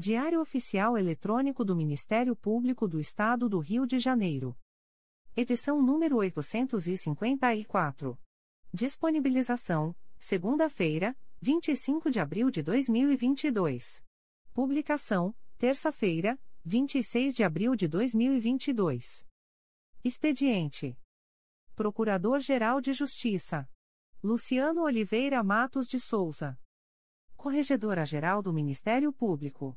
Diário Oficial Eletrônico do Ministério Público do Estado do Rio de Janeiro. Edição número 854. Disponibilização: segunda-feira, 25 de abril de 2022. Publicação: terça-feira, 26 de abril de 2022. Expediente: Procurador-Geral de Justiça Luciano Oliveira Matos de Souza. Corregedora-Geral do Ministério Público.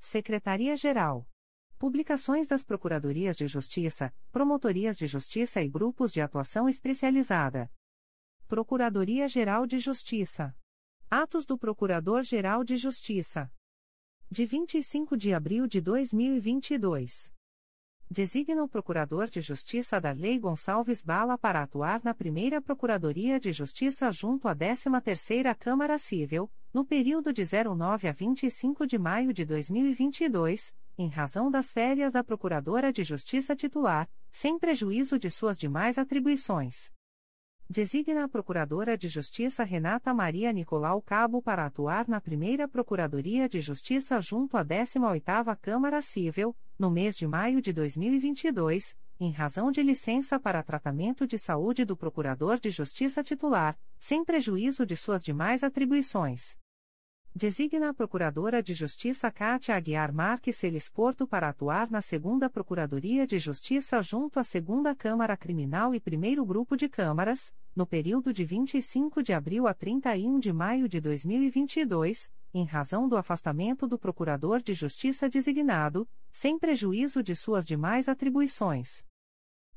Secretaria-Geral. Publicações das Procuradorias de Justiça, Promotorias de Justiça e Grupos de Atuação Especializada. Procuradoria-Geral de Justiça. Atos do Procurador-Geral de Justiça. De 25 de abril de 2022. Designa o Procurador de Justiça da Lei Gonçalves Bala para atuar na primeira Procuradoria de Justiça junto à 13ª Câmara Civil, no período de 09 a 25 de maio de 2022, em razão das férias da Procuradora de Justiça titular, sem prejuízo de suas demais atribuições. Designa a Procuradora de Justiça Renata Maria Nicolau Cabo para atuar na primeira Procuradoria de Justiça junto à 18ª Câmara Civil, no mês de maio de 2022, em razão de licença para tratamento de saúde do Procurador de Justiça titular, sem prejuízo de suas demais atribuições. Designa a Procuradora de Justiça Cátia Aguiar Marques Celes Porto para atuar na Segunda Procuradoria de Justiça junto à Segunda Câmara Criminal e Primeiro Grupo de Câmaras, no período de 25 de abril a 31 de maio de 2022, em razão do afastamento do Procurador de Justiça designado, sem prejuízo de suas demais atribuições.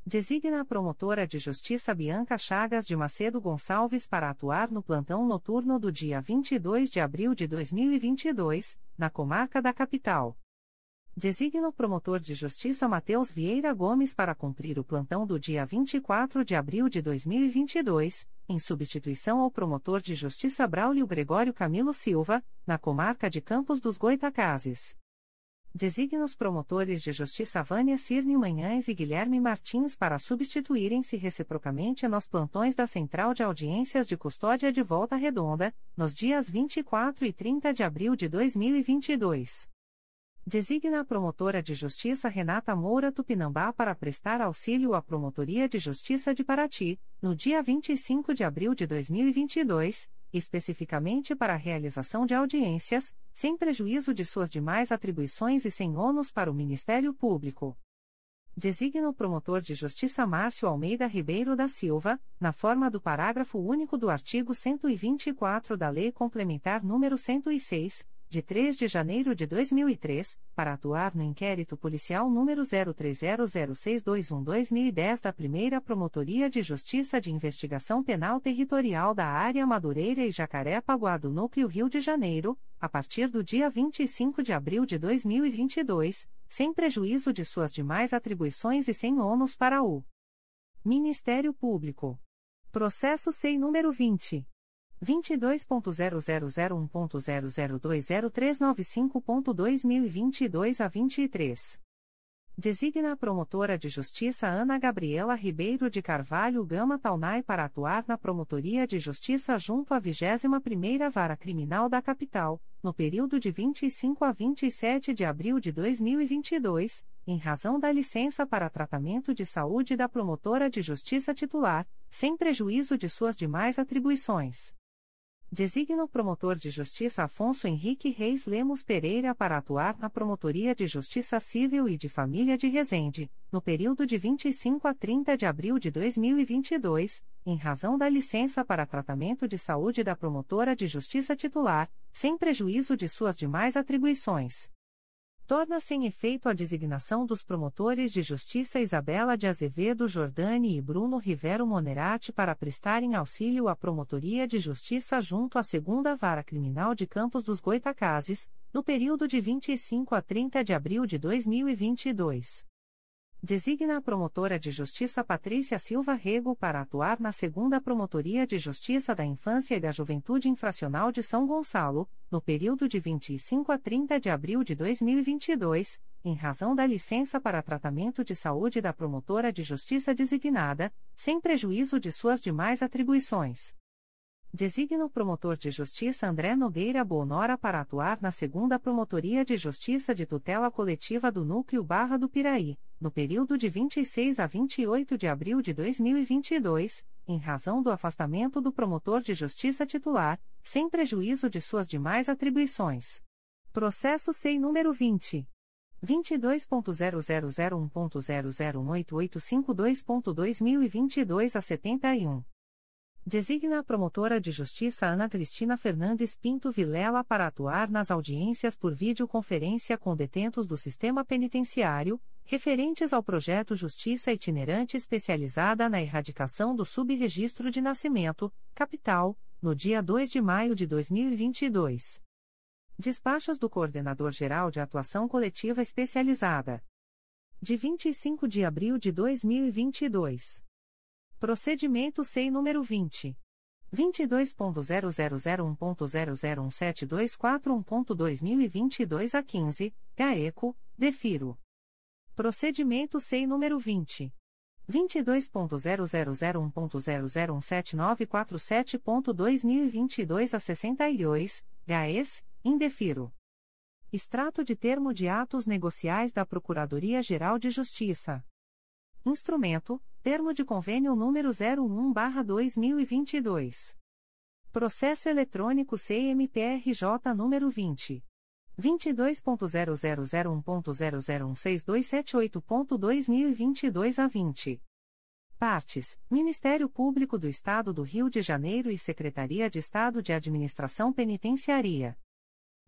Designa a promotora de justiça Bianca Chagas de Macedo Gonçalves para atuar no plantão noturno do dia 22 de abril de 2022, na comarca da capital. Designa o promotor de justiça Matheus Vieira Gomes para cumprir o plantão do dia 24 de abril de 2022, em substituição ao promotor de justiça Braulio Gregório Camilo Silva, na comarca de Campos dos Goitacazes. Designa os promotores de justiça Vânia Cirne Manhães e Guilherme Martins para substituírem-se reciprocamente nos plantões da Central de Audiências de Custódia de Volta Redonda, nos dias 24 e 30 de abril de 2022. Designa a promotora de justiça Renata Moura Tupinambá para prestar auxílio à Promotoria de Justiça de Paraty, no dia 25 de abril de 2022, especificamente para a realização de audiências, sem prejuízo de suas demais atribuições e sem ônus para o Ministério Público. Designa o promotor de justiça Márcio Almeida Ribeiro da Silva, na forma do parágrafo único do artigo 124 da Lei Complementar nº 106, de 3 de janeiro de 2003, para atuar no inquérito policial número 03006212-2010 da Primeira Promotoria de Justiça de Investigação Penal Territorial da Área Madureira e Jacaré-Paguá do Núcleo Rio de Janeiro, a partir do dia 25 de abril de 2022, sem prejuízo de suas demais atribuições e sem ônus para o Ministério Público. Processo SEI número 20. 22.0001.0020395.2022 a 23. Designa a promotora de justiça Ana Gabriela Ribeiro de Carvalho Gama Taunay para atuar na Promotoria de Justiça junto à 21ª Vara Criminal da Capital, no período de 25 a 27 de abril de 2022, em razão da licença para tratamento de saúde da promotora de justiça titular, sem prejuízo de suas demais atribuições. Designa o promotor de justiça Afonso Henrique Reis Lemos Pereira para atuar na Promotoria de Justiça Civil e de Família de Resende, no período de 25 a 30 de abril de 2022, em razão da licença para tratamento de saúde da promotora de justiça titular, sem prejuízo de suas demais atribuições torna-se em efeito a designação dos promotores de justiça Isabela de Azevedo Jordani e Bruno Rivero Monerati para prestarem auxílio à Promotoria de Justiça junto à Segunda Vara Criminal de Campos dos Goitacazes, no período de 25 a 30 de abril de 2022. Designa a promotora de justiça Patrícia Silva Rego para atuar na segunda Promotoria de Justiça da Infância e da Juventude Infracional de São Gonçalo, no período de 25 a 30 de abril de 2022, em razão da licença para tratamento de saúde da promotora de justiça designada, sem prejuízo de suas demais atribuições. Designa o promotor de justiça André Nogueira Bonora para atuar na segunda Promotoria de Justiça de Tutela Coletiva do Núcleo Barra do Piraí, no período de 26 a 28 de abril de 2022, em razão do afastamento do promotor de justiça titular, sem prejuízo de suas demais atribuições. Processo SEI número 20. 22.0001.0018852.2022 a 71. Designa a promotora de justiça Ana Cristina Fernandes Pinto Vilela para atuar nas audiências por videoconferência com detentos do sistema penitenciário, referentes ao projeto Justiça Itinerante Especializada na Erradicação do Subregistro de Nascimento, Capital, no dia 2 de maio de 2022. Despachos do Coordenador-Geral de Atuação Coletiva Especializada. De 25 de abril de 2022. Procedimento SEI número 20. 22.0001.0017241.2022 a 15, GAECO, DEFIRO. Procedimento SEI número 20. 22.0001.0017947.2022 a 62, GAES, INDEFIRO. Extrato de termo de atos negociais da Procuradoria-Geral de Justiça. Instrumento: Termo de Convênio número 01/2022. Processo eletrônico CMPRJ número 20 22.0001.0016278.2022 a 20. Partes: Ministério Público do Estado do Rio de Janeiro e Secretaria de Estado de Administração Penitenciária.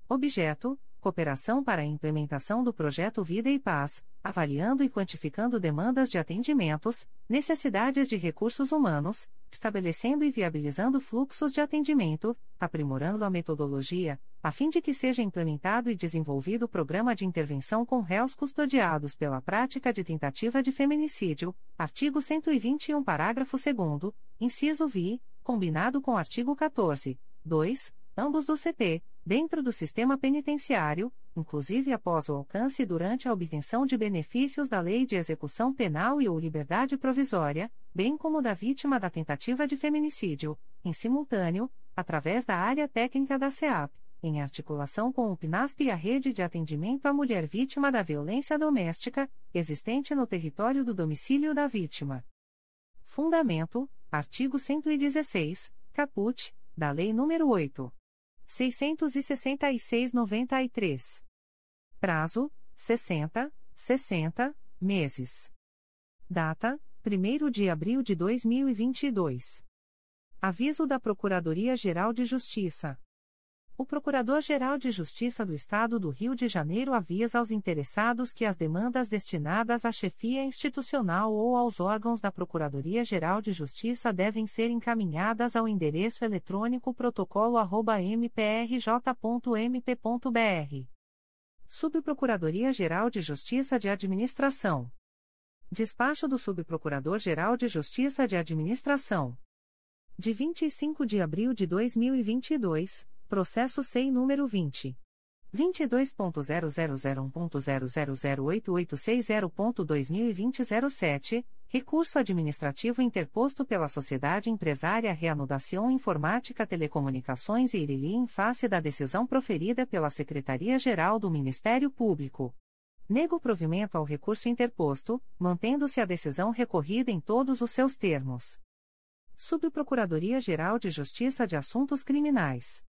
Objeto: Cooperação para a implementação do projeto Vida e Paz, avaliando e quantificando demandas de atendimentos, necessidades de recursos humanos, estabelecendo e viabilizando fluxos de atendimento, aprimorando a metodologia, a fim de que seja implementado e desenvolvido o programa de intervenção com réus custodiados pela prática de tentativa de feminicídio, artigo 121, parágrafo 2, inciso vi, combinado com artigo 14, 2, ambos do CP dentro do sistema penitenciário, inclusive após o alcance e durante a obtenção de benefícios da Lei de Execução Penal e ou liberdade provisória, bem como da vítima da tentativa de feminicídio, em simultâneo, através da área técnica da SEAP, em articulação com o PNASP e a rede de atendimento à mulher vítima da violência doméstica, existente no território do domicílio da vítima. Fundamento: artigo 116, caput, da Lei nº 8. 666-93. Prazo: 60, 60 meses. Data: 1 de abril de 2022. Aviso da Procuradoria-Geral de Justiça. O Procurador-Geral de Justiça do Estado do Rio de Janeiro avisa aos interessados que as demandas destinadas à chefia institucional ou aos órgãos da Procuradoria-Geral de Justiça devem ser encaminhadas ao endereço eletrônico protocolo@mprj.mp.br. Subprocuradoria-Geral de Justiça de Administração. Despacho do Subprocurador-Geral de Justiça de Administração. De 25 de abril de 2022. Processo SEI número 20. 22.0001.0008860.2020 07, recurso administrativo interposto pela Sociedade Empresária Reanudação Informática Telecomunicações e Irili em face da decisão proferida pela Secretaria-Geral do Ministério Público. Nego provimento ao recurso interposto, mantendo-se a decisão recorrida em todos os seus termos. Subprocuradoria-Geral de Justiça de Assuntos Criminais.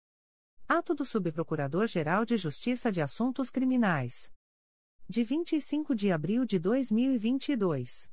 Ato do Subprocurador-Geral de Justiça de Assuntos Criminais. De 25 de abril de 2022.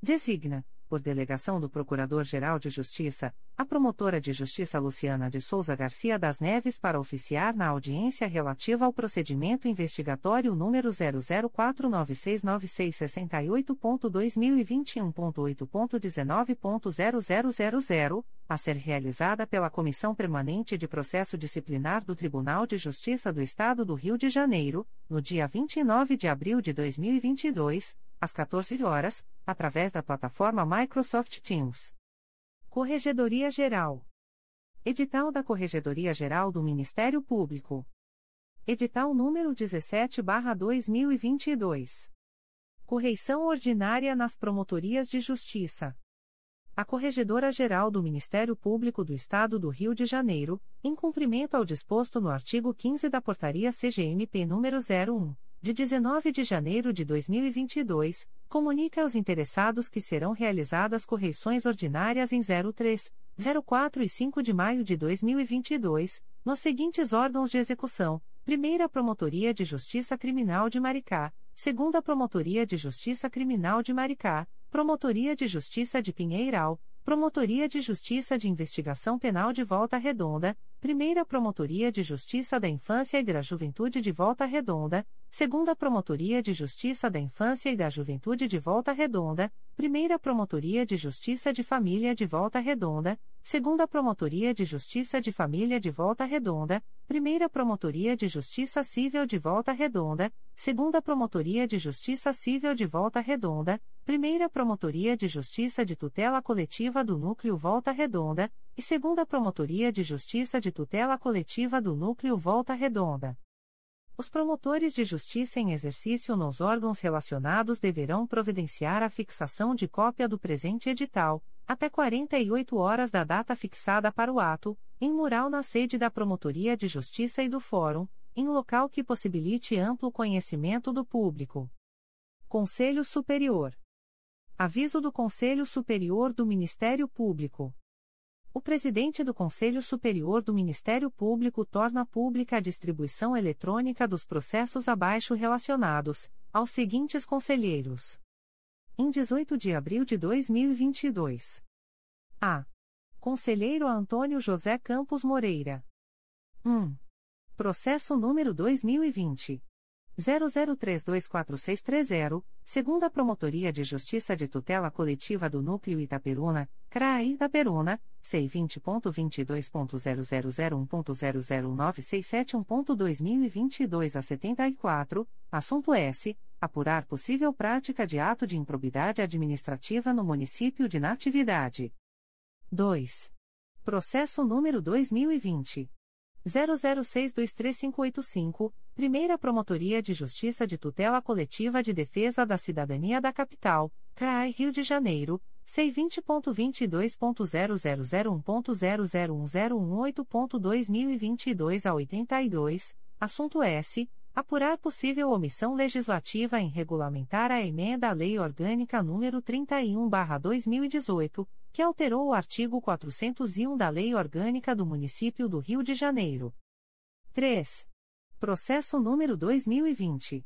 Designa, por delegação do Procurador-Geral de Justiça, a promotora de Justiça Luciana de Souza Garcia das Neves para oficiar na audiência relativa ao procedimento investigatório número 004969668.2021.8.19.0000, a ser realizada pela Comissão Permanente de Processo Disciplinar do Tribunal de Justiça do Estado do Rio de Janeiro, no dia 29 de abril de 2022, às 14 horas, através da plataforma Microsoft Teams. Corregedoria Geral. Edital da Corregedoria Geral do Ministério Público. Edital número 17/2022. Correição ordinária nas promotorias de justiça. A Corregedora Geral do Ministério Público do Estado do Rio de Janeiro, em cumprimento ao disposto no artigo 15 da Portaria CGMP número 01 de 19 de janeiro de 2022, comunica aos interessados que serão realizadas correições ordinárias em 03, 04 e 5 de maio de 2022, nos seguintes órgãos de execução: Primeira Promotoria de Justiça Criminal de Maricá, Segunda Promotoria de Justiça Criminal de Maricá, Promotoria de Justiça de Pinheiral, Promotoria de Justiça de Investigação Penal de Volta Redonda, Primeira Promotoria de Justiça da Infância e da Juventude de Volta Redonda, Segunda Promotoria de Justiça da Infância e da Juventude de Volta Redonda, Primeira Promotoria de Justiça de Família de Volta Redonda, Segunda Promotoria de Justiça de Família de Volta Redonda, Primeira Promotoria de Justiça Civil de Volta Redonda, Segunda Promotoria de Justiça Civil de Volta Redonda, Primeira Promotoria de Justiça de Tutela Coletiva do Núcleo Volta Redonda. E Segunda Promotoria de Justiça de Tutela Coletiva do Núcleo Volta Redonda. Os promotores de justiça em exercício nos órgãos relacionados deverão providenciar a fixação de cópia do presente edital, até 48 horas da data fixada para o ato, em mural na sede da Promotoria de Justiça e do Fórum, em local que possibilite amplo conhecimento do público. Conselho Superior. Aviso do Conselho Superior do Ministério Público. O presidente do Conselho Superior do Ministério Público torna pública a distribuição eletrônica dos processos abaixo relacionados, aos seguintes conselheiros. Em 18 de abril de 2022. A. Conselheiro Antônio José Campos Moreira. 1. Processo número 2020. 00324630, segunda Promotoria de Justiça de Tutela Coletiva do Núcleo Itaperuna, CRAI Itaperuna, C20.22.0001.00967.2022 a 74, assunto S. Apurar possível prática de ato de improbidade administrativa no município de Natividade. 2. Processo número 2020. 00623585, Primeira Promotoria de Justiça de Tutela Coletiva de Defesa da Cidadania da Capital, CRAI Rio de Janeiro, C20.22.0001.0010118.2022 a 82, assunto S. Apurar possível omissão legislativa em regulamentar a emenda à Lei Orgânica nº 31-2018, que alterou o artigo 401 da Lei Orgânica do Município do Rio de Janeiro. 3. Processo número 2020.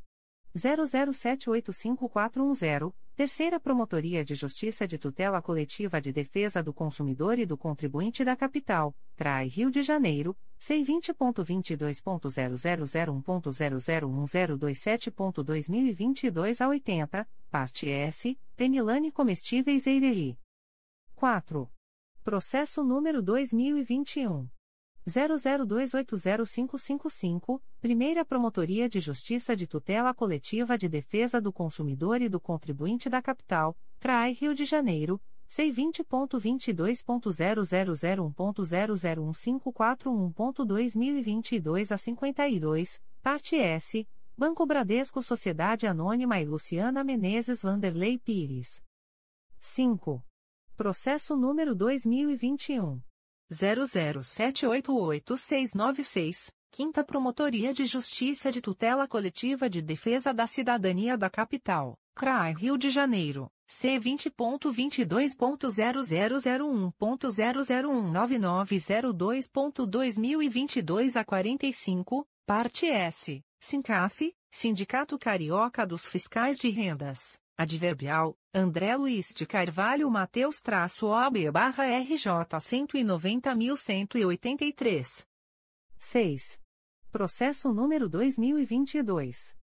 00785410, Terceira Promotoria de Justiça de Tutela Coletiva de Defesa do Consumidor e do Contribuinte da Capital, CRAI Rio de Janeiro, C20.22.0001.0010227.2022 a 80, parte S, Penilane Comestíveis Eireli. 4. Processo número 2021. 00280555, Primeira Promotoria de Justiça de Tutela Coletiva de Defesa do Consumidor e do Contribuinte da Capital, CRAI Rio de Janeiro, C20.22.0001.0015411.2022 a 52, parte S, Banco Bradesco Sociedade Anônima e Luciana Menezes Vanderlei Pires. 5. Processo número 2021. 00788696, Quinta Promotoria de Justiça de Tutela Coletiva de Defesa da Cidadania da Capital, CRAI Rio de Janeiro, C20.22.0001.0019902.2022 a 45, parte S, SINCAF, Sindicato Carioca dos Fiscais de Rendas. Adverbial, André Luiz de Carvalho Mateus traço OB barra RJ 190.183. 6. Processo número 2022.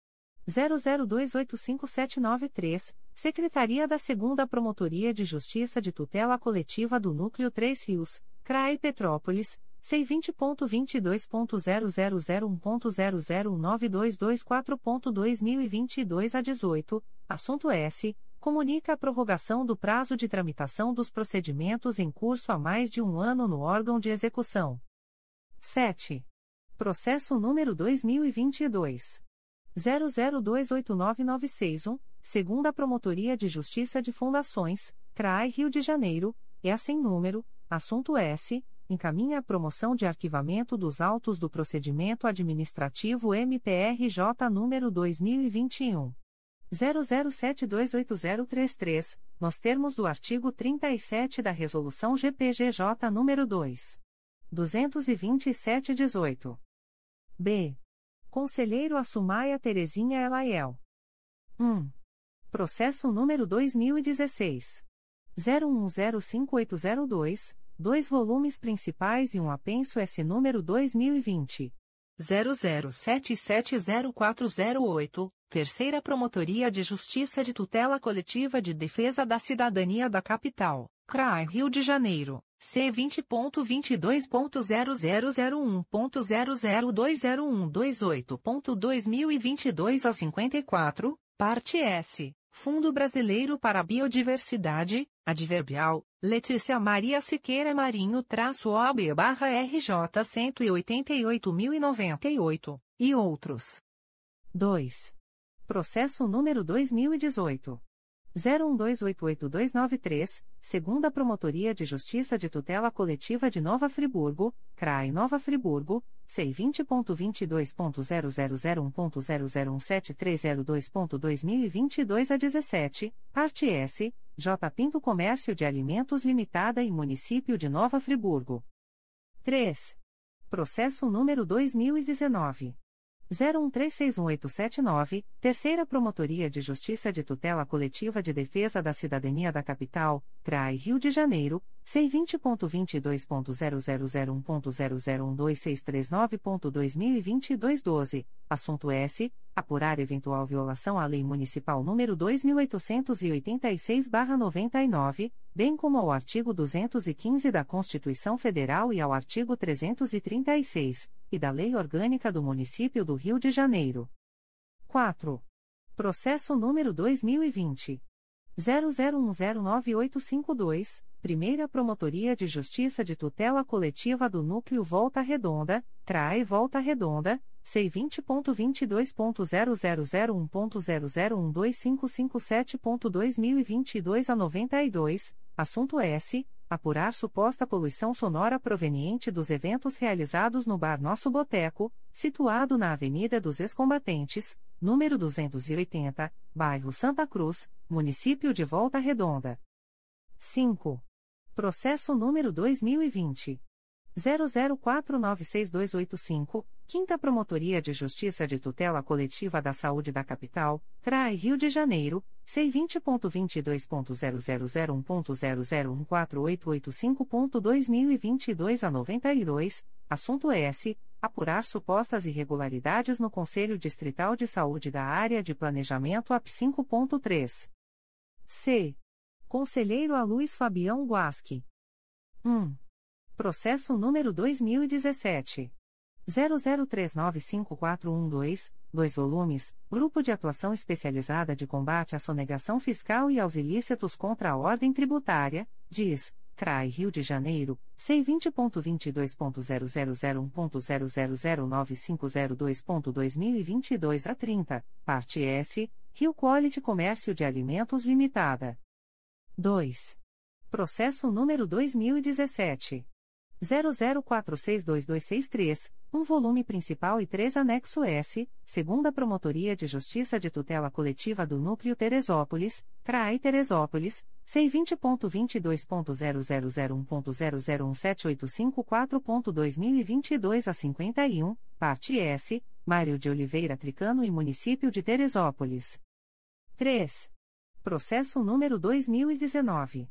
00285793, Secretaria da 2 Promotoria de Justiça de Tutela Coletiva do Núcleo 3 Rios, CRAE Petrópolis, C20.22.0001.0092224.2022 a 18, assunto S. Comunica a prorrogação do prazo de tramitação dos procedimentos em curso há mais de um ano no órgão de execução. 7. Processo número 2022. 00289961, segunda Promotoria de Justiça de Fundações, CRAI Rio de Janeiro, é assim número, assunto S encaminha a promoção de arquivamento dos autos do procedimento administrativo MPRJ número 2021 00728033, nos termos do artigo 37 da resolução GPGJ número 2 227/18. B. Conselheiro Assumaia Terezinha Elaiel. 1. Processo número 2016 01105802 dois volumes principais e um apenso S número 2020 00770408, Terceira Promotoria de Justiça de Tutela Coletiva de Defesa da Cidadania da Capital, CRAI Rio de Janeiro, C20.22.0001.0020128.2022 a 54, parte S. Fundo Brasileiro para a Biodiversidade, Adverbial, Letícia Maria Siqueira Marinho traço OB barra RJ 188.098, e outros. 2. Processo número 2018. 01288293, segunda Promotoria de Justiça de Tutela Coletiva de Nova Friburgo, CRAI Nova Friburgo, C20.22.0001.0017302.2022 a 17, parte S, J. Pinto Comércio de Alimentos Limitada e Município de Nova Friburgo. 3. Processo número 2019. 01361879, Terceira Promotoria de Justiça de Tutela Coletiva de Defesa da Cidadania da Capital, CRAI Rio de Janeiro, C20.22.0001.0012639.2022 12, assunto S. Apurar eventual violação à Lei Municipal nº 2886-99, bem como ao artigo 215 da Constituição Federal e ao artigo 336, e da Lei Orgânica do Município do Rio de Janeiro. 4. Processo número 2020. 00109852, Primeira Promotoria de Justiça de Tutela Coletiva do Núcleo Volta Redonda, CRAE Volta Redonda, C20.22.0001.0012557.2022 a 92, assunto S. Apurar suposta poluição sonora proveniente dos eventos realizados no Bar Nosso Boteco, situado na Avenida dos Excombatentes, número 280, bairro Santa Cruz, município de Volta Redonda. 5. Processo número 2020. 00496285, Quinta Promotoria de Justiça de Tutela Coletiva da Saúde da Capital, CRAI Rio de Janeiro, C20.22.0001.0014885.2022 a 92, assunto S. Apurar supostas irregularidades no Conselho Distrital de Saúde da Área de Planejamento AP 5.3. C. Conselheiro a Luiz Fabião Guasque. 1. Processo número 2017. 00395412, 2 volumes, Grupo de Atuação Especializada de Combate à Sonegação Fiscal e aos Ilícitos contra a Ordem Tributária, diz, CRAI Rio de Janeiro, C20.22.0001.0009502.2022 a 30, parte S, Rio Quality Comércio de Alimentos Limitada. 2. Processo número 2017. 00462263, um volume principal e três anexo S, segunda Promotoria de Justiça de Tutela Coletiva do Núcleo Teresópolis, CRAI Teresópolis, C20.22.0001.0017854.2022 a 51, parte S, Mário de Oliveira Tricano e Município de Teresópolis. 3. Processo número 2019.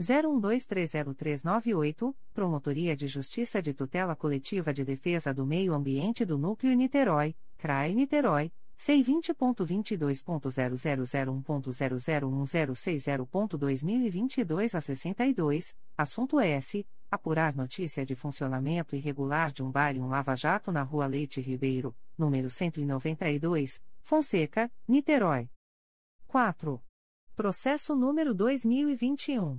01230398, Promotoria de Justiça de Tutela Coletiva de Defesa do Meio Ambiente do Núcleo Niterói, CRAE Niterói, C20.22.0001.00160.2022 a 62, assunto S. Apurar notícia de funcionamento irregular de um bar e um lava-jato na Rua Leite Ribeiro, número 192, Fonseca, Niterói. 4. Processo número 2021.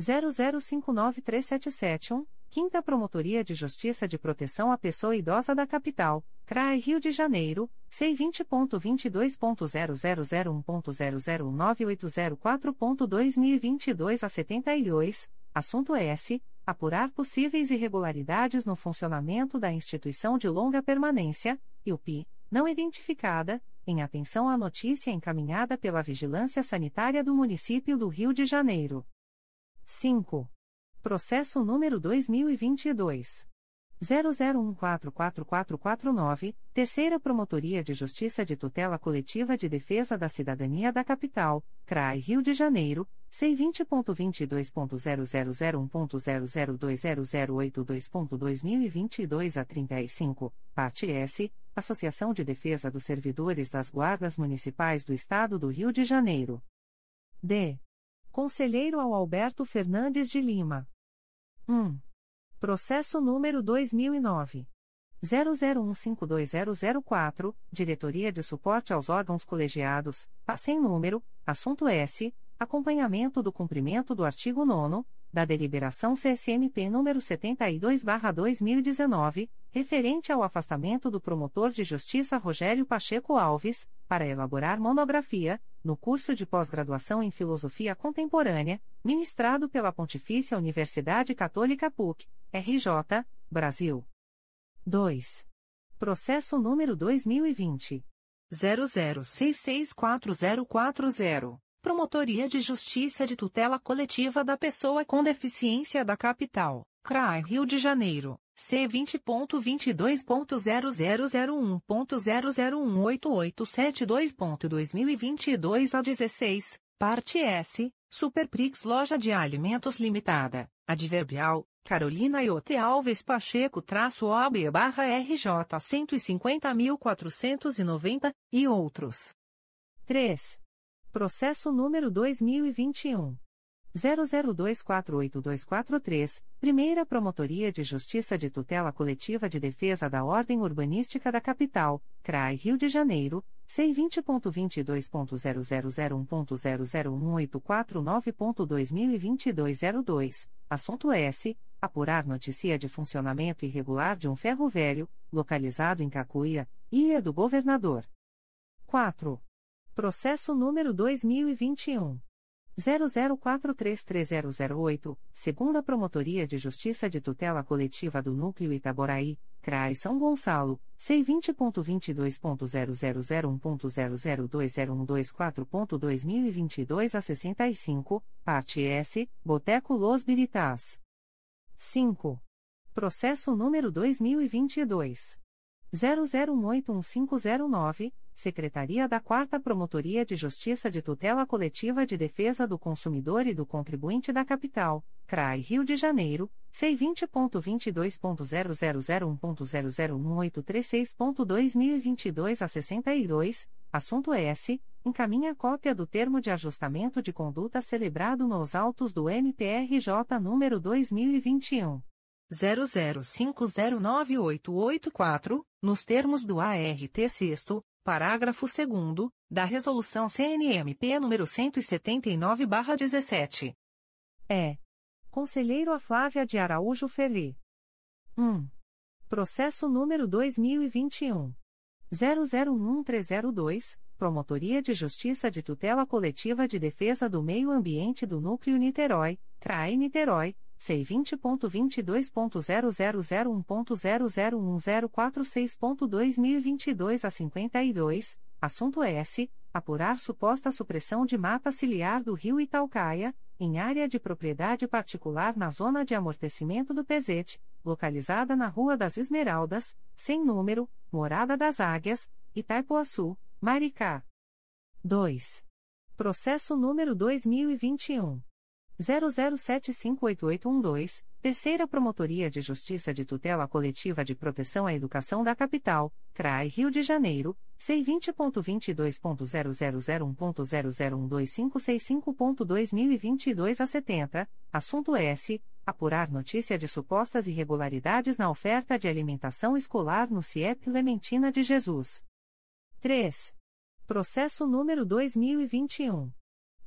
00593771, Quinta Promotoria de Justiça de Proteção à Pessoa Idosa da Capital, CRAE Rio de Janeiro, C20.22.0001.0098004.2022 a 72, assunto S. Apurar possíveis irregularidades no funcionamento da instituição de longa permanência, IUP, não identificada, em atenção à notícia encaminhada pela Vigilância Sanitária do Município do Rio de Janeiro. 5. Processo número 2022. 00144449, Terceira Promotoria de Justiça de Tutela Coletiva de Defesa da Cidadania da Capital, CRAI Rio de Janeiro, C20.22.0001.0020082.2022 a 35, parte S, Associação de Defesa dos Servidores das Guardas Municipais do Estado do Rio de Janeiro. D. Conselheiro ao Alberto Fernandes de Lima. 1. Processo número 2009. 00152004, Diretoria de Suporte aos Órgãos Colegiados, sem número, assunto S. Acompanhamento do cumprimento do artigo 9 da Deliberação CSMP número 72/2019, referente ao afastamento do promotor de justiça Rogério Pacheco Alves, para elaborar monografia, no curso de pós-graduação em Filosofia Contemporânea, ministrado pela Pontifícia Universidade Católica PUC, RJ, Brasil. 2. Processo número 2020 00664040. Promotoria de Justiça de Tutela Coletiva da Pessoa com Deficiência da Capital, CRAI Rio de Janeiro, C20.22.0001.0018872.2022 a 16, parte S, Superprix Loja de Alimentos Limitada, Adverbial, Carolina Iote Alves Pacheco traço OAB barra RJ 150.490, e outros. 3. Processo número 2021. 00248243, Primeira Promotoria de Justiça de Tutela Coletiva de Defesa da Ordem Urbanística da Capital, CRAI Rio de Janeiro, C20.22.0001.0018449.2022 02, assunto S. Apurar notícia de funcionamento irregular de um ferro velho, localizado em Cacuia, Ilha do Governador. 4. Processo número 2021. 00433008, segunda Promotoria de Justiça de Tutela Coletiva do Núcleo Itaboraí, CRAI São Gonçalo, C20.22.0001.0020124.2022 a 65, parte S, Boteco Los Biritas. 5. Processo número 2022. 00181509, Secretaria da 4 Promotoria de Justiça de Tutela Coletiva de Defesa do Consumidor e do Contribuinte da Capital, CRAI Rio de Janeiro, C20.22.0001.0018362 a 62, assunto S. Encaminha cópia do termo de ajustamento de conduta celebrado nos autos do MPRJ número 2021. 00509884, nos termos do ART 6 parágrafo 2 da Resolução CNMP nº 179/17. É. Conselheiro a Flávia de Araújo Ferri. 1. Processo número 2021 001302, Promotoria de Justiça de Tutela Coletiva de Defesa do Meio Ambiente do Núcleo Niterói, CRAE Niterói C20.22.0001.0010462 a 52, assunto S. Apurar suposta supressão de mata ciliar do rio Itaucaia, em área de propriedade particular na zona de amortecimento do Pezete, localizada na Rua das Esmeraldas, sem número, Morada das Águias, Itaipuaçu, Maricá. 2. Processo número 2021. 00758812, Terceira Promotoria de Justiça de Tutela Coletiva de Proteção à Educação da Capital, CRAI Rio de Janeiro, C20.22.0001.0012565.2022 a 70, assunto S. Apurar notícia de supostas irregularidades na oferta de alimentação escolar no CIEP Clementina de Jesus. 3. Processo número 2021.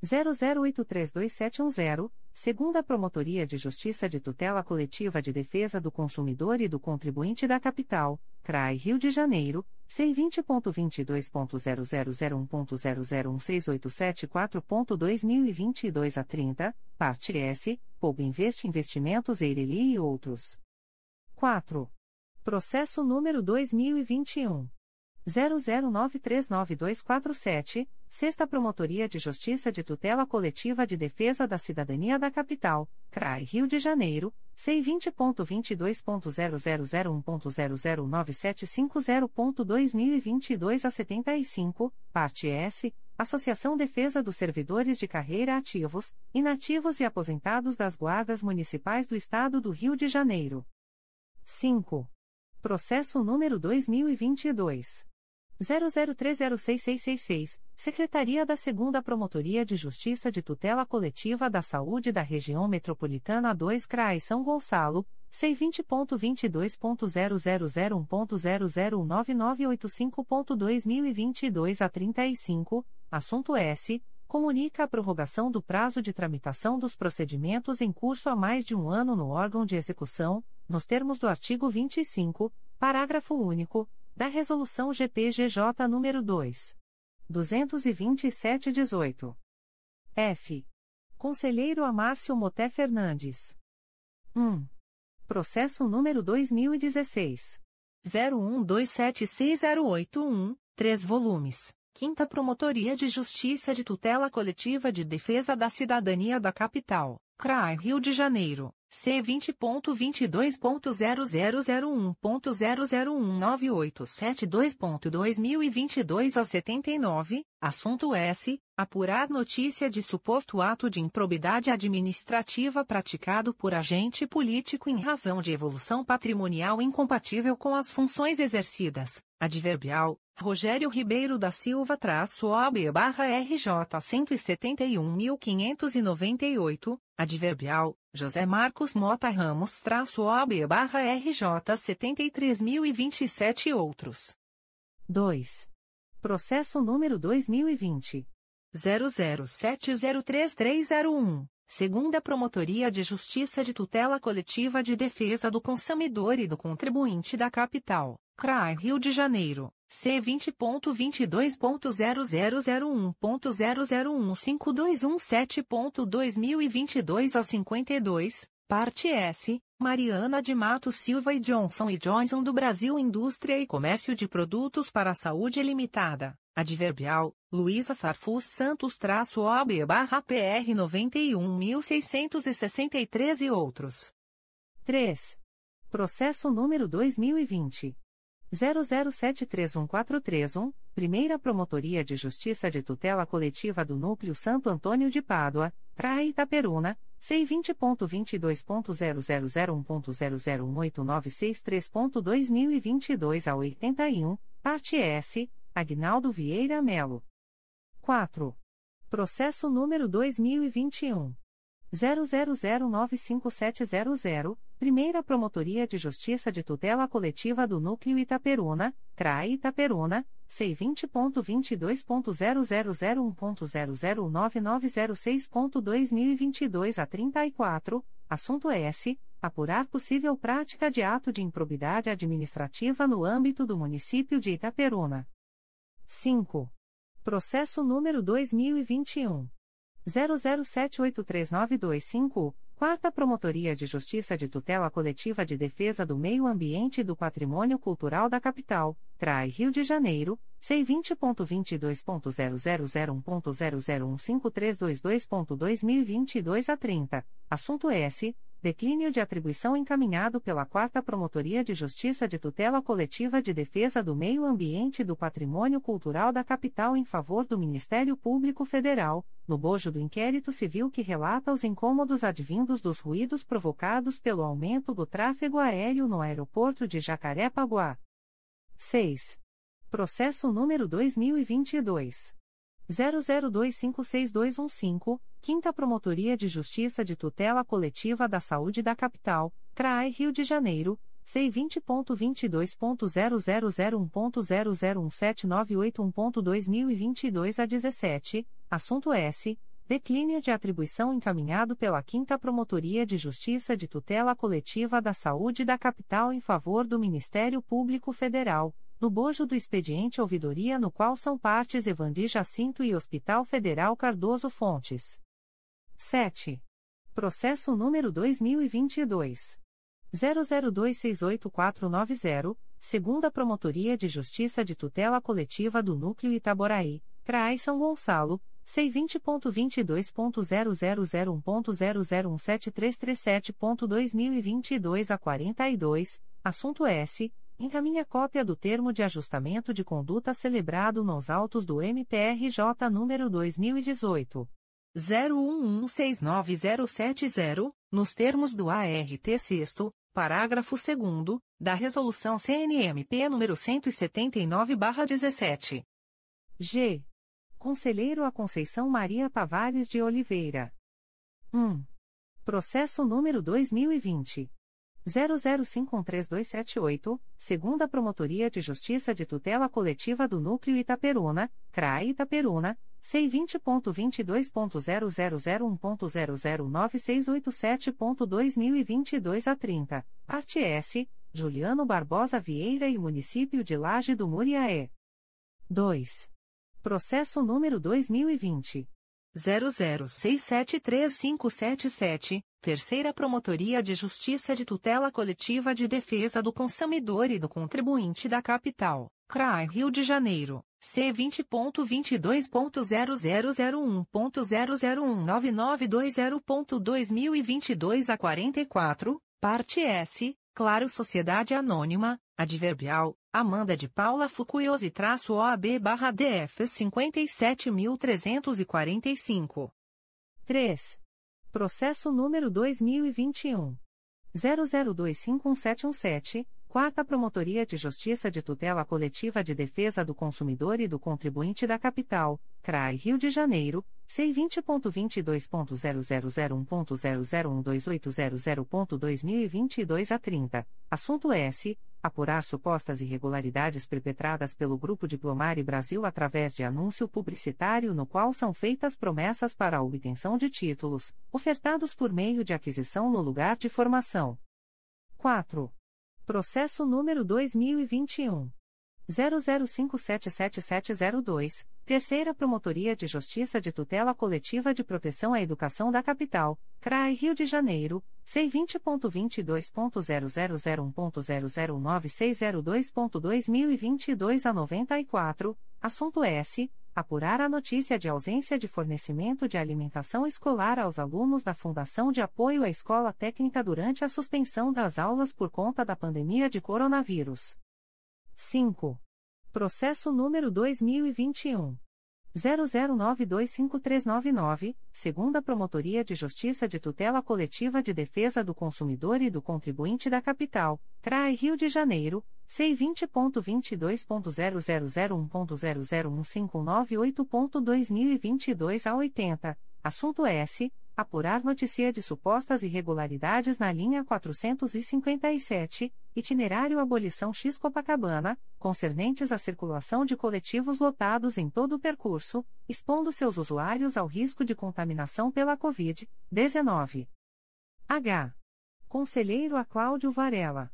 00832710, segunda Promotoria de Justiça de Tutela Coletiva de Defesa do Consumidor e do Contribuinte da Capital, CRAI Rio de Janeiro, C20.22.0001.0016874.2022 a 30, parte S, Pouco Investe Investimentos Eireli e outros. 4. Processo número 2021. 00939247, Sexta Promotoria de Justiça de Tutela Coletiva de Defesa da Cidadania da Capital, CRAI Rio de Janeiro, C20.22.0001.00975.2022 a 75, parte S, Associação Defesa dos Servidores de Carreira Ativos, Inativos e Aposentados das Guardas Municipais do Estado do Rio de Janeiro. 5. Processo número 2022. 00306666, Secretaria da 2 Promotoria de Justiça de Tutela Coletiva da Saúde da Região Metropolitana 2 CRAI São Gonçalo, C20.22.0001.0099985.2022 a 35, assunto S. Comunica a prorrogação do prazo de tramitação dos procedimentos em curso há mais de um ano no órgão de execução, nos termos do artigo 25, parágrafo único da Resolução GPGJ nº 2. 227-18. F. Conselheiro Amárcio Moté Fernandes. 1. Processo número 2016. 01276081, 3 volumes. Quinta Promotoria de Justiça de Tutela Coletiva de Defesa da Cidadania da Capital, CRAI Rio de Janeiro. C20.22.0001.0019872.2022 a 79, assunto S. Apurar notícia de suposto ato de improbidade administrativa praticado por agente político em razão de evolução patrimonial incompatível com as funções exercidas. Adverbial. Rogério Ribeiro da Silva traço OB barra RJ 171.598, adverbial, José Marcos Mota Ramos traço OB barra RJ 73.027 e outros. 2. Processo número 2020. 00703301. Segunda Promotoria de Justiça de Tutela Coletiva de Defesa do Consumidor e do Contribuinte da Capital, CRAI Rio de Janeiro, C20.22.0001.0015217.2022 a 52, parte S, Mariana de Mato Silva e Johnson e Johnson do Brasil Indústria e Comércio de Produtos para a Saúde Limitada, adverbial, Luísa Farfus Santos traço OB barra PR 91.663 e outros. 3. Processo número 2020. 00731431, Primeira Promotoria de Justiça de Tutela Coletiva do Núcleo Santo Antônio de Pádua, Praia Itaperuna, C20.22.0001.0018963.2022 a 81, parte S, Agnaldo Vieira Melo. 4. Processo número 2021. 00095700, Primeira Promotoria de Justiça de Tutela Coletiva do Núcleo Itaperuna, CRAE Itaperuna, C20.22.0001.0099906.2022 a 34, assunto S. Apurar possível prática de ato de improbidade administrativa no âmbito do município de Itaperuna. 5. Processo número 2021. 00783925, Quarta Promotoria de Justiça de Tutela Coletiva de Defesa do Meio Ambiente e do Patrimônio Cultural da Capital, CRAI Rio de Janeiro, C20.22.0001.0015322.2022 a 30, assunto S. Declínio de atribuição encaminhado pela Quarta Promotoria de Justiça de Tutela Coletiva de Defesa do Meio Ambiente e do Patrimônio Cultural da Capital em favor do Ministério Público Federal, no bojo do inquérito civil que relata os incômodos advindos dos ruídos provocados pelo aumento do tráfego aéreo no aeroporto de Jacarepaguá. 6. Processo número 2022 00256215, Quinta Promotoria de Justiça de Tutela Coletiva da Saúde da Capital, CRAE Rio de Janeiro, C20.22.0001.0017981.2022 a 17, assunto S. Declínio de atribuição encaminhado pela Quinta Promotoria de Justiça de Tutela Coletiva da Saúde da Capital em favor do Ministério Público Federal, no bojo do expediente ouvidoria no qual são partes Evandi Jacinto e Hospital Federal Cardoso Fontes. 7. Processo número 2022. 00268490, segunda Promotoria de Justiça de Tutela Coletiva do Núcleo Itaboraí, CRAI São Gonçalo, C20.22.0001.0017337.2022 a 42, assunto S encaminha cópia do termo de ajustamento de conduta celebrado nos autos do MPRJ número 2018 01169070, nos termos do ART 6 parágrafo 2 da resolução CNMP número 179/17. G. Conselheiro a Conceição Maria Tavares de Oliveira. 1. Processo número 2020 00513278, segunda Promotoria de Justiça de Tutela Coletiva do Núcleo Itaperuna, CRAE Itaperuna, C20.22.0001.0096872.2022 a 30, parte S, Juliano Barbosa Vieira e Município de Laje do Muriaé. 2. Processo número 2020. 00673577, Terceira Promotoria de Justiça de Tutela Coletiva de Defesa do Consumidor e do Contribuinte da Capital, CRAI Rio de Janeiro, C20.22.0001.0019920.2022 a 44, parte S, Claro Sociedade Anônima, Adverbial, Amanda de Paula Fucuiosi-OAB barra DF 57.345. 3. Processo número 2021. 00251717, Quarta Promotoria de Justiça de Tutela Coletiva de Defesa do Consumidor e do Contribuinte da Capital, CRAI Rio de Janeiro, C20.22.0001.0012800.2022 a 30, assunto S apurar supostas irregularidades perpetradas pelo Grupo Diplomari Brasil através de anúncio publicitário no qual são feitas promessas para a obtenção de títulos, ofertados por meio de aquisição no lugar de formação. 4. Processo número 2021. 00577702, Terceira Promotoria de Justiça de Tutela Coletiva de Proteção à Educação da Capital, CRAI Rio de Janeiro, C20.22.0001.00960.2022 a 94, assunto S. apurar a notícia de ausência de fornecimento de alimentação escolar aos alunos da Fundação de Apoio à Escola Técnica durante a suspensão das aulas por conta da pandemia de coronavírus. 5. Processo número 2021 00925399, segunda Promotoria de Justiça de Tutela Coletiva de Defesa do Consumidor e do Contribuinte da Capital, CRAE Rio de Janeiro, C20.22.0001.0015998.2022 a 80, assunto S. Apurar notícia de supostas irregularidades na linha 457, itinerário Abolição X Copacabana, concernentes à circulação de coletivos lotados em todo o percurso, expondo seus usuários ao risco de contaminação pela Covid-19. H. Conselheiro a Cláudio Varela.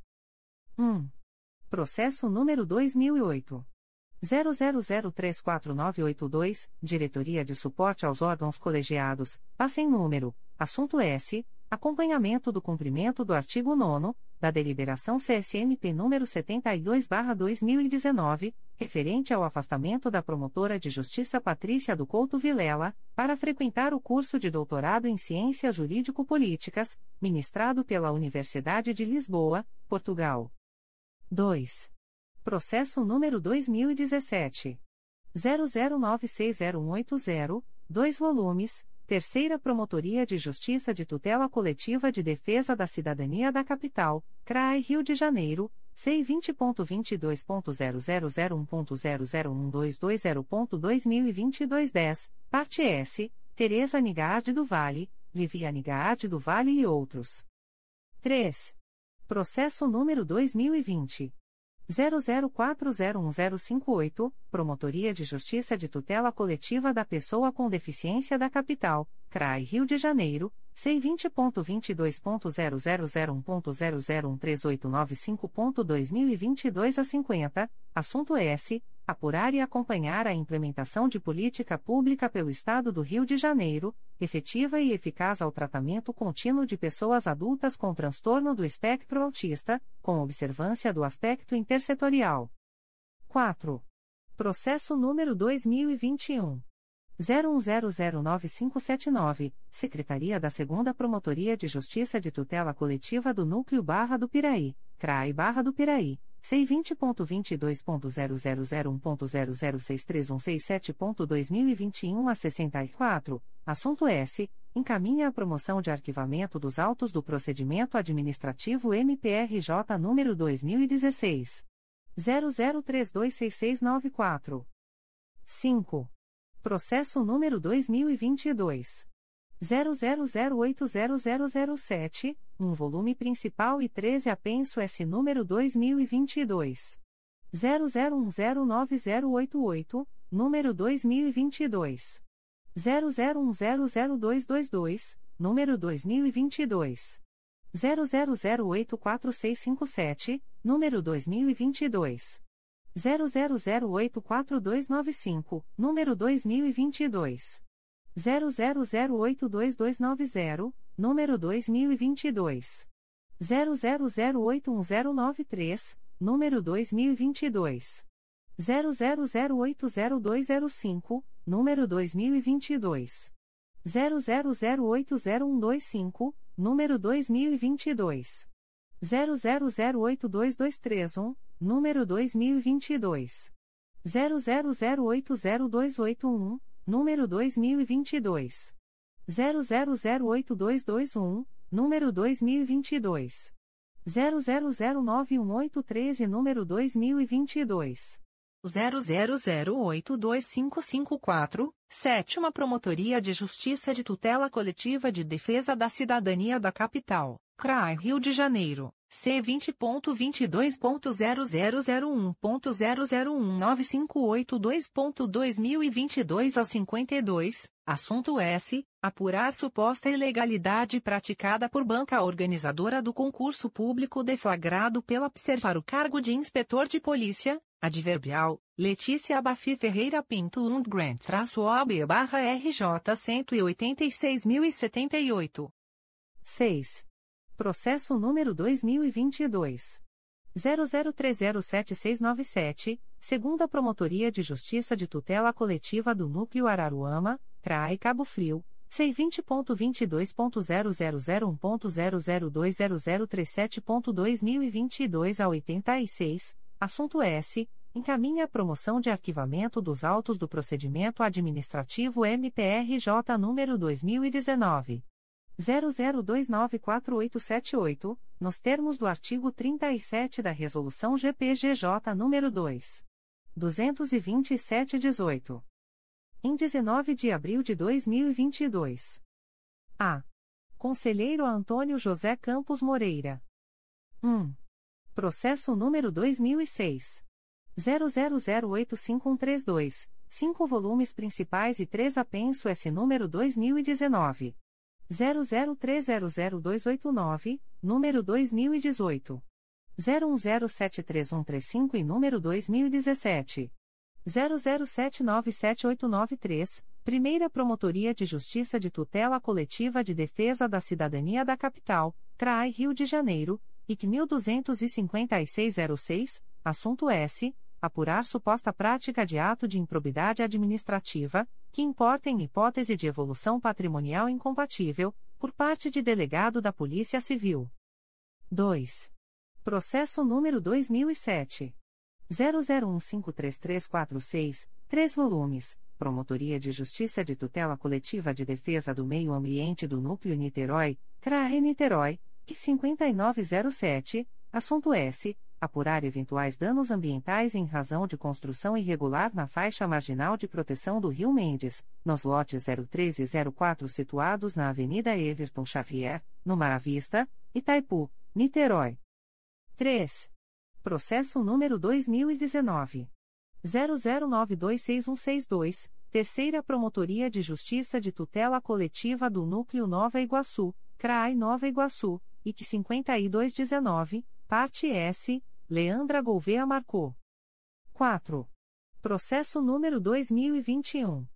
1. Processo número 2008. 00034982, Diretoria de Suporte aos Órgãos Colegiados, passem número, assunto S, acompanhamento do cumprimento do artigo 9 da Deliberação CSMP número 72/2019, referente ao afastamento da promotora de Justiça Patrícia do Couto Vilela, para frequentar o curso de doutorado em Ciências Jurídico-Políticas, ministrado pela Universidade de Lisboa, Portugal. 2. Processo número 2017. 00960180, 2 volumes, Terceira Promotoria de Justiça de Tutela Coletiva de Defesa da Cidadania da Capital, CRAI Rio de Janeiro, C20.22.0001.0012220.2022 10, parte S, Tereza Nigarde do Vale, Livia Nigarde do Vale e outros. 3. Processo número 2020. 00401058, Promotoria de Justiça de Tutela Coletiva da Pessoa com Deficiência da Capital, CRAI Rio de Janeiro, C20.22.0001.0013895.2022 a 50, assunto S. Apurar e acompanhar a implementação de política pública pelo Estado do Rio de Janeiro, efetiva e eficaz ao tratamento contínuo de pessoas adultas com transtorno do espectro autista, com observância do aspecto intersetorial. 4. Processo número 2021. 01009579, Secretaria da 2 Promotoria de Justiça de Tutela Coletiva do Núcleo Barra do Piraí, CRAI Barra do Piraí, C20.22.0001.0063167.2021 a 64, assunto S. Encaminha a promoção de arquivamento dos autos do procedimento administrativo MPRJ número 2016. 00326694. 5. Processo número 2022. 00080007, um volume principal e 13 apenso S número 2022. 00109088, número 2022. 00100222, número 2022. 00084657, número 2022. 00084295, número 2022. 00082290, número 2022. 00081093, número 2022. 00080205, número 2022. 00080125, número 2022. 00082231, número 2022. 00080281, número 2022. 00082221, número 2022. 00091813 número 2022. 00082554, Sétima Promotoria de Justiça de Tutela Coletiva de Defesa da Cidadania da Capital, CRAI Rio de Janeiro. C vinte ponto vinte dois ponto zero zero zero um ponto zero zero um nove cinco oito dois ponto dois mil e vinte e dois a cinquenta e dois assunto S apurar suposta ilegalidade praticada por banca organizadora do concurso público deflagrado pela PSER para o cargo de inspetor de polícia adverbial Letícia Abafi Ferreira Pinto Lundgren traço OB barra RJ cento oitenta seis mil setenta e oito seis Processo número 2022. 00307697, segunda Promotoria de Justiça de Tutela Coletiva do Núcleo Araruama, CRAE Cabo Frio, C20.22.0001.0020037.2022 a 86, assunto S. Encaminha a promoção de arquivamento dos autos do procedimento administrativo MPRJ número 2019. 00294878, nos termos do artigo 37 da Resolução GPGJ nº 2. 227-18. Em 19 de abril de 2022. A. Conselheiro Antônio José Campos Moreira. 1. Processo número 2006. 00085132, 5 volumes principais e 3 apenso S número 2019. 00300289, número 2018. 01073135 e número 2017. 00797893, Primeira Promotoria de Justiça de Tutela Coletiva de Defesa da Cidadania da Capital, CRAI Rio de Janeiro, IC 125606, assunto S apurar suposta prática de ato de improbidade administrativa, que importa em hipótese de evolução patrimonial incompatível, por parte de delegado da Polícia Civil. 2. Processo número 2007. 00153346, 3 volumes, Promotoria de Justiça de Tutela Coletiva de Defesa do Meio Ambiente do Núcleo Niterói, CRAE Niterói, que 5907, assunto S apurar eventuais danos ambientais em razão de construção irregular na faixa marginal de proteção do Rio Mendes, nos lotes 03 e 04 situados na Avenida Everton Xavier, no Maravista, Itaipu, Niterói. 3. Processo número 2019 00926162, Terceira Promotoria de Justiça de Tutela Coletiva do Núcleo Nova Iguaçu, CRAI Nova Iguaçu, IC 5219 Parte S, Leandra Gouveia marcou. 4. Processo número 2021.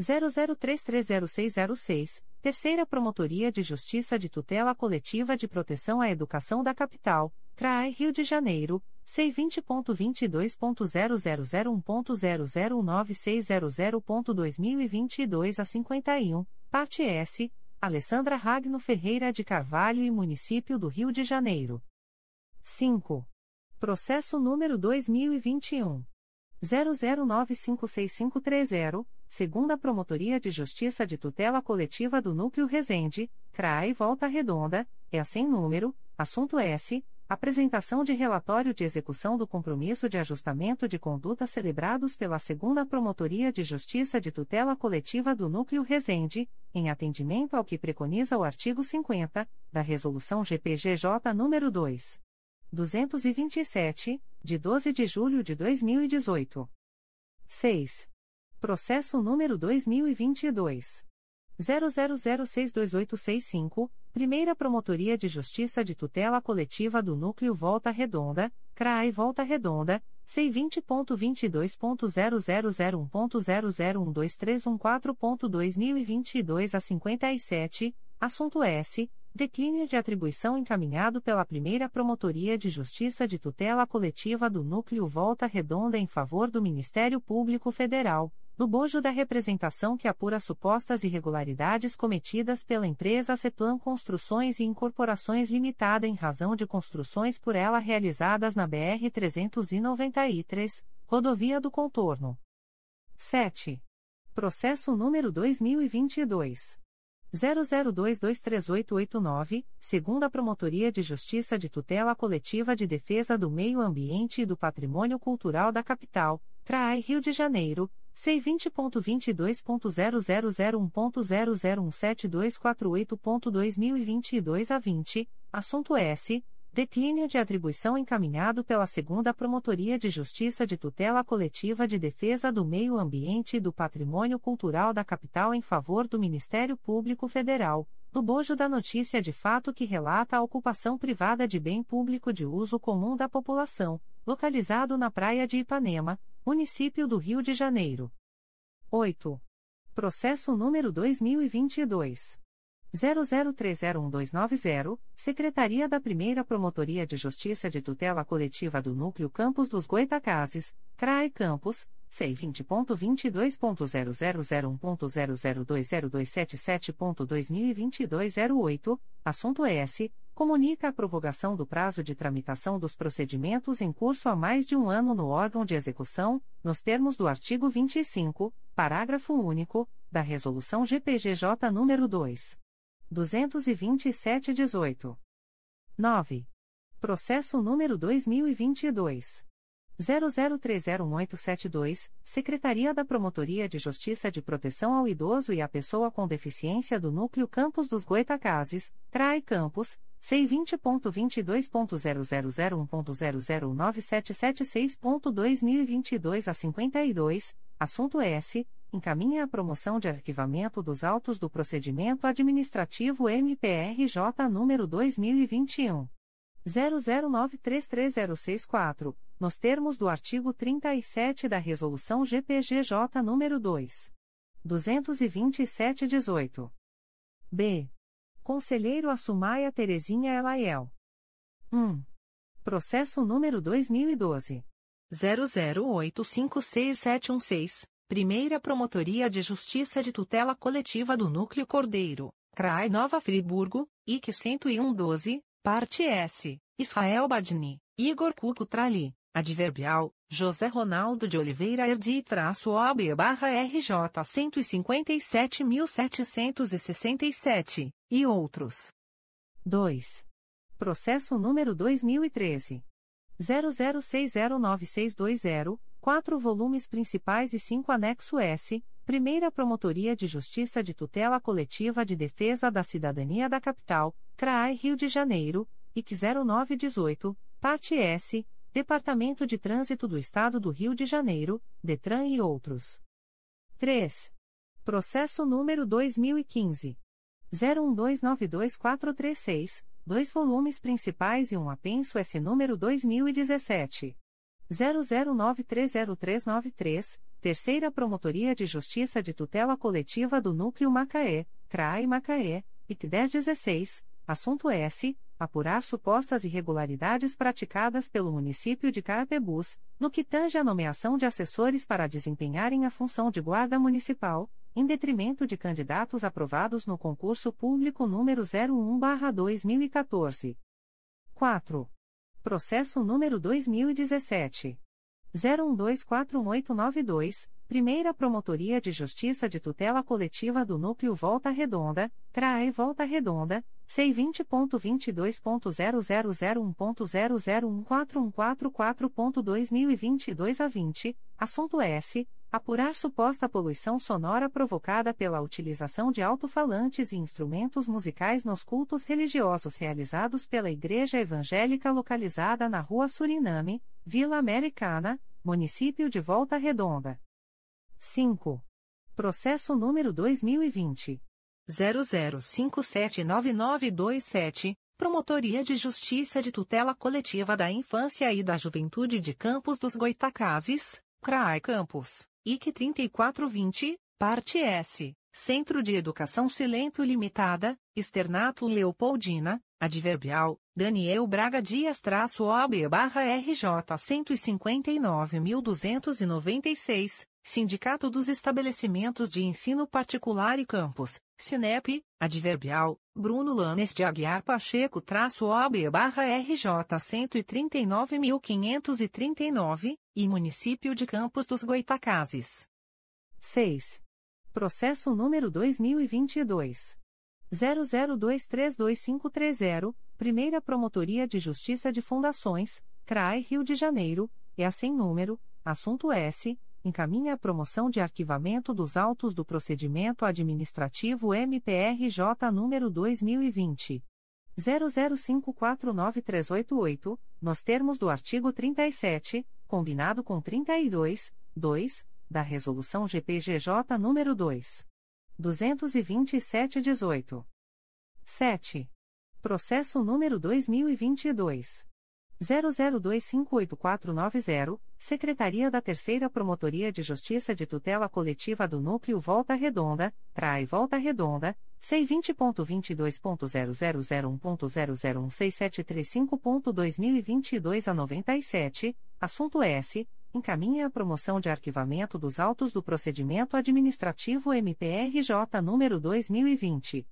00330606, Terceira Promotoria de Justiça de Tutela Coletiva de Proteção à Educação da Capital, CRAE Rio de Janeiro, C20.22.0001.00960.2022 a 51, parte S, Alessandra Ragno Ferreira de Carvalho e Município do Rio de Janeiro. 5. Processo número 2021. 00956530, segunda Promotoria de Justiça de Tutela Coletiva do Núcleo Resende, CRAE Volta Redonda, é sem número, assunto S. Apresentação de relatório de execução do compromisso de ajustamento de conduta celebrados pela segunda Promotoria de Justiça de Tutela Coletiva do Núcleo Resende, em atendimento ao que preconiza o artigo 50 da Resolução GPGJ nº 2. 227, de 12 de julho de 2018. 6. Processo número 2022. 00062865, Primeira Promotoria de Justiça de Tutela Coletiva do Núcleo Volta Redonda, CRAI Volta Redonda, C20.22.0001.0012314.2022 a 57, assunto S Declínio de atribuição encaminhado pela primeira Promotoria de Justiça de Tutela Coletiva do Núcleo Volta Redonda em favor do Ministério Público Federal, no bojo da representação que apura supostas irregularidades cometidas pela empresa Ceplan Construções e Incorporações Limitada em razão de construções por ela realizadas na BR-393, Rodovia do Contorno. 7. Processo número 2022. 00223889, segunda Promotoria de Justiça de Tutela Coletiva de Defesa do Meio Ambiente e do Patrimônio Cultural da Capital, CRAI Rio de Janeiro, C20.22.0001.0017248.2022 a 20, assunto S. Declínio de atribuição encaminhado pela Segunda Promotoria de Justiça de Tutela Coletiva de Defesa do Meio Ambiente e do Patrimônio Cultural da Capital em favor do Ministério Público Federal, no bojo da notícia de fato que relata a ocupação privada de bem público de uso comum da população, localizado na Praia de Ipanema, município do Rio de Janeiro. 8. Processo número 2022. 00301290, Secretaria da Primeira Promotoria de Justiça de Tutela Coletiva do Núcleo Campos dos Goitacazes, CRAE Campos, C20.22.0001.0020277.2022 08, assunto S. Comunica a prorrogação do prazo de tramitação dos procedimentos em curso há mais de um ano no órgão de execução, nos termos do artigo 25, parágrafo único, da Resolução GPGJ nº 2. 227-18. 9. Processo número 2022. 00301872, Secretaria da Promotoria de Justiça de Proteção ao Idoso e à Pessoa com Deficiência do Núcleo Campos dos Goitacazes, CRAE Campos, C20.22.0001.0097776.2022 a 52, assunto S encaminha a promoção de arquivamento dos autos do procedimento administrativo MPRJ número 2021 00933064, nos termos do artigo 37 da resolução GPGJ número 2 227/18. B. Conselheiro Assumaia Terezinha Elaiel. 1. Processo número 2012 00856716. Primeira Promotoria de Justiça de Tutela Coletiva do Núcleo Cordeiro, CRAI Nova Friburgo, IC 10112, Parte S, Israel Badni, Igor Cuco Trali, Adverbial, José Ronaldo de Oliveira Erdi-OB barra RJ 157.767, e outros. 2. Processo número 2013. 00609620, 4 volumes principais e 5 anexo S, Primeira Promotoria de Justiça de Tutela Coletiva de Defesa da Cidadania da Capital, CRAI Rio de Janeiro, IC 0918, Parte S, Departamento de Trânsito do Estado do Rio de Janeiro, DETRAN e outros. 3. Processo número 2015. 01292436, dois volumes principais e um apenso S número 2017. 00930393, Terceira Promotoria de Justiça de Tutela Coletiva do Núcleo Macaé, CRAI Macaé, IC 1016, assunto S. Apurar supostas irregularidades praticadas pelo município de Carapebus, no que tange a nomeação de assessores para desempenharem a função de guarda municipal, em detrimento de candidatos aprovados no concurso público número 01/2014. 4. Processo número 2017 01241892, Primeira Promotoria de Justiça de Tutela Coletiva do Núcleo Volta Redonda, CRAE Volta Redonda, C20.22.0001.0014144.2022 a 20, assunto S. Apurar suposta poluição sonora provocada pela utilização de alto-falantes e instrumentos musicais nos cultos religiosos realizados pela Igreja Evangélica localizada na Rua Suriname, Vila Americana, Município de Volta Redonda. 5. Processo número 2020. 00579927, Promotoria de Justiça de Tutela Coletiva da Infância e da Juventude de Campos dos Goitacazes, CRAI Campos. IC 3420, parte S, Centro de Educação Silento Limitada, Externato Leopoldina, Adverbial, Daniel Braga Dias-OB barra RJ 159.296, Sindicato dos Estabelecimentos de Ensino Particular e Campos, Sinep, Adverbial, Bruno Lanes de Aguiar Pacheco-OB barra RJ 139.539, e Município de Campos dos Goitacazes. 6. Processo número 2022. 00232530, Primeira Promotoria de Justiça de Fundações, CRAE Rio de Janeiro, e sem número, assunto S encaminha a promoção de arquivamento dos autos do procedimento administrativo MPRJ número 2020 00549388, nos termos do artigo 37, combinado com 32, 2, da resolução GPGJ número 2 227/18. 7. Processo número 2022 00258490, Secretaria da Terceira Promotoria de Justiça de Tutela Coletiva do Núcleo Volta Redonda, Trai Volta Redonda, C20.22.0001.0016735.2022 a 97, assunto S. Encaminha a promoção de arquivamento dos autos do procedimento administrativo MPRJ número 2020.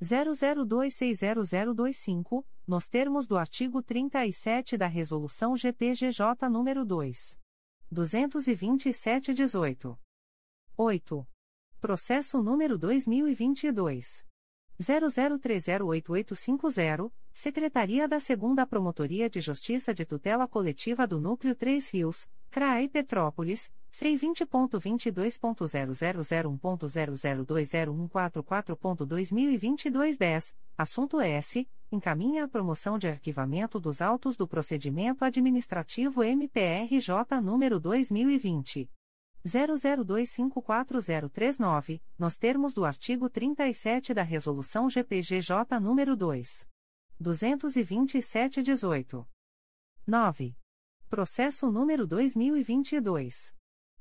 00260025, nos termos do artigo 37 da Resolução GPGJ nº 2. 227-18. 8. Processo número 2022. 00308850, Secretaria da 2 Promotoria de Justiça de Tutela Coletiva do Núcleo 3 Rios, CRAE Petrópolis, C20.22.0001.0020144.2022 10, assunto S. Encaminha a promoção de arquivamento dos autos do procedimento administrativo MPRJ número 2020. 00254039, nos termos do artigo 37 da Resolução GPGJ nº 2. 227-18. 9. Processo número 2022.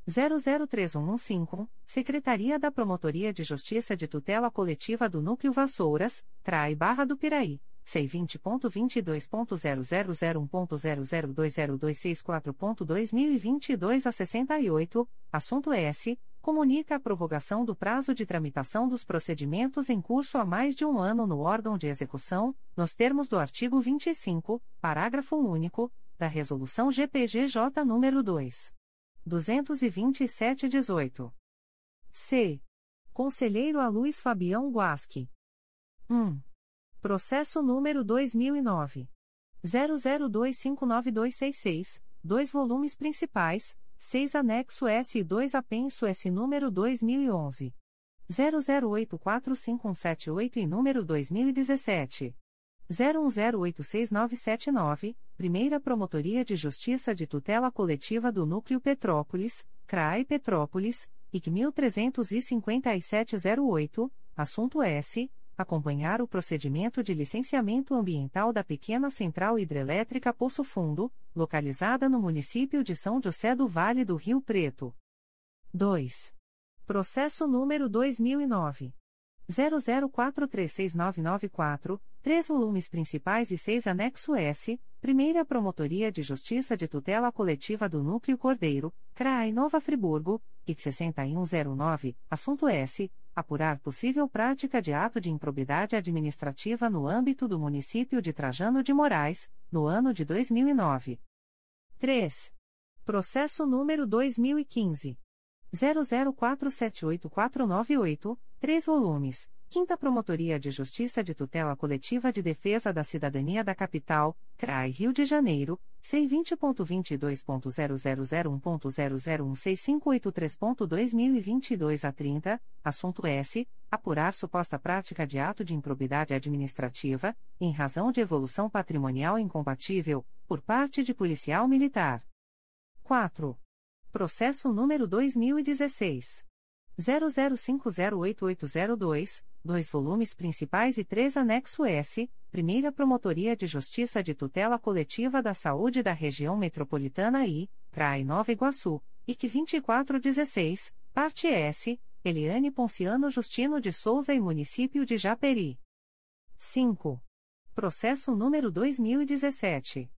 003115, Secretaria da Promotoria de Justiça de Tutela Coletiva do Núcleo Vassouras, Trai Barra do Piraí. C20.22.0001.0020264.2022 a 68, assunto S. Comunica a prorrogação do prazo de tramitação dos procedimentos em curso há mais de um ano no órgão de execução, nos termos do artigo 25, parágrafo único, da Resolução GPGJ nº 2. 227-18. C. Conselheiro a Luiz Fabião Guasque. 1. Processo número 2009. 00259266, dois volumes principais, 6 anexo S e 2 apenso S número 2011. 00845178 e número 2017. 01086979, Primeira Promotoria de Justiça de Tutela Coletiva do Núcleo Petrópolis, CRAI Petrópolis, IC 135708, assunto S acompanhar o procedimento de licenciamento ambiental da pequena central hidrelétrica Poço Fundo, localizada no município de São José do Vale do Rio Preto. 2. Processo número 2009 00436994, três volumes principais e seis anexo S, Primeira Promotoria de Justiça de Tutela Coletiva do Núcleo Cordeiro, CRAI Nova Friburgo, IC 6109, assunto S apurar possível prática de ato de improbidade administrativa no âmbito do município de Trajano de Moraes, no ano de 2009. 3. Processo número 2015. 00478498, 3 volumes. Quinta Promotoria de Justiça de Tutela Coletiva de Defesa da Cidadania da Capital, CRAI Rio de Janeiro, C20.22.0001.0016583.2022 a 30, assunto S. Apurar suposta prática de ato de improbidade administrativa, em razão de evolução patrimonial incompatível, por parte de policial militar. 4. Processo número 2016. 00508802, dois volumes principais e três anexo S, Primeira Promotoria de Justiça de Tutela Coletiva da Saúde da Região Metropolitana I, CRAI Nova Iguaçu, IC 2416, parte S, Eliane Ponciano Justino de Souza e Município de Japeri. 5. Processo número 2017.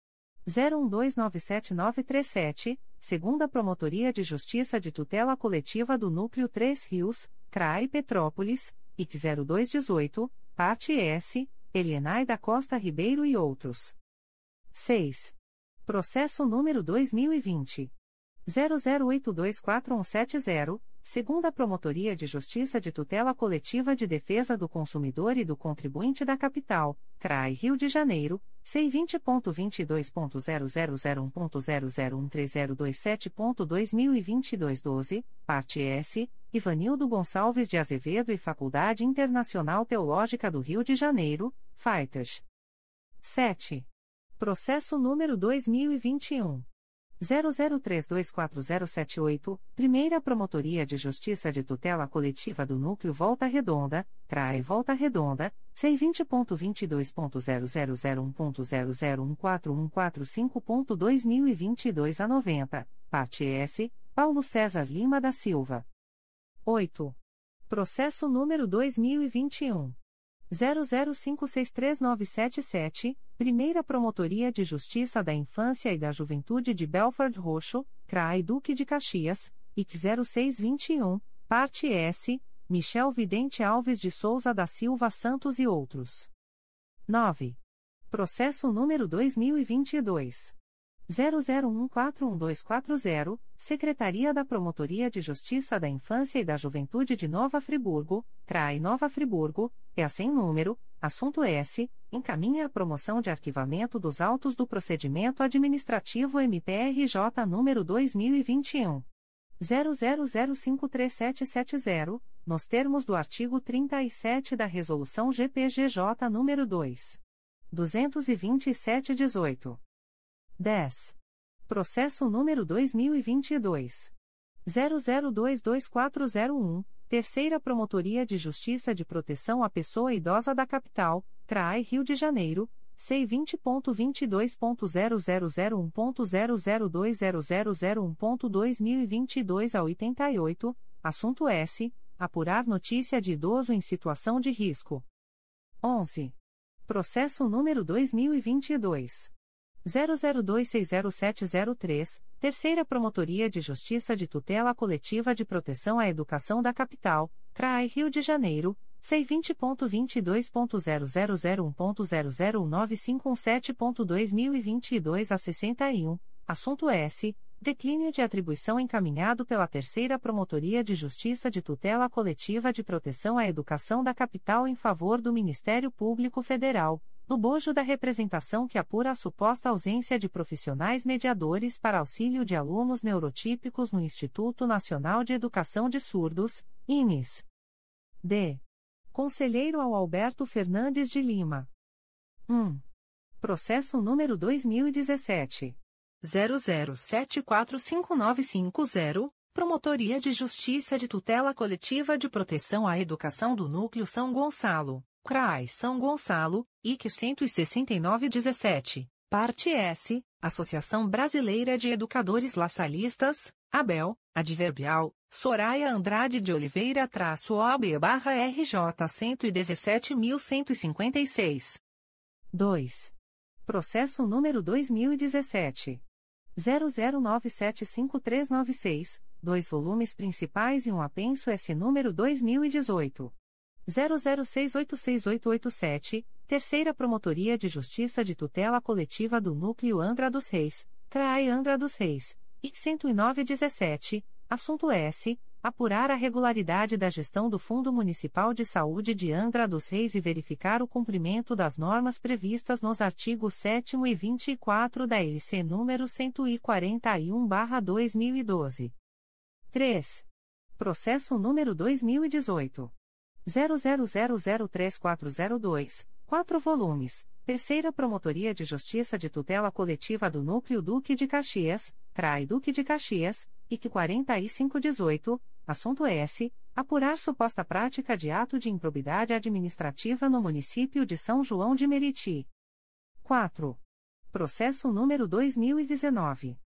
01297937, segunda Promotoria de Justiça de Tutela Coletiva do Núcleo 3 Rios, CRAI Petrópolis, IC 0218, parte S, Elienay da Costa Ribeiro e outros. 6. Processo número 2020 00824170, segunda Promotoria de Justiça de Tutela Coletiva de Defesa do Consumidor e do Contribuinte da Capital, CRAI Rio de Janeiro, C20.22.0001.0013027.2022 12, parte S, Ivanildo Gonçalves de Azevedo e Faculdade Internacional Teológica do Rio de Janeiro, Fighters. 7. Processo número 2021. 00324078, Primeira Promotoria de Justiça de Tutela Coletiva do Núcleo Volta Redonda, CRAE Volta Redonda, C20.22.0001.0014145.2022 a 90, parte S, Paulo César Lima da Silva. 8. Processo número 2021. 00563977, Primeira Promotoria de Justiça da Infância e da Juventude de Belford Roxo, CRAI Duque de Caxias, IC 0621, Parte S, Michel Vidente Alves de Souza da Silva Santos e outros. 9. Processo número 2022. 00141240, Secretaria da Promotoria de Justiça da Infância e da Juventude de Nova Friburgo, CRAI Nova Friburgo, é sem número, assunto S, encaminha a promoção de arquivamento dos autos do procedimento administrativo MPRJ número 2021. 00053770, nos termos do artigo 37 da Resolução GPGJ número 2. 227-18. 10. Processo número 2022. 00224001, Terceira Promotoria de Justiça de Proteção à Pessoa Idosa da Capital, CRAI Rio de Janeiro, C20.22.0001.0020001.2022 a 88, assunto S. Apurar notícia de idoso em situação de risco. 11. Processo número 2022. 00260703, Terceira Promotoria de Justiça de Tutela Coletiva de Proteção à Educação da Capital, CRAI Rio de Janeiro, C20.22.0001.0095117.2022 a 61, assunto S. Declínio de atribuição encaminhado pela Terceira Promotoria de Justiça de Tutela Coletiva de Proteção à Educação da Capital em favor do Ministério Público Federal, no bojo da representação que apura a suposta ausência de profissionais mediadores para auxílio de alunos neurotípicos no Instituto Nacional de Educação de Surdos, INES. D. Conselheiro ao Alberto Fernandes de Lima. 1. Processo número 2017. 00745950, Promotoria de Justiça de Tutela Coletiva de Proteção à Educação do Núcleo São Gonçalo, CRAI São Gonçalo, IC 16917, Parte S, Associação Brasileira de Educadores Laçalistas, ABEL, Adverbial, Soraya Andrade de Oliveira traço OB barra RJ 117.156. 2. Processo número 2017. 00975396, dois volumes principais e um apenso S número 2018. 00686887, Terceira Promotoria de Justiça de Tutela Coletiva do Núcleo Angra dos Reis, CRAI Angra dos Reis, IC 10917, assunto S. Apurar a regularidade da gestão do Fundo Municipal de Saúde de Angra dos Reis e verificar o cumprimento das normas previstas nos artigos 7 e 24 da LC nº 141-2012. 3. Processo número 2018. 00003402, 4 volumes, Terceira Promotoria de Justiça de Tutela Coletiva do Núcleo Duque de Caxias, CRAI Duque de Caxias, IC 4518, assunto S. Apurar suposta prática de ato de improbidade administrativa no município de São João de Meriti. 4. Processo número 2019.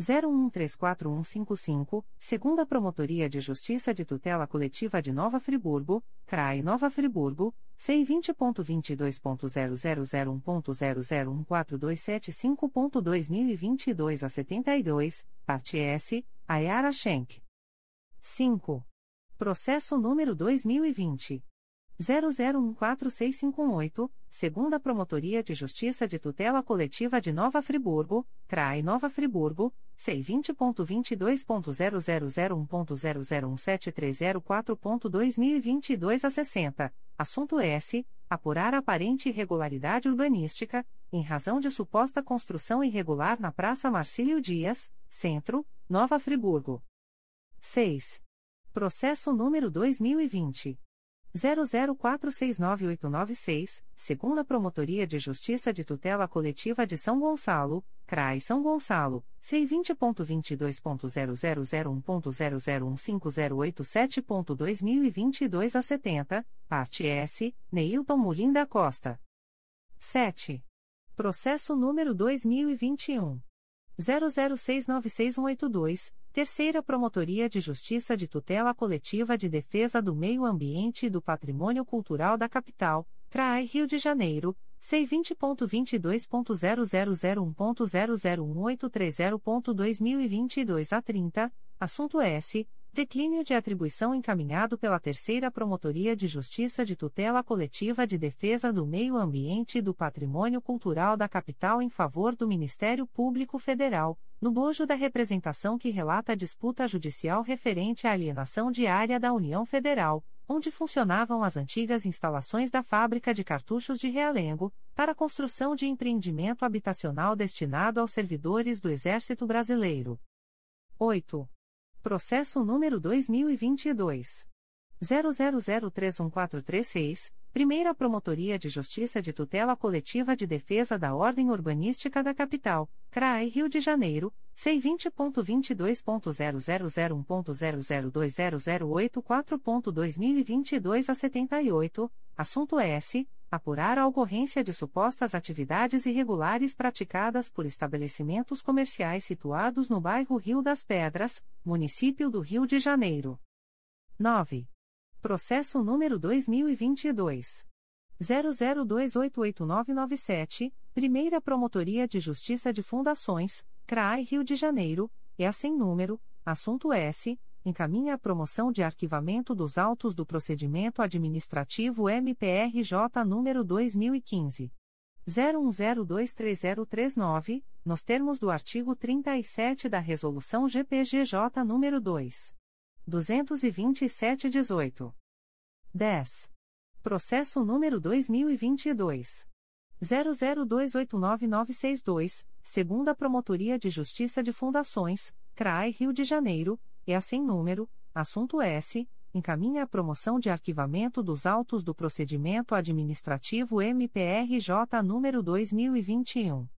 01134155, segunda Promotoria de Justiça de Tutela Coletiva de Nova Friburgo, CRAI Nova Friburgo, C20.22.0001.0014275.2022 a 72, parte S, Ayara Schenck. 5. Processo número 2020. 00146518, segunda Promotoria de Justiça de Tutela Coletiva de Nova Friburgo, CRAI Nova Friburgo, C20.22.0001.0017304.2022 a 60, assunto S. Apurar aparente irregularidade urbanística, em razão de suposta construção irregular na Praça Marcílio Dias, Centro, Nova Friburgo. 6. Processo número 2020. 00469896, segunda Promotoria de Justiça de Tutela Coletiva de São Gonçalo, CRAI São Gonçalo, C20.22.0001.0015087.2022 a 70, parte S, Neilton Mulim da Costa. 7. Processo número 2021. 00696182, Terceira Promotoria de Justiça de Tutela Coletiva de Defesa do Meio Ambiente e do Patrimônio Cultural da Capital, CRAI Rio de Janeiro, C20.22.0001.0018330.2022 a 30, assunto S. Declínio de atribuição encaminhado pela Terceira Promotoria de Justiça de Tutela Coletiva de Defesa do Meio Ambiente e do Patrimônio Cultural da Capital em favor do Ministério Público Federal, no bojo da representação que relata a disputa judicial referente à alienação diária da União Federal, onde funcionavam as antigas instalações da fábrica de cartuchos de Realengo, para a construção de empreendimento habitacional destinado aos servidores do Exército Brasileiro. 8. Processo número 2022. 00031436, Primeira Promotoria de Justiça de Tutela Coletiva de Defesa da Ordem Urbanística da Capital, CRAE Rio de Janeiro, C20.22.0001.0020084.2022 a 78, assunto S. Apurar a ocorrência de supostas atividades irregulares praticadas por estabelecimentos comerciais situados no bairro Rio das Pedras, município do Rio de Janeiro. 9. Processo número 2022. 00288997, Primeira Promotoria de Justiça de Fundações, CRAI Rio de Janeiro, é sem número, assunto S encaminha a promoção de arquivamento dos autos do procedimento administrativo MPRJ número 2015 01023039, nos termos do artigo 37 da resolução GPGJ número 2 227/18. 10. Processo número 2022 00289962, segunda Promotoria de Justiça de Fundações, CRAI Rio de Janeiro é a sem número, assunto S, encaminha a promoção de arquivamento dos autos do procedimento administrativo MPRJ número 2021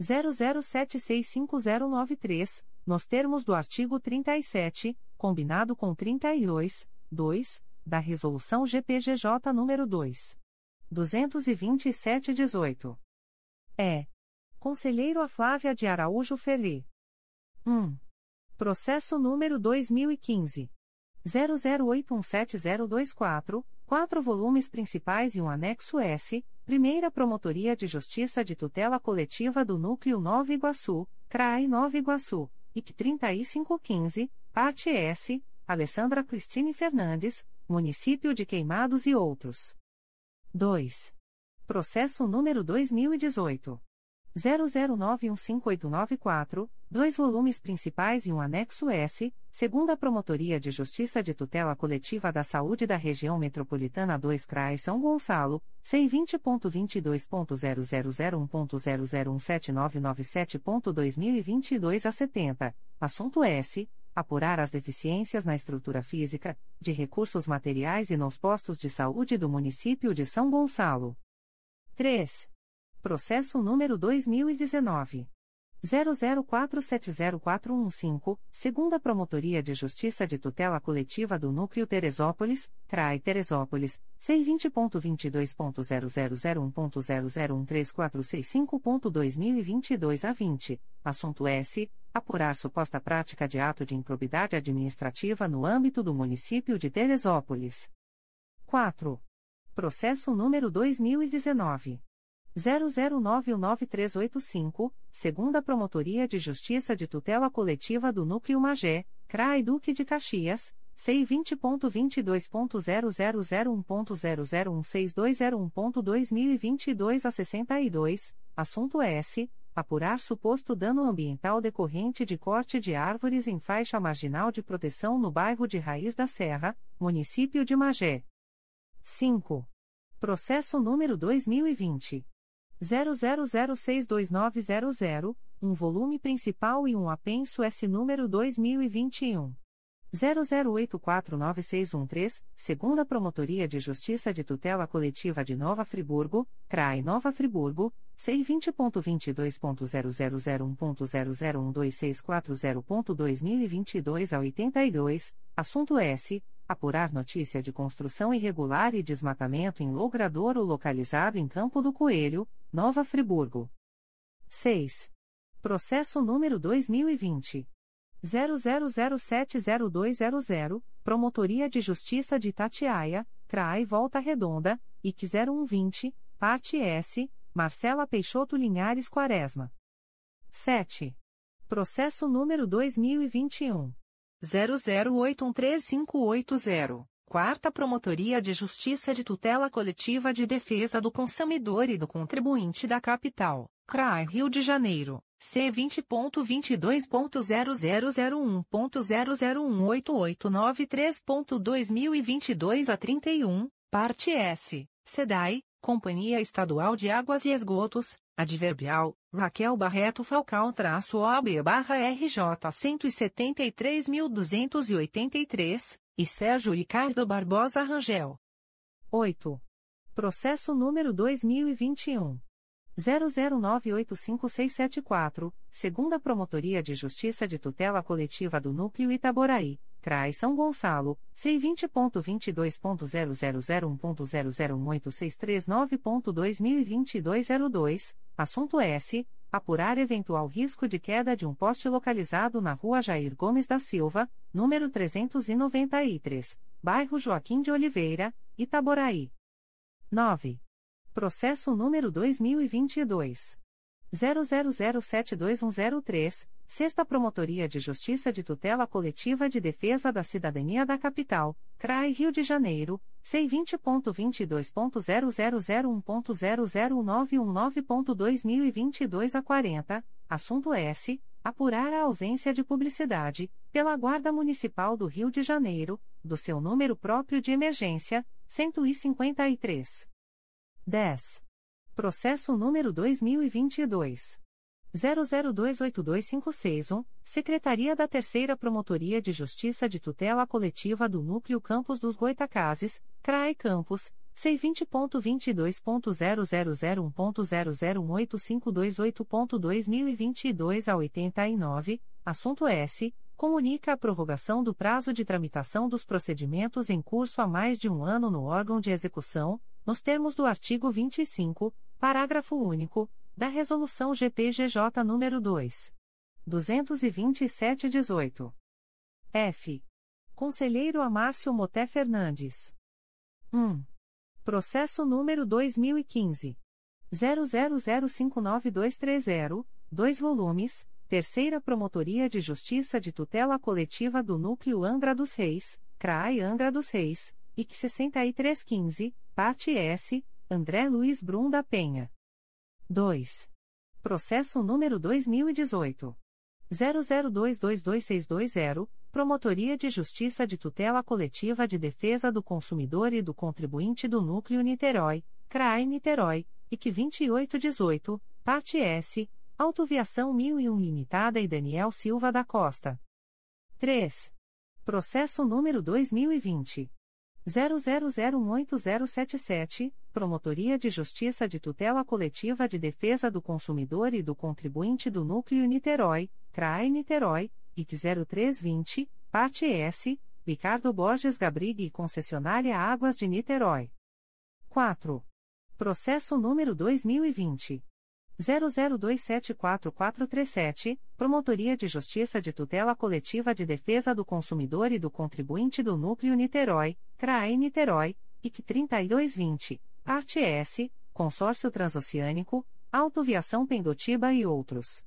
00765093, nos termos do artigo 37, combinado com 32, 2, da resolução GPGJ número 2 227/18. É. Conselheiro a Flávia de Araújo Ferri. 1. Processo número 2015. 00817024, quatro volumes principais e um anexo S, Primeira Promotoria de Justiça de Tutela Coletiva do Núcleo Nova Iguaçu, CRAI Nova Iguaçu, IC 3515, parte S, Alessandra Cristine Fernandes, Município de Queimados e outros. 2. Processo número 2018. 00915894, dois volumes principais e um anexo S, segunda Promotoria de Justiça de Tutela Coletiva da Saúde da Região Metropolitana 2 CRAI São Gonçalo, C20.22.0001.0017997.2022 a 70, assunto S. Apurar as deficiências na estrutura física, de recursos materiais e nos postos de saúde do município de São Gonçalo. 3. Processo número 2019. 00470415, segunda Promotoria de Justiça de Tutela Coletiva do Núcleo Teresópolis, CRAI Teresópolis, C20.22.0001.0013465.2022 a 20, assunto S. Apurar suposta prática de ato de improbidade administrativa no âmbito do município de Teresópolis. 4. Processo número 2019. 00919385, segunda Promotoria de Justiça de Tutela Coletiva do Núcleo Magé, CRAI Duque de Caxias, C20.22.0001.0016201.2022 a 62, assunto S. Apurar suposto dano ambiental decorrente de corte de árvores em faixa marginal de proteção no bairro de Raiz da Serra, município de Magé. 5. Processo número 2020. 00062900, um volume principal e um apenso S número 2021. 00849613, segunda Promotoria de Justiça de Tutela Coletiva de Nova Friburgo, CRAI Nova Friburgo, C20.22.0001.0012640.2022 a 82, assunto S apurar notícia de construção irregular e desmatamento em logradouro localizado em Campo do Coelho, Nova Friburgo. 6. Processo número 2020 00070200, Promotoria de Justiça de Itatiaia, CRAI Volta Redonda, IC 0120, Parte S, Marcela Peixoto Linhares Quaresma. 7. Processo número 2021. 00813580. Quarta Promotoria de Justiça de Tutela Coletiva de Defesa do Consumidor e do Contribuinte da Capital, CRAI Rio de Janeiro, C20.22.0001.0018893.2022 a 31, parte S, SEDAI, Companhia Estadual de Águas e Esgotos, Adverbial, Raquel Barreto Falcão-OB-RJ 173.283, e Sérgio Ricardo Barbosa Rangel. 8. Processo número 2021. 00985674, segunda Promotoria de Justiça de Tutela Coletiva do Núcleo Itaboraí, CRAI São Gonçalo, C20.22.0001.0018639.2022 a 02, assunto S. Apurar eventual risco de queda de um poste localizado na rua Jair Gomes da Silva, número 393, bairro Joaquim de Oliveira, Itaboraí. 9. Processo número 2022. 00072103, Sexta Promotoria de Justiça de Tutela Coletiva de Defesa da Cidadania da Capital, CRAI Rio de Janeiro, C20.22.0001.00919.2022 a 40, assunto S. Apurar a ausência de publicidade, pela Guarda Municipal do Rio de Janeiro, do seu número próprio de emergência, 153. 10. Processo número 2022. 00282561, Secretaria da Terceira Promotoria de Justiça de Tutela Coletiva do Núcleo Campos dos Goitacazes, CRAE Campos, C20.22.0001.0018528.2022 a 89, assunto S. Comunica a prorrogação do prazo de tramitação dos procedimentos em curso há mais de um ano no órgão de execução, nos termos do artigo 25, parágrafo único, da Resolução GPGJ nº 2. 227-18. F. Conselheiro Amárcio Moté Fernandes. 1. Processo número 2015. 00059230, 2 volumes, Terceira Promotoria de Justiça de Tutela Coletiva do Núcleo Angra dos Reis, CRAI Angra dos Reis, IC 6315, Parte S, André Luiz Brum da Penha. 2. Processo número 2018. 00222620, Promotoria de Justiça de Tutela Coletiva de Defesa do Consumidor e do Contribuinte do Núcleo Niterói, CRAI Niterói, IC 2818, Parte S, Autoviação 1001 Limitada e Daniel Silva da Costa. 3. Processo número 2020. 00018077, Promotoria de Justiça de Tutela Coletiva de Defesa do Consumidor e do Contribuinte do Núcleo Niterói, CRAE Niterói, IC 0320, Parte S, Ricardo Borges Gabrig e Concessionária Águas de Niterói. 4. Processo número 2020. 00274437, Promotoria de Justiça de Tutela Coletiva de Defesa do Consumidor e do Contribuinte do Núcleo Niterói, CRAE Niterói, IC 3220, Parte S, Consórcio Transoceânico, Autoviação Pendotiba e outros.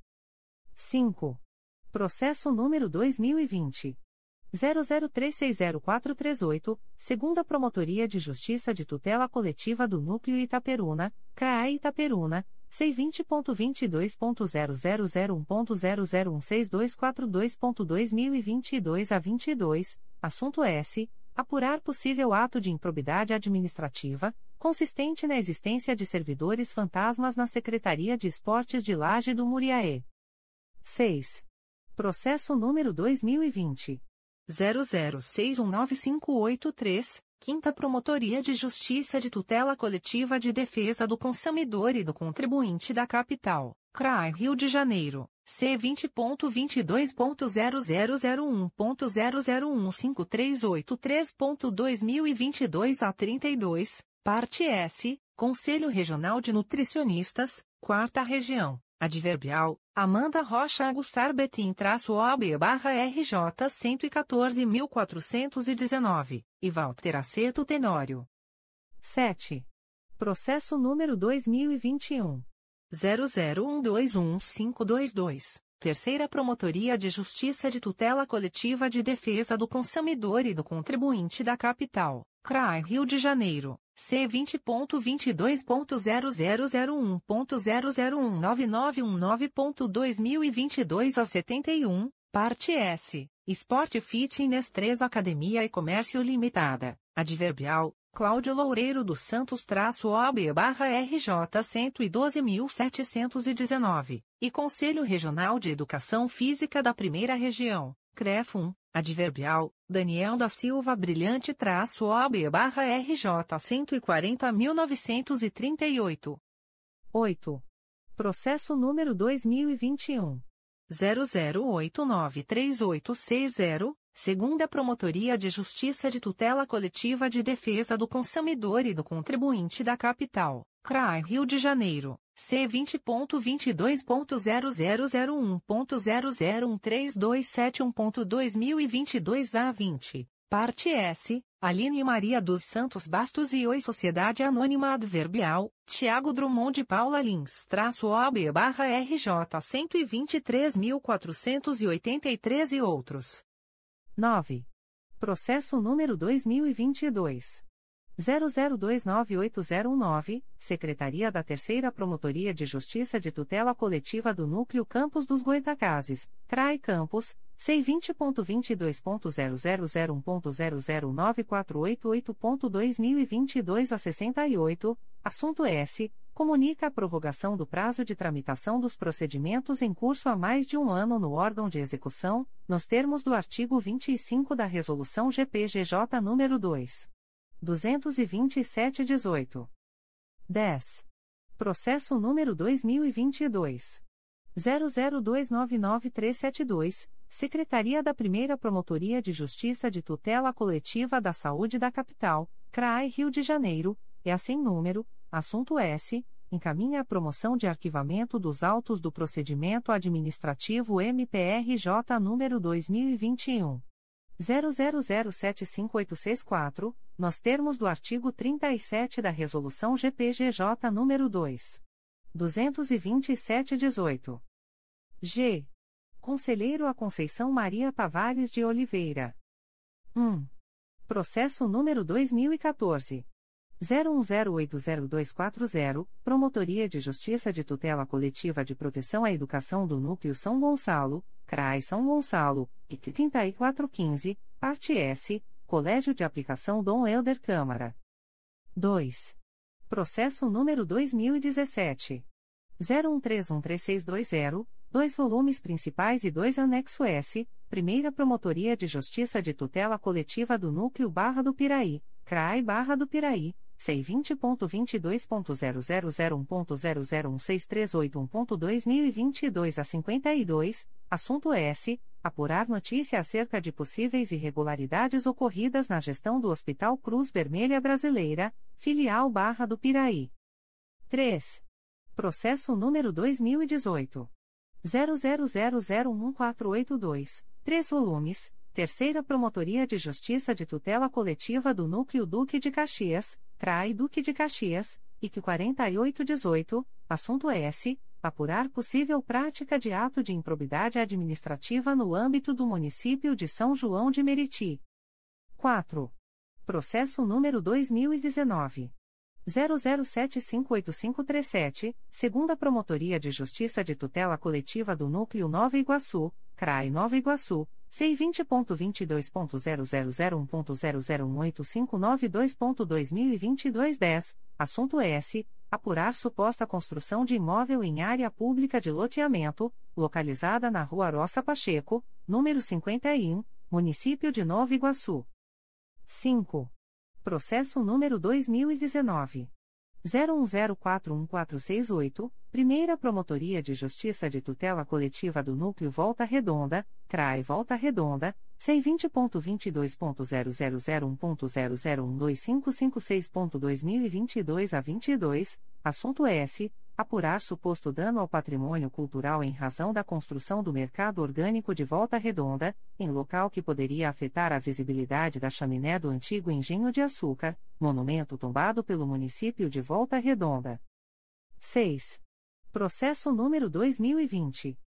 5. Processo número 2020. 00360438, segunda Promotoria de Justiça de Tutela Coletiva do Núcleo Itaperuna, CRAE Itaperuna, C20.22.0001.0016242.2022 a 22, assunto S. Apurar possível ato de improbidade administrativa, consistente na existência de servidores fantasmas na Secretaria de Esportes de Laje do Muriaé. 6. Processo número 2020. 00619583 Quinta Promotoria de Justiça de Tutela Coletiva de Defesa do Consumidor e do Contribuinte da Capital, CRAI Rio de Janeiro, C20.22.0001.0015383.2022 a 32, parte S, Conselho Regional de Nutricionistas, Quarta Região. Adverbial, Amanda Rocha Agussar Betim traço OB barra RJ 114.419, e Walter Aceto Tenório. 7. Processo número 2021. 00121522. Terceira Promotoria de Justiça de Tutela Coletiva de Defesa do Consumidor e do Contribuinte da Capital, CRAI Rio de Janeiro, C20.22.0001.0019919.2022 a 71, parte S, Sport Fitness 3 Academia e Comércio Limitada, Adverbial, Cláudio Loureiro dos Santos traço OB barra RJ 112.719, e Conselho Regional de Educação Física da Primeira Região, CREFUM, adverbial, Daniel da Silva Brilhante traço OB barra RJ 140.938. 8. Processo número 2021. 00893860, segunda Promotoria de Justiça de Tutela Coletiva de Defesa do Consumidor e do Contribuinte da Capital, CRAI Rio de Janeiro, C20.22.0001.0013271.2022 a 20, parte S, Aline Maria dos Santos Bastos e Oi Sociedade Anônima Adverbial, Tiago Drummond de Paula Lins traço OB barra RJ 123.483 e outros. 9. Processo número 2022. 00298019, Secretaria da Terceira Promotoria de Justiça de Tutela Coletiva do Núcleo Campos dos Goitacazes, CRAI Campos, C20.22.0001.0094888.2022 a 68, assunto S. Comunica a prorrogação do prazo de tramitação dos procedimentos em curso há mais de um ano no órgão de execução, nos termos do artigo 25 da Resolução GPGJ nº 2. 227-18. 10. Processo número 2022. 00299372, Secretaria da Primeira Promotoria de Justiça de Tutela Coletiva da Saúde da Capital, CRAI Rio de Janeiro, é assim número, assunto S, encaminha a promoção de arquivamento dos autos do procedimento administrativo MPRJ número 2021 00075864, nos termos do artigo 37 da Resolução GPGJ nº 2. 227-18. G. Conselheiro a Conceição Maria Tavares de Oliveira. 1. Processo número 2014. 01080240, Promotoria de Justiça de Tutela Coletiva de Proteção à Educação do Núcleo São Gonçalo, CRAI São Gonçalo, IT 3415, parte S, Colégio de Aplicação Dom Helder Câmara. 2. Processo número 2017. 01313620, dois volumes principais e dois anexo S, Primeira Promotoria de Justiça de Tutela Coletiva do Núcleo Barra do Piraí, CRAI Barra do Piraí, C20.22.0001.0016381.2022 a 52, assunto S. Apurar notícia acerca de possíveis irregularidades ocorridas na gestão do Hospital Cruz Vermelha Brasileira, filial Barra do Piraí. 3. Processo número 2018. 00001482, 3 volumes. Terceira Promotoria de Justiça de Tutela Coletiva do Núcleo Duque de Caxias, CRAI Duque de Caxias, IC 4818, assunto S. Apurar possível prática de ato de improbidade administrativa no âmbito do município de São João de Meriti. 4. Processo número 2019. 00758537, segunda Promotoria de Justiça de Tutela Coletiva do Núcleo Nova Iguaçu, CRAI Nova Iguaçu, C20.22.0001.0018592.2022 10, assunto S. Apurar suposta construção de imóvel em área pública de loteamento, localizada na Rua Roça Pacheco, número 51, município de Nova Iguaçu. 5. Processo número 2019. 01041468, Primeira Promotoria de Justiça de Tutela Coletiva do Núcleo Volta Redonda, CRAE Volta Redonda, C20.22.0001.0012556.2022 a 22, assunto S. apurar suposto dano ao patrimônio cultural em razão da construção do mercado orgânico de Volta Redonda, em local que poderia afetar a visibilidade da chaminé do antigo engenho de açúcar, monumento tombado pelo município de Volta Redonda. 6. Processo número 2020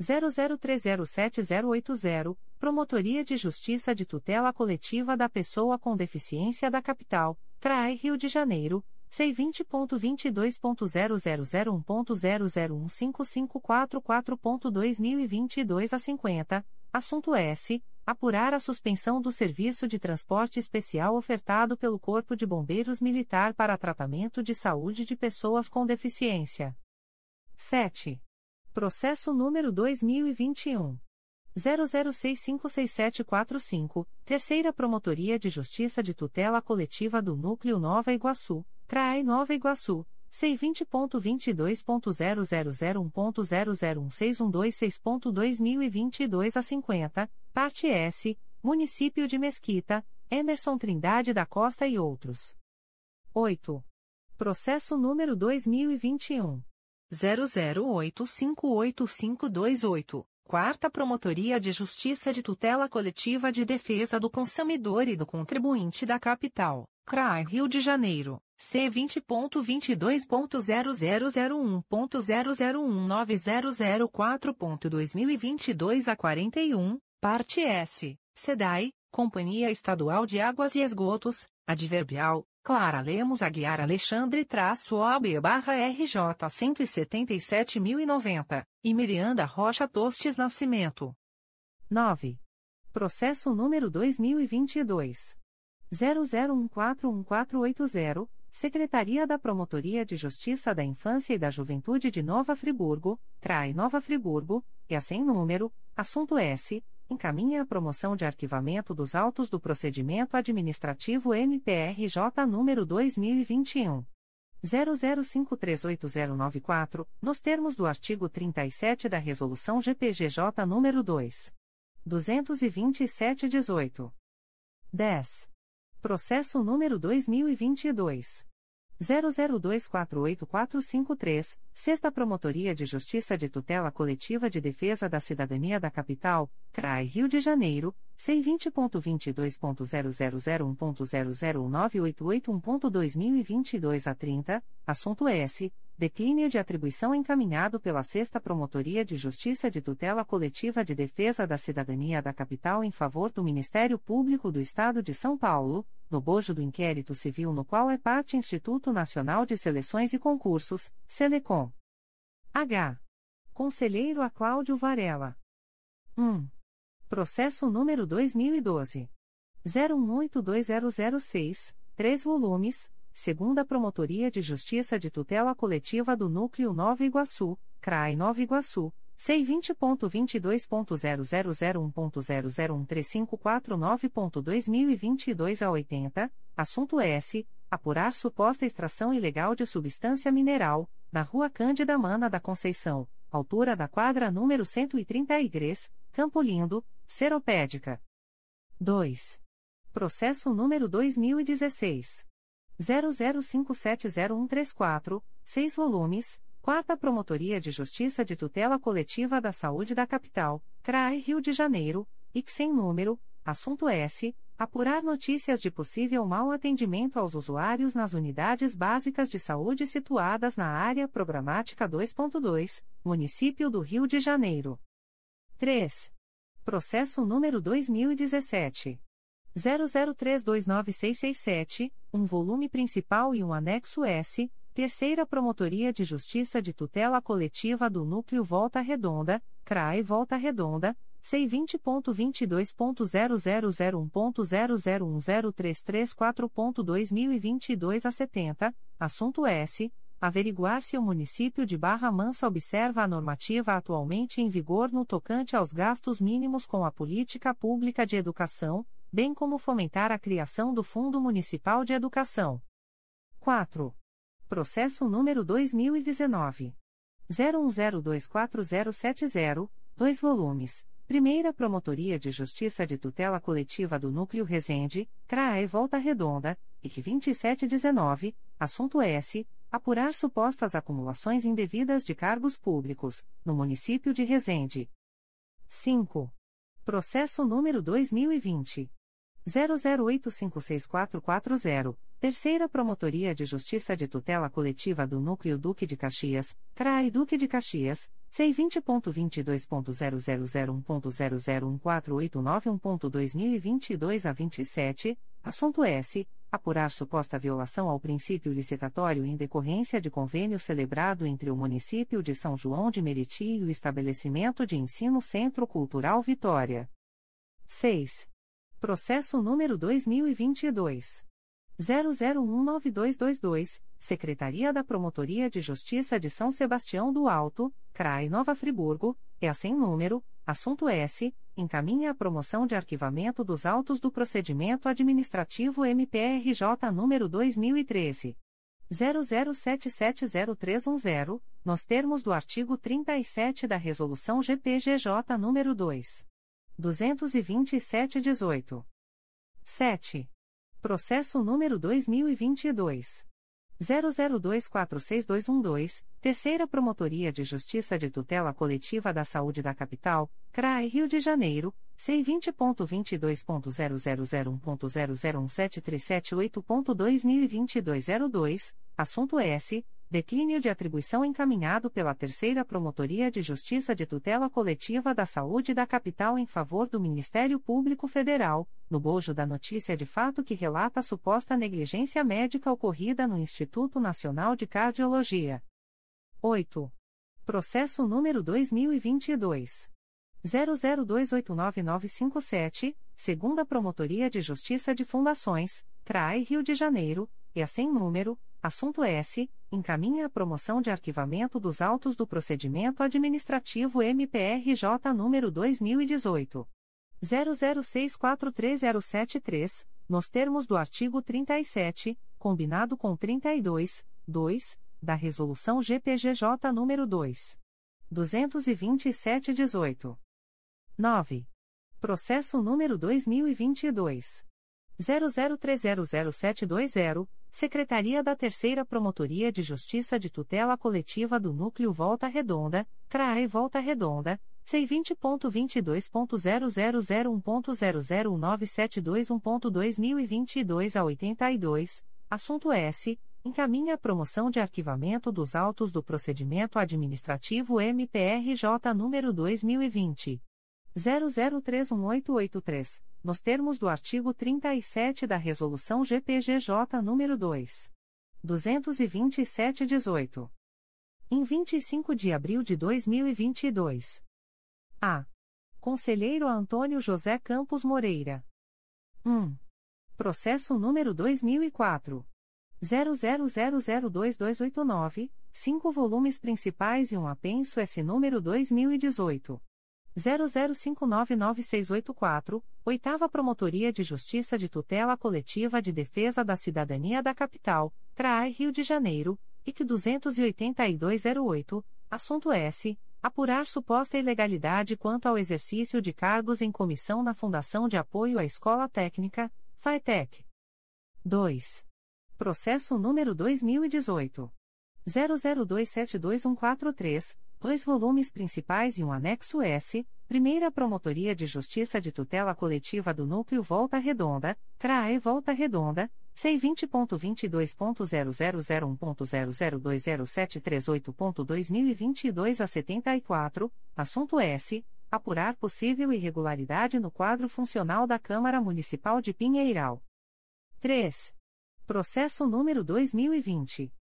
00307080, Promotoria de Justiça de Tutela Coletiva da Pessoa com Deficiência da Capital, CRAE Rio de Janeiro C20.22.0001.0015544.2022 a 50, assunto S. Apurar a suspensão do serviço de transporte especial ofertado pelo Corpo de Bombeiros Militar para tratamento de saúde de pessoas com deficiência. 7. Processo número 2021. 00656745, Terceira Promotoria de Justiça de Tutela Coletiva do Núcleo Nova Iguaçu, CRAE Nova Iguaçu, C20.22.0001.0016126.2022 a 50, parte S, Município de Mesquita, Emerson Trindade da Costa e outros. 8. Processo número 2021. 00858528. Quarta Promotoria de Justiça de Tutela Coletiva de Defesa do Consumidor e do Contribuinte da Capital, CRAI Rio de Janeiro, C20.22.0001.0019004.2022 a 41, parte S, SEDAI, Companhia Estadual de Águas e Esgotos, Adverbial, Clara Lemos Aguiar Alexandre traço OB barra RJ 177.090, e Miranda Rocha Tostes Nascimento. 9. Processo número 2022. 00141480, Secretaria da Promotoria de Justiça da Infância e da Juventude de Nova Friburgo, Trai Nova Friburgo, e a sem número, assunto S encaminha a promoção de arquivamento dos autos do procedimento administrativo MPRJ número 2021 00538094, nos termos do artigo 37 da Resolução GPGJ número 2 227/18. 10. Processo número 2022 00248453, Sexta Promotoria de Justiça de Tutela Coletiva de Defesa da Cidadania da Capital, CRAI Rio de Janeiro, C20.22.0001.00988.2022 a 30, assunto S. Declínio de atribuição encaminhado pela Sexta Promotoria de Justiça de Tutela Coletiva de Defesa da Cidadania da Capital em favor do Ministério Público do Estado de São Paulo, no bojo do inquérito civil no qual é parte Instituto Nacional de Seleções e Concursos, Selecom. H. Conselheiro a Cláudio Varela. 1. Processo número 2012. 01820006, 3 volumes segunda Promotoria de Justiça de Tutela Coletiva do Núcleo Nova Iguaçu, CRAI Nova Iguaçu, C20.22.0001.0013549.2022 a 80, assunto S. Apurar suposta extração ilegal de substância mineral, na Rua Cândida Mana da Conceição, altura da quadra número 133, Campo Lindo, Seropédica. 2. Processo número 2016. 00570134, 6 volumes, 4 Promotoria de Justiça de Tutela Coletiva da Saúde da Capital, CRAE Rio de Janeiro, e sem número, assunto S. Apurar notícias de possível mau atendimento aos usuários nas unidades básicas de saúde situadas na área programática 2.2, Município do Rio de Janeiro. 3. Processo número 2017. 00329667, um volume principal e um anexo S, Terceira Promotoria de Justiça de Tutela Coletiva do Núcleo Volta Redonda, CRAE Volta Redonda, C20.22.0001.0010334.2022 a 70, assunto S. Averiguar se o município de Barra Mansa observa a normativa atualmente em vigor no tocante aos gastos mínimos com a política pública de educação, bem como fomentar a criação do Fundo Municipal de Educação. 4. Processo número 2019. 01024070, 2 volumes. Primeira Promotoria de Justiça de Tutela Coletiva do Núcleo Resende, CRAE Volta Redonda, IC 2719, assunto S apurar supostas acumulações indevidas de cargos públicos, no município de Resende. 5. Processo número 2020. 00856440, Terceira Promotoria de Justiça de Tutela Coletiva do Núcleo Duque de Caxias, CRAI Duque de Caxias, C20.22.0001.0014891.2022 a 27, assunto S. Apurar suposta violação ao princípio licitatório em decorrência de convênio celebrado entre o município de São João de Meriti e o estabelecimento de ensino Centro Cultural Vitória. 6. Processo número 2022. 00192222, Secretaria da Promotoria de Justiça de São Sebastião do Alto, CRAI Nova Friburgo, é a sem número, assunto S, encaminha a promoção de arquivamento dos autos do procedimento administrativo MPRJ número 2013. 00770310, nos termos do artigo 37 da Resolução GPGJ número 2. 227-18. 7. Processo número 2022. 00246212, Terceira Promotoria de Justiça de Tutela Coletiva da Saúde da Capital, CRAE Rio de Janeiro, C20.22.0001.0017378.2022 02, assunto S. Declínio de atribuição encaminhado pela Terceira Promotoria de Justiça de Tutela Coletiva da Saúde da Capital em favor do Ministério Público Federal, no bojo da notícia de fato que relata a suposta negligência médica ocorrida no Instituto Nacional de Cardiologia. 8. Processo número 2022. 00289957, segunda Promotoria de Justiça de Fundações, CRAI Rio de Janeiro, e a sem número, assunto S, encaminha a promoção de arquivamento dos autos do procedimento administrativo MPRJ número 2018 00643073, nos termos do artigo 37, combinado com 32, 2, da resolução GPGJ número 2 22718. 9. Processo número 2022 00300720, Secretaria da Terceira Promotoria de Justiça de Tutela Coletiva do Núcleo Volta Redonda, CRAE Volta Redonda, C20.22.0001.0097221.2022 a 82, assunto S. Encaminha a promoção de arquivamento dos autos do procedimento administrativo MPRJ número 2020. 00318883, nos termos do artigo 37 da Resolução GPGJ nº 2. 227-18. Em 25 de abril de 2022. A. Conselheiro Antônio José Campos Moreira. 1. Processo número 2004. 00002289, 5 volumes principais e um apenso S número 2018. 00599684, Oitava Promotoria de Justiça de Tutela Coletiva de Defesa da Cidadania da Capital, CRAI Rio de Janeiro, IC 28208, assunto S. Apurar suposta ilegalidade quanto ao exercício de cargos em comissão na Fundação de Apoio à Escola Técnica, FAETEC. 2. Processo número 2018. 00272143, dois volumes principais e um anexo S, Primeira Promotoria de Justiça de Tutela Coletiva do Núcleo Volta Redonda, CRAE Volta Redonda, C20.22.0001.0020738.2022 a 74, assunto S. Apurar possível irregularidade no quadro funcional da Câmara Municipal de Pinheiral. 3. Processo número 2020.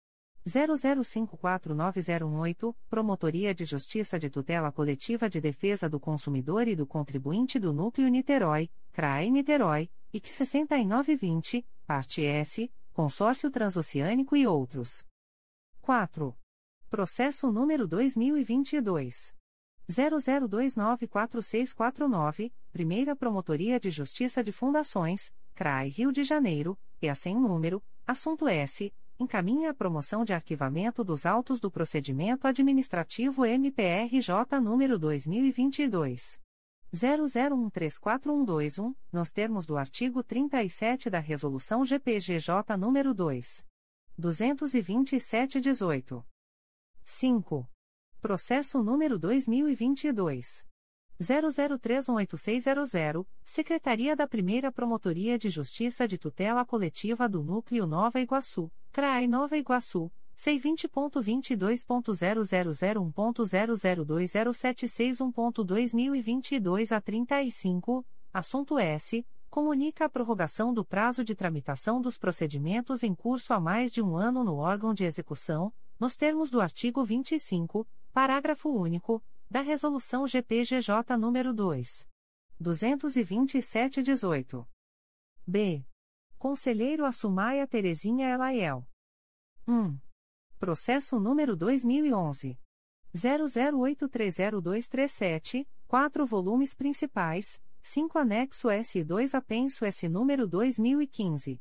00549018, Promotoria de Justiça de Tutela Coletiva de Defesa do Consumidor e do Contribuinte do Núcleo Niterói, CRAE Niterói, IC 6920, Parte S, Consórcio Transoceânico e outros. 4. Processo número 2022. 00294649, Primeira Promotoria de Justiça de Fundações, CRAE Rio de Janeiro, e a sem número, assunto S encaminha a promoção de arquivamento dos autos do procedimento administrativo MPRJ número 2022 00134121, nos termos do artigo 37 da resolução GPGJ número 2 22718. 5. Processo número 2022. 00318600, Secretaria da Primeira Promotoria de Justiça de Tutela Coletiva do Núcleo Nova Iguaçu, CRAI Nova Iguaçu, C20.22.0001.0020761.2022 a 35, assunto S. Comunica a prorrogação do prazo de tramitação dos procedimentos em curso há mais de um ano no órgão de execução, nos termos do artigo 25, parágrafo único, da Resolução GPGJ nº 2. 227-18. B. Conselheiro Assumaia Terezinha Elaiel. 1. Processo número 2011. 00830237, 4 volumes principais, 5 anexo S2 apenso S número 2015.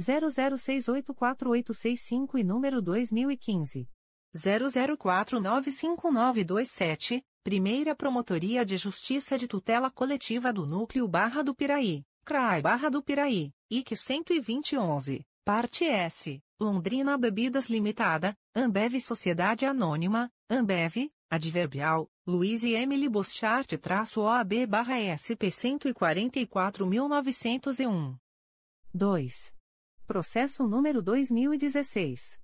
00684865 e número 2015. 00495927, Primeira Promotoria de Justiça de Tutela Coletiva do Núcleo Barra do Piraí, CRAI Barra do Piraí, IC 12011, Parte S, Londrina Bebidas Limitada, Ambev Sociedade Anônima, Ambev, Adverbial, Luiz e Emily Boschart-OAB barra SP 144.901. 2. Processo número 2016.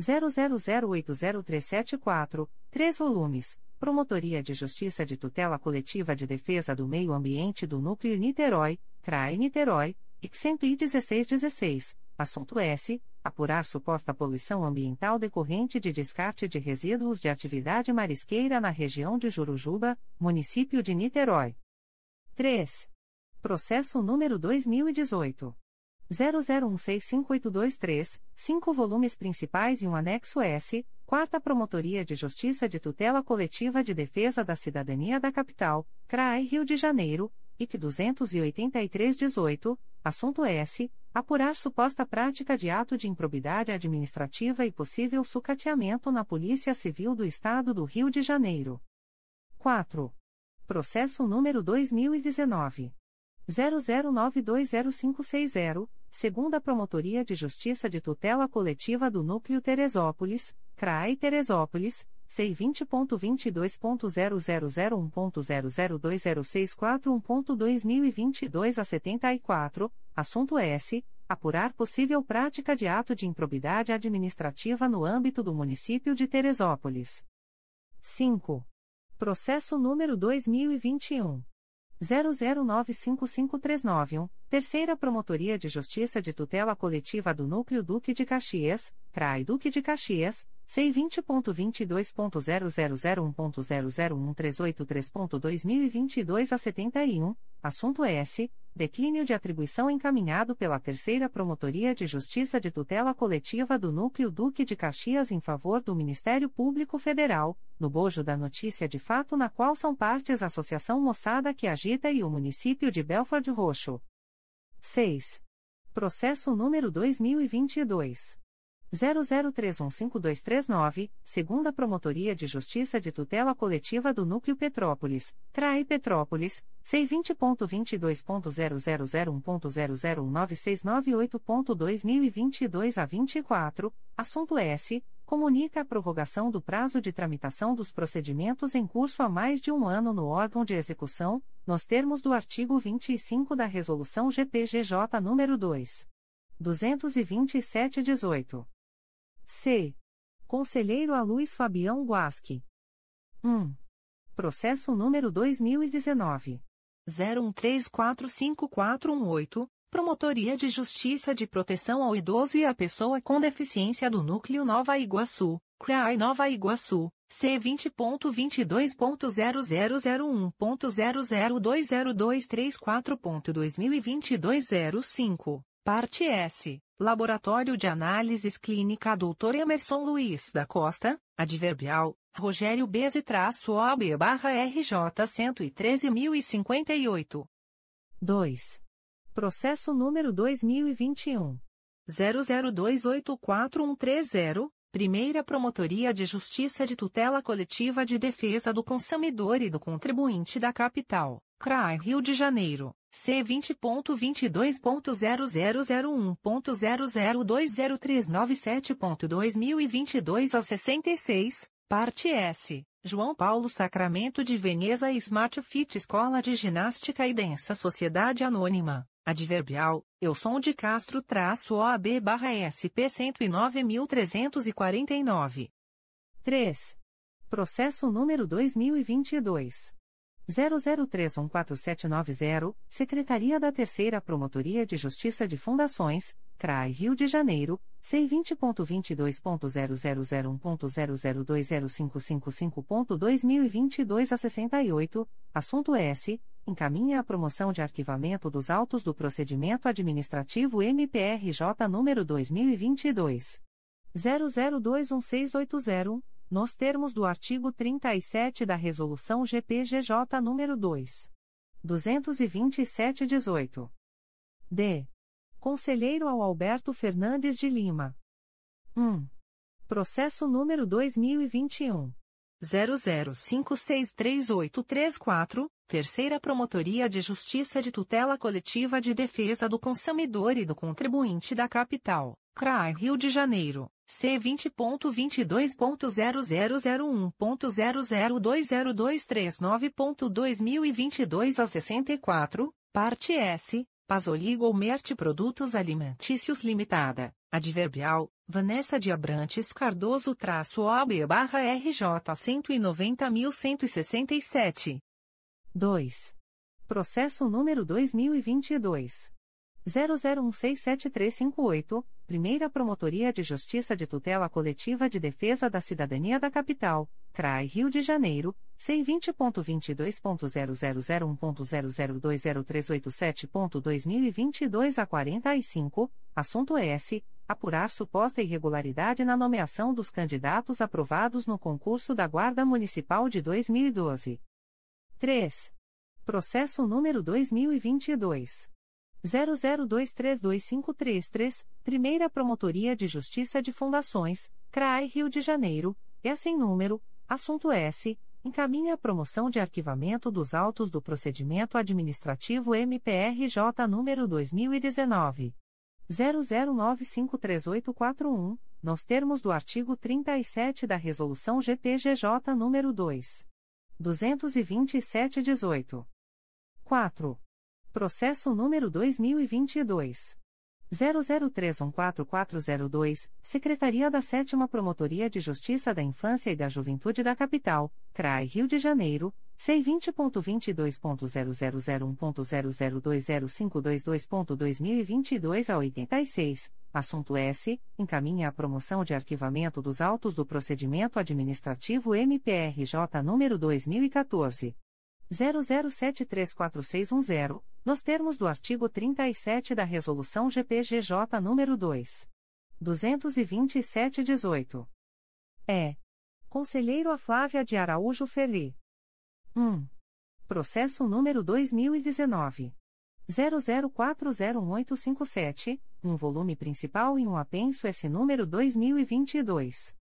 00080374, 3 volumes, Promotoria de Justiça de Tutela Coletiva de Defesa do Meio Ambiente do Núcleo Niterói, CRAE Niterói, IC 11616, assunto S. Apurar suposta poluição ambiental decorrente de descarte de resíduos de atividade marisqueira na região de Jurujuba, município de Niterói. 3. Processo número 2018. 00165823, 5 volumes principais e um anexo S, Quarta Promotoria de Justiça de Tutela Coletiva de Defesa da Cidadania da Capital, CRAI Rio de Janeiro, IC 28318, assunto S. Apurar suposta prática de ato de improbidade administrativa e possível sucateamento na Polícia Civil do Estado do Rio de Janeiro. 4. Processo número 2019. 00920560, segunda Promotoria de Justiça de Tutela Coletiva do Núcleo Teresópolis, CRAI Teresópolis, C20.22.0001.0020641.2022 a 74, assunto S. Apurar possível prática de ato de improbidade administrativa no âmbito do município de Teresópolis. 5. Processo número 2021. 00955391, Terceira Promotoria de Justiça de Tutela Coletiva do Núcleo Duque de Caxias, CRAI Duque de Caxias, C20.22.0001.0013832.2022 a 71, assunto S. Declínio de atribuição encaminhado pela Terceira Promotoria de Justiça de Tutela Coletiva do Núcleo Duque de Caxias em favor do Ministério Público Federal, no bojo da notícia de fato na qual são partes a Associação Moçada que Agita e o Município de Belford Roxo. 6. Processo número 2022. 00315239, segunda Promotoria de Justiça de Tutela Coletiva do Núcleo Petrópolis, CRAE Petrópolis, C20.22.0001.0019698.2022 a 24, assunto S. Comunica a prorrogação do prazo de tramitação dos procedimentos em curso há mais de um ano no órgão de execução, nos termos do artigo 25 da Resolução GPGJ nº 2. 227-18. C. Conselheiro a Luiz Fabião Guasque. 1. Processo número 2019. 01345418, Promotoria de Justiça de Proteção ao Idoso e à Pessoa com Deficiência do Núcleo Nova Iguaçu, CRAI Nova Iguaçu, C20.22.0001.0020234.2022 05, Parte S. Laboratório de Análises Clínica Dr. Emerson Luiz da Costa, Adverbial, Rogério Beze-OAB barra RJ 113.058. 2. Processo número 2021. 00284130, Primeira Promotoria de Justiça de Tutela Coletiva de Defesa do Consumidor e do Contribuinte da Capital, CRAI Rio de Janeiro. C vinte ponto vinte dois ponto zero zero zero um ponto zero zero dois zero três nove sete ponto dois mil e vinte e dois a sessenta e seis parte S. João Paulo Sacramento de Veneza e Smart Fit Escola de Ginástica e Densa Sociedade Anônima Adverbial, Eusom de Castro traço OAB barra SP 109.349. 3. Processo número 2022. 00314790, Secretaria da Terceira Promotoria de Justiça de Fundações, CRAI Rio de Janeiro, C20.22.0001.0020555.2022 a 68, assunto S. Encaminha a promoção de arquivamento dos autos do procedimento administrativo MPRJ número 2022. 00216801 nos termos do artigo 37 da Resolução GPGJ nº 2. 227-18. D. Conselheiro ao Alberto Fernandes de Lima. 1. Processo número 2021. 00563834, Terceira Promotoria de Justiça de Tutela Coletiva de Defesa do Consumidor e do Contribuinte da Capital, CRAI Rio de Janeiro C20.22.0001.0020239.2022 a 64, parte S, Pasolí Gourmet Produtos Alimentícios Limitada, Adverbial, Vanessa de Abrantes Cardoso traço OB barra RJ 190.167. 2. Processo número 2022. 00167358, Primeira Promotoria de Justiça de Tutela Coletiva de Defesa da Cidadania da Capital, CRAI Rio de Janeiro, C20.22.0001.0020387.2022 a 45, assunto S. Apurar suposta irregularidade na nomeação dos candidatos aprovados no concurso da Guarda Municipal de 2012. 3. Processo número 2022. 00232533, Primeira Promotoria de Justiça de Fundações, CRAI Rio de Janeiro, é sem número, assunto S, encaminha a promoção de arquivamento dos autos do procedimento administrativo MPRJ número 2019 00953841, nos termos do artigo 37 da Resolução GPGJ número 2. 227-18. 4. Processo número 2022. 00314402, Secretaria da 7 Promotoria de Justiça da Infância e da Juventude da Capital, CRAI Rio de Janeiro, C20.22.0001.0020522.2022 a 86, assunto S. Encaminha a promoção de arquivamento dos autos do procedimento administrativo MPRJ número 2014. 00734610, nos termos do artigo 37 da Resolução GPGJ nº 2. 227-18. É. Conselheiro a Flávia de Araújo Ferri. 1. Processo número 2019. 00401857, um volume principal e um apenso S número 2022.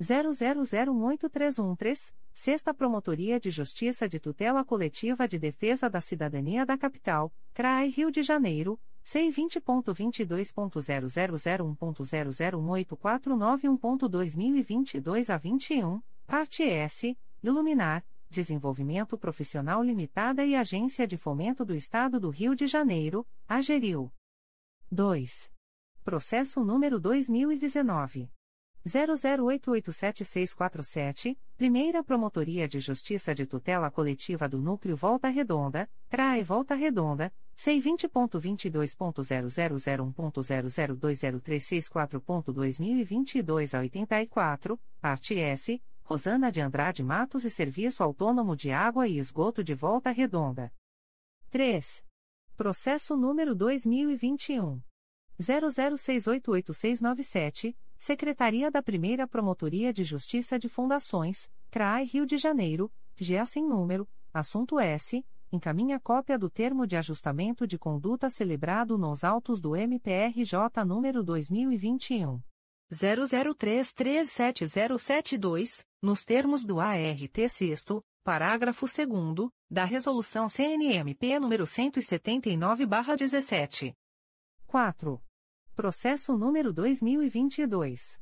00018313, Sexta Promotoria de Justiça de Tutela Coletiva de Defesa da Cidadania da Capital, CRAI Rio de Janeiro, C20.22.0001.0018491.2022 a 21, parte S, Iluminar, Desenvolvimento Profissional Limitada e Agência de Fomento do Estado do Rio de Janeiro, AGERIL. 2. Processo número 2019. 00887647, Primeira Promotoria de Justiça de Tutela Coletiva do Núcleo Volta Redonda, CRAE Volta Redonda, C20.22.0001.0020364.2022 a 84, parte S, Rosana de Andrade Matos e Serviço Autônomo de Água e Esgoto de Volta Redonda. 3. Processo número 2021. 00688697, Secretaria da Primeira Promotoria de Justiça de Fundações, CRAI Rio de Janeiro, GA sem número, assunto S, encaminha cópia do termo de ajustamento de conduta celebrado nos autos do MPRJ número 2021 00337072, nos termos do ART 6 parágrafo 2 da Resolução CNMP nº 179/17. 4. Processo número 2022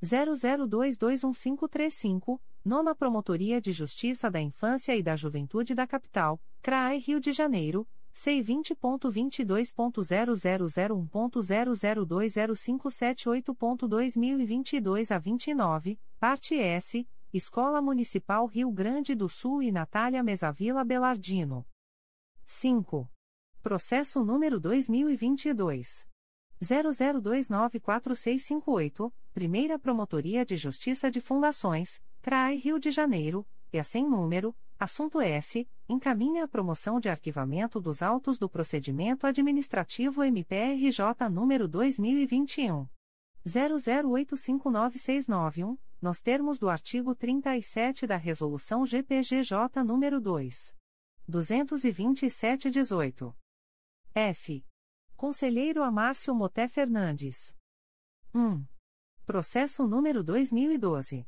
00221535, Nona Promotoria de Justiça da Infância e da Juventude da Capital, CRAE Rio de Janeiro, C20.22.0001.0020578.2022 a 29, parte S, Escola Municipal Rio Grande do Sul e Natália Mesavila Belardino. 5. Processo número 2022. 00294658, Primeira Promotoria de Justiça de Fundações, CRAI Rio de Janeiro, e sem número, assunto S, encaminha a promoção de arquivamento dos autos do procedimento administrativo MPRJ número 2021. 00859691, nos termos do artigo 37 da Resolução GPGJ número 2. 227-18. F. Conselheiro Amárcio Moté Fernandes. 1. Processo número 2012.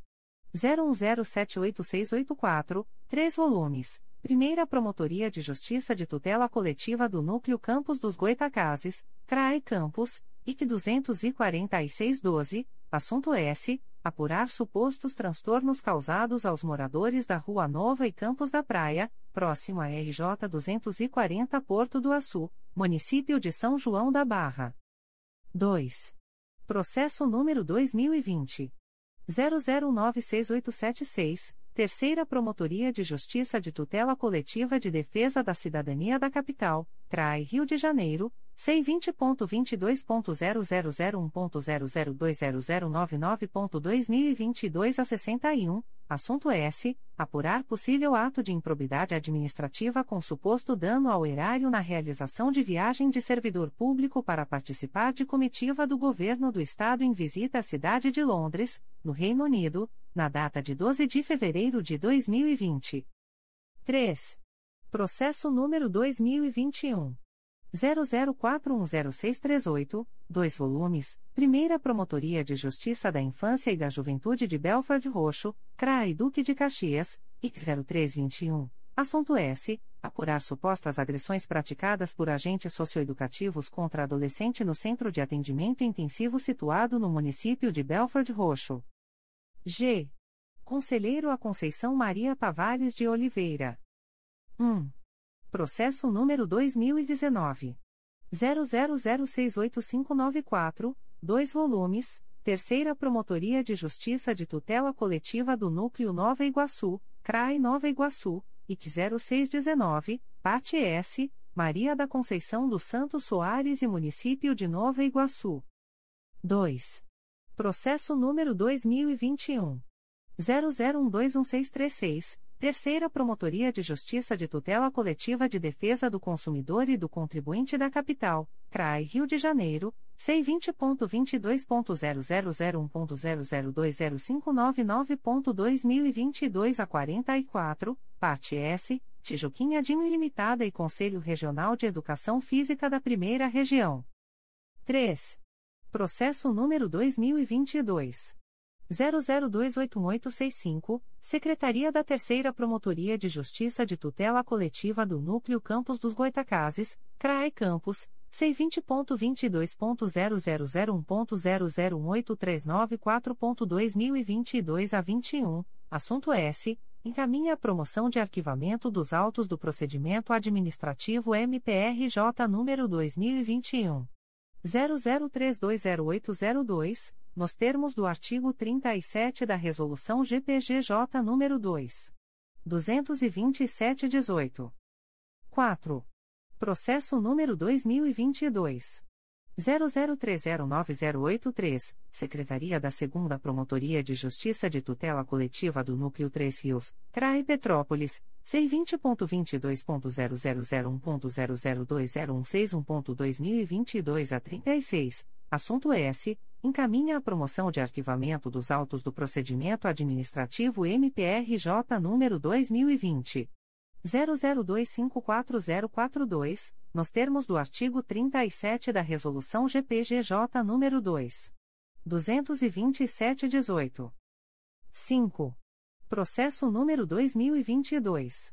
01078684, 3 volumes. Primeira Promotoria de Justiça de Tutela Coletiva do Núcleo Campos dos Goitacazes, CRAE Campos, IC 24612, assunto S. Apurar supostos transtornos causados aos moradores da Rua Nova e Campos da Praia, próximo a RJ 240 Porto do Açu, Município de São João da Barra. 2. Processo número 2020. 00968776, Terceira Promotoria de Justiça de Tutela Coletiva de Defesa da Cidadania da Capital, CRAI Rio de Janeiro, C20.22.0001.0020099.2022 a 61, assunto S. Apurar possível ato de improbidade administrativa com suposto dano ao erário na realização de viagem de servidor público para participar de comitiva do Governo do Estado em visita à cidade de Londres, no Reino Unido, na data de 12 de fevereiro de 2020. 3. Processo número 2021. 00410638, 2 volumes, Primeira Promotoria de Justiça da Infância e da Juventude de Belford Roxo, CRAI Duque de Caxias, IC0321. Assunto S. Apurar supostas agressões praticadas por agentes socioeducativos contra adolescente no Centro de Atendimento Intensivo situado no município de Belford Roxo. G. Conselheiro a Conceição Maria Tavares de Oliveira. 1. Processo número 2019. 00068594, 2 volumes, Terceira Promotoria de Justiça de Tutela Coletiva do Núcleo Nova Iguaçu, CRAI Nova Iguaçu, IC 0619, Parte S, Maria da Conceição dos Santos Soares e Município de Nova Iguaçu. 2. Processo número 2021. 00121636, Terceira Promotoria de Justiça de Tutela Coletiva de Defesa do Consumidor e do Contribuinte da Capital, CRAI Rio de Janeiro, C20.22.0001.0020599.2022 a 44, parte S, Tijuquinha DIM Limitada e Conselho Regional de Educação Física da Primeira Região. 3. Processo número 2022. 00281865, Secretaria da Terceira Promotoria de Justiça de Tutela Coletiva do Núcleo Campos dos Goitacazes, CRAE Campos, C20.22.0001.0018394.2022 a 21, assunto S. Encaminha a promoção de arquivamento dos autos do procedimento administrativo MPRJ número 2021. 00320802 nos termos do artigo 37 da Resolução GPGJ nº 2. 227-18. 4. Processo número 2022. 00309083, Secretaria da 2 Promotoria de Justiça de Tutela Coletiva do Núcleo 3 Rios, CRAE Petrópolis, C20.22.0001.0020161.2022 a 36, assunto S encaminha a promoção de arquivamento dos autos do procedimento administrativo MPRJ número 2020 00254042, nos termos do artigo 37 da resolução GPGJ número 2 227/18. 5. Processo número 2022.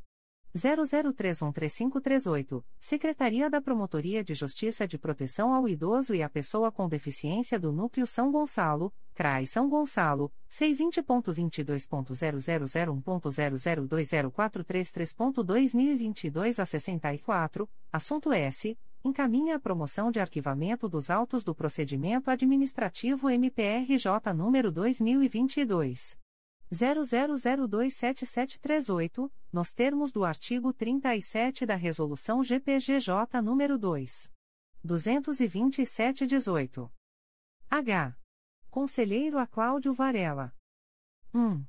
00313538, Secretaria da Promotoria de Justiça de Proteção ao Idoso e à Pessoa com Deficiência do Núcleo São Gonçalo, CRAI São Gonçalo, C20.22.0001.0020433.2022 a 64, assunto S. Encaminha a promoção de arquivamento dos autos do procedimento administrativo MPRJ número 2022. 00027738, nos termos do artigo 37 da Resolução GPGJ nº 2. 227-18. H. Conselheiro a Cláudio Varela. 1.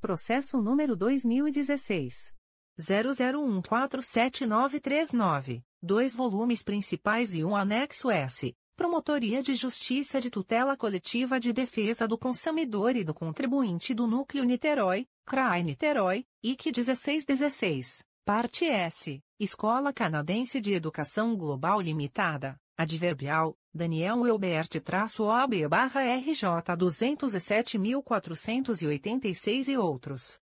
Processo número 2016. 00147939, dois volumes principais e um anexo S. Promotoria de Justiça de Tutela Coletiva de Defesa do Consumidor e do Contribuinte do Núcleo Niterói, CRAI Niterói, IC 1616, Parte S, Escola Canadense de Educação Global Limitada, Adverbial, Daniel Elbert-OB-RJ 207.486 e outros.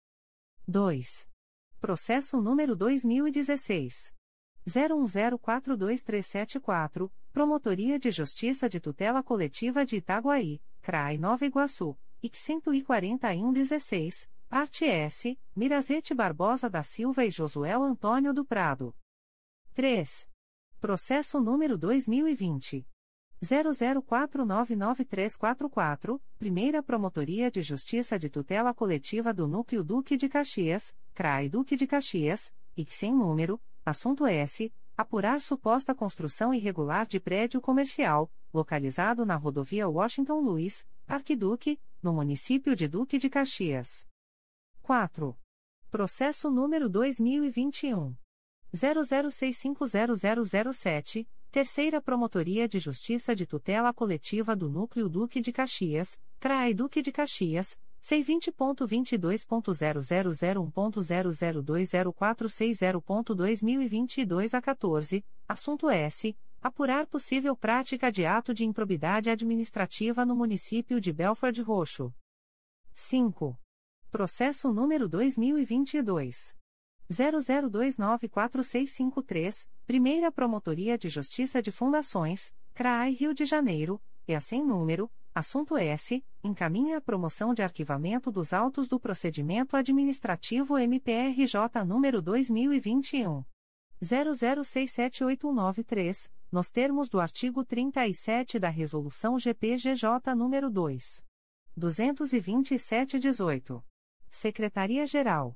2. Processo número 2016. 01042374, Promotoria de Justiça de Tutela Coletiva de Itaguaí, CRAI Nova Iguaçu, IC 14116, Parte S, Mirazete Barbosa da Silva e Josuel Antônio do Prado. 3. Processo número 2020. 00499344, Primeira Promotoria de Justiça de Tutela Coletiva do Núcleo Duque de Caxias, CRAI Duque de Caxias, IC sem número, Assunto S. Apurar suposta construção irregular de prédio comercial, localizado na rodovia Washington Luiz, Arquiduque, no município de Duque de Caxias. 4. Processo número 2021. 00650007, Terceira Promotoria de Justiça de Tutela Coletiva do Núcleo Duque de Caxias, CRAI Duque de Caxias, C20.22.0001.0020460.2022 a 14, assunto S. Apurar possível prática de ato de improbidade administrativa no município de Belford Roxo. 5. Processo número 2022. 00294653, Primeira Promotoria de Justiça de Fundações, CRAI Rio de Janeiro, e sem número, Assunto S. Encaminha a promoção de arquivamento dos autos do procedimento administrativo MPRJ número 2021. 00678193, nos termos do artigo 37 da Resolução GPGJ número 2. 227-18. Secretaria-Geral.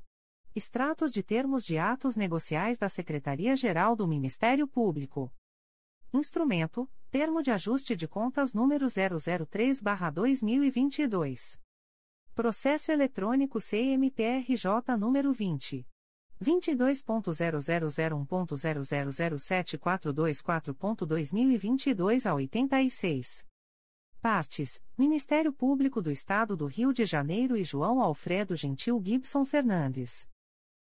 Extratos de termos de atos negociais da Secretaria-Geral do Ministério Público. Instrumento: Termo de Ajuste de Contas número 003/2022. Processo eletrônico CMPRJ número 20 22.0001.0007424.2022 a 86. Partes: Ministério Público do Estado do Rio de Janeiro e João Alfredo Gentil Gibson Fernandes.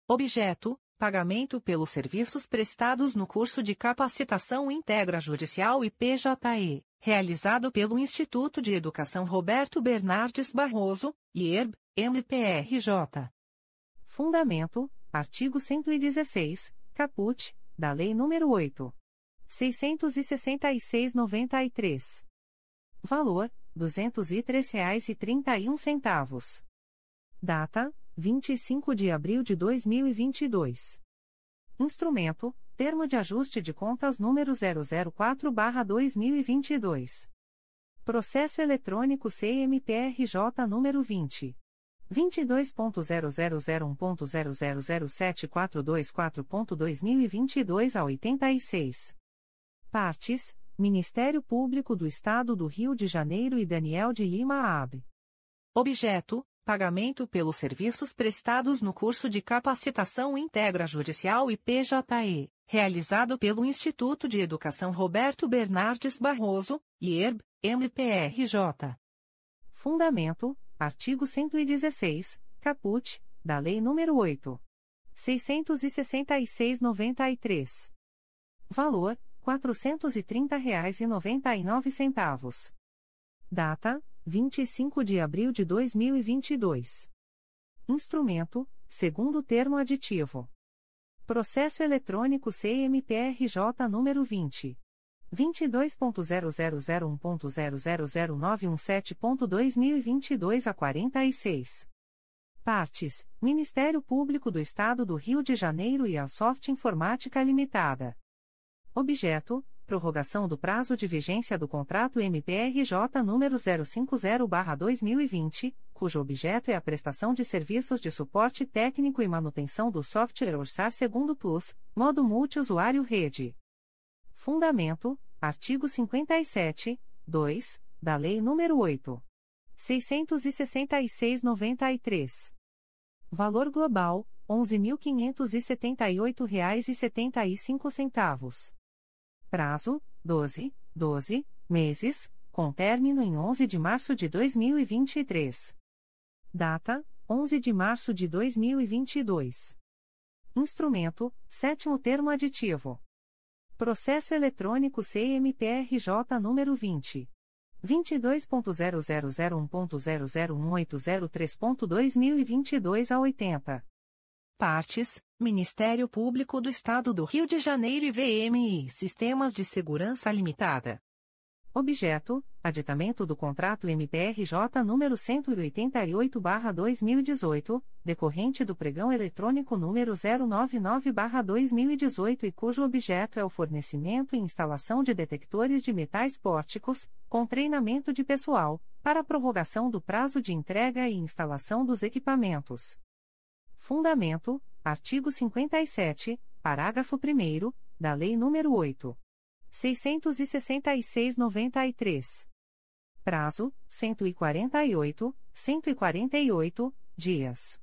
Objeto: Pagamento pelos serviços prestados no curso de capacitação Integra Judicial e PJE, realizado pelo Instituto de Educação Roberto Bernardes Barroso, IERB, MPRJ. Fundamento: artigo 116, caput, da Lei nº 8. 666-93. Valor: R$ 203,31. Data: 25 de abril de 2022. Instrumento: Termo de ajuste de contas número 004/2022. Processo eletrônico CMPRJ número 20 22.0001.0007424.2022 a 86. Partes: Ministério Público do Estado do Rio de Janeiro e Daniel de Lima Ab. Objeto: Pagamento pelos serviços prestados no curso de capacitação Integra Judicial e PJE, realizado pelo Instituto de Educação Roberto Bernardes Barroso, IERB, MPRJ. Fundamento: artigo 116, caput, da Lei nº 8. 666-93. Valor: R$ 430,99. Data: 25 de abril de 2022. Instrumento: segundo termo aditivo. Processo eletrônico CMPRJ número 20 22.0001.0009117.2022 a 46. Partes: Ministério Público do Estado do Rio de Janeiro e a Soft Informática Limitada. Objeto: prorrogação do prazo de vigência do contrato MPRJ número 050/2020, cujo objeto é a prestação de serviços de suporte técnico e manutenção do software Orsar Segundo Plus, modo multiusuário rede. Fundamento: artigo 57, 2, da Lei nº 8. 666/93. Valor global: R$ 11.578,75. Prazo: 12, 12 meses, com término em 11 de março de 2023. Data: 11 de março de 2022. Instrumento: sétimo termo aditivo. Processo eletrônico CMPRJ número 20. 22.0001.0018003.2022 a 80. Partes: Ministério Público do Estado do Rio de Janeiro e VMI Sistemas de Segurança Limitada. Objeto: Aditamento do contrato MPRJ número 188/2018, decorrente do pregão eletrônico número 099/2018 e cujo objeto é o fornecimento e instalação de detectores de metais pórticos, com treinamento de pessoal, para prorrogação do prazo de entrega e instalação dos equipamentos. Fundamento: artigo 57, parágrafo 1 da Lei nº 8. 666-93. Prazo: 148, 148 dias.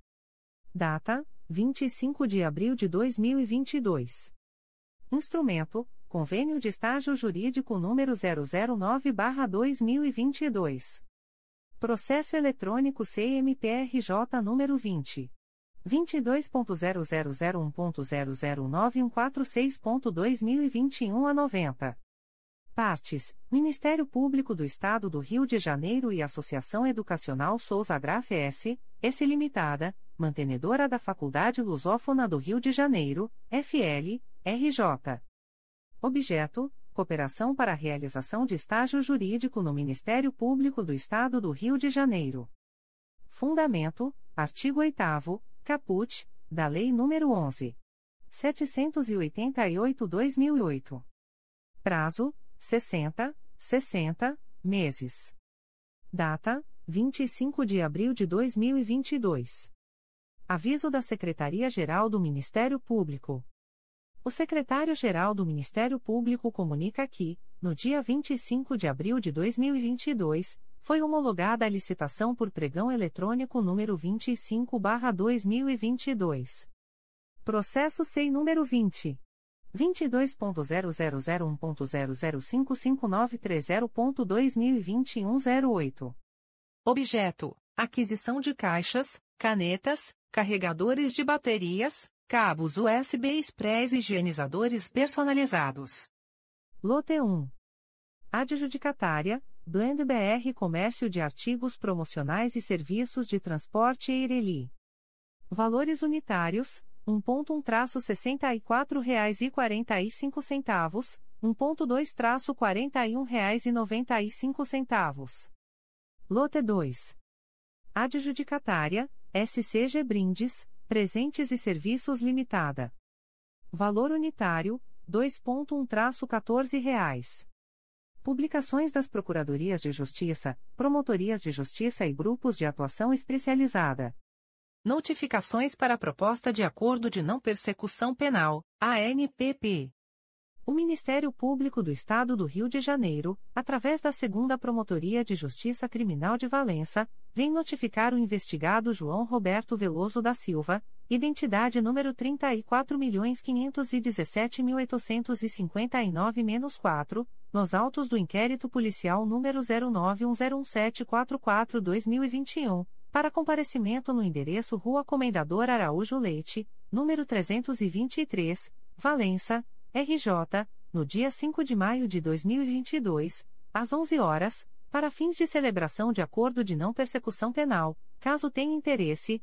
Data: 25 de abril de 2022. Instrumento: Convênio de Estágio Jurídico número 009/2022. Processo eletrônico CMPRJ número 20 22.0001.0091462.2021 a 90. Partes: Ministério Público do Estado do Rio de Janeiro e Associação Educacional Souza Grafe S. S. Limitada, mantenedora da Faculdade Lusófona do Rio de Janeiro, FL, RJ. Objeto: Cooperação para a realização de estágio jurídico no Ministério Público do Estado do Rio de Janeiro. Fundamento: Artigo 8 Caput, da Lei nº 11. 788-2008. Prazo: 60, 60 meses. Data: 25 de abril de 2022. Aviso da Secretaria-Geral do Ministério Público. O secretário-geral do Ministério Público comunica que, no dia 25 de abril de 2022, foi homologada a licitação por pregão eletrônico número 25/2022. Processo SEI número 20 22.0001.0055930.2021 08. Objeto: aquisição de caixas, canetas, carregadores de baterias, cabos USB Express e higienizadores personalizados. Lote 1. Adjudicatária Blend BR Comércio de Artigos Promocionais e Serviços de Transporte Eireli. Valores unitários: 1.1-64 reais e 45 centavos, 1.2-41 reais e 95 centavos. Lote 2. Adjudicatária: SCG Brindes, Presentes e Serviços Limitada. Valor unitário: 2.1-14 reais. Publicações das Procuradorias de Justiça, Promotorias de Justiça e Grupos de Atuação Especializada. Notificações para a Proposta de Acordo de Não Persecução Penal, ANPP. O Ministério Público do Estado do Rio de Janeiro, através da Segunda Promotoria de Justiça Criminal de Valença, vem notificar o investigado João Roberto Veloso da Silva, identidade número 34.517.859-4, nos autos do inquérito policial número 09101744-2021, para comparecimento no endereço Rua Comendador Araújo Leite, número 323, Valença, RJ, no dia 5 de maio de 2022, às 11 horas, para fins de celebração de acordo de não persecução penal, caso tenha interesse,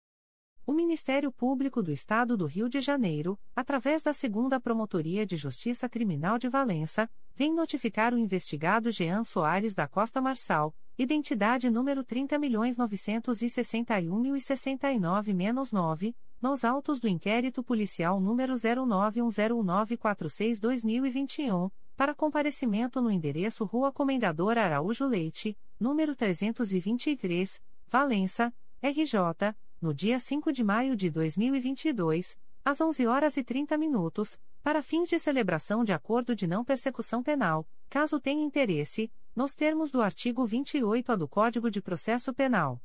O Ministério Público do Estado do Rio de Janeiro, através da Segunda Promotoria de Justiça Criminal de Valença, vem notificar o investigado Jean Soares da Costa Marçal, identidade número 30.961.069-9, nos autos do inquérito policial número 09101946-2021, para comparecimento no endereço Rua Comendador Araújo Leite, número 323, Valença, RJ no dia 5 de maio de 2022, às 11 horas e 30 minutos, para fins de celebração de acordo de não persecução penal, caso tenha interesse, nos termos do artigo 28-A do Código de Processo Penal.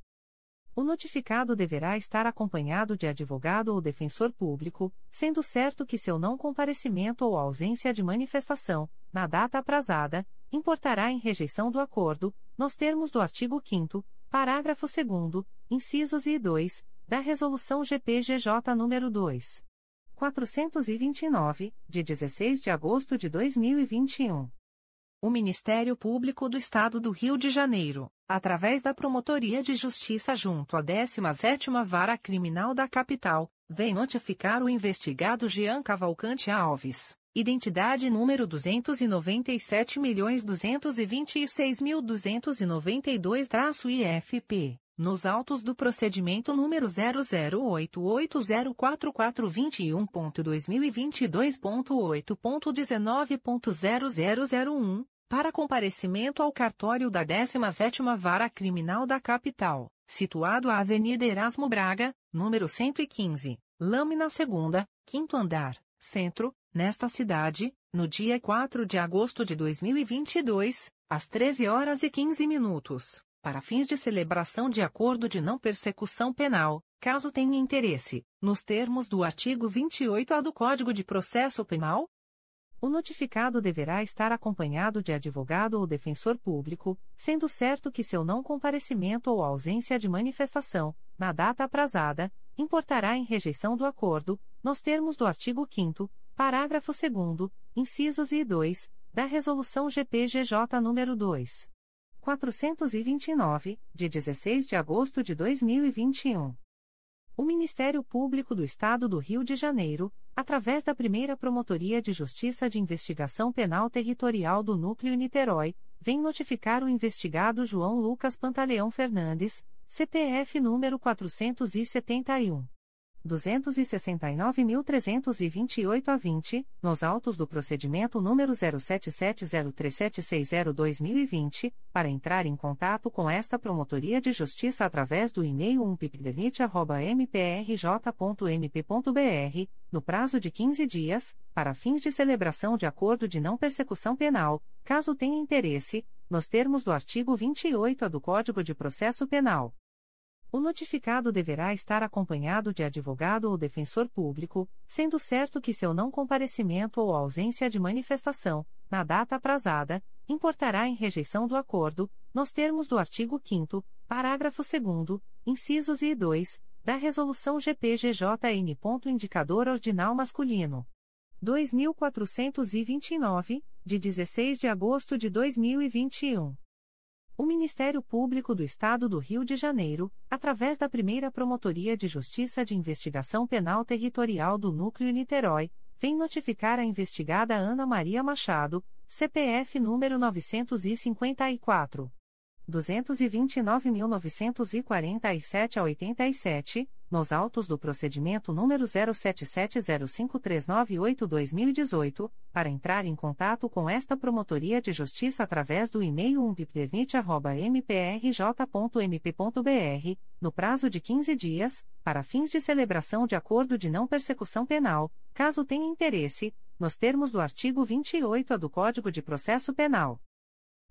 O notificado deverá estar acompanhado de advogado ou defensor público, sendo certo que seu não comparecimento ou ausência de manifestação, na data aprazada, importará em rejeição do acordo, nos termos do artigo 5 parágrafo 2 incisos e 2, da Resolução GPGJ nº 2. 429, de 16 de agosto de 2021. O Ministério Público do Estado do Rio de Janeiro, através da Promotoria de Justiça junto à 17ª Vara Criminal da Capital, vem notificar o investigado Jean Cavalcante Alves, identidade número 297.226.292-IFP nos autos do procedimento número 008804421.2022.8.19.0001, para comparecimento ao cartório da 17ª Vara Criminal da Capital, situado à Avenida Erasmo Braga, número 115, Lâmina 2 quinto andar, Centro, nesta cidade, no dia 4 de agosto de 2022, às 13 horas e 15 minutos para fins de celebração de acordo de não persecução penal, caso tenha interesse, nos termos do artigo 28-A do Código de Processo Penal. O notificado deverá estar acompanhado de advogado ou defensor público, sendo certo que seu não comparecimento ou ausência de manifestação, na data aprazada, importará em rejeição do acordo, nos termos do artigo 5 parágrafo 2 incisos e 2, da Resolução GPGJ nº 2. 429, de 16 de agosto de 2021. O Ministério Público do Estado do Rio de Janeiro, através da primeira Promotoria de Justiça de Investigação Penal Territorial do Núcleo Niterói, vem notificar o investigado João Lucas Pantaleão Fernandes, CPF número 471. 269.328 a 20, nos autos do procedimento número 07703760-2020, para entrar em contato com esta Promotoria de Justiça através do e-mail umpiplerite.mprj.mp.br, no prazo de 15 dias, para fins de celebração de acordo de não persecução penal, caso tenha interesse, nos termos do artigo 28 do Código de Processo Penal o notificado deverá estar acompanhado de advogado ou defensor público, sendo certo que seu não comparecimento ou ausência de manifestação, na data aprazada, importará em rejeição do acordo, nos termos do artigo 5 parágrafo 2 incisos e 2, da Resolução GPGJN. Indicador Ordinal Masculino. 2429, de 16 de agosto de 2021. O Ministério Público do Estado do Rio de Janeiro, através da primeira Promotoria de Justiça de Investigação Penal Territorial do Núcleo Niterói, vem notificar a investigada Ana Maria Machado, CPF número 954. 229.947 a 87, nos autos do procedimento número 07705398-2018, para entrar em contato com esta Promotoria de Justiça através do e-mail umpipernit.mprj.mp.br, no prazo de 15 dias, para fins de celebração de acordo de não persecução penal, caso tenha interesse, nos termos do artigo 28 do Código de Processo Penal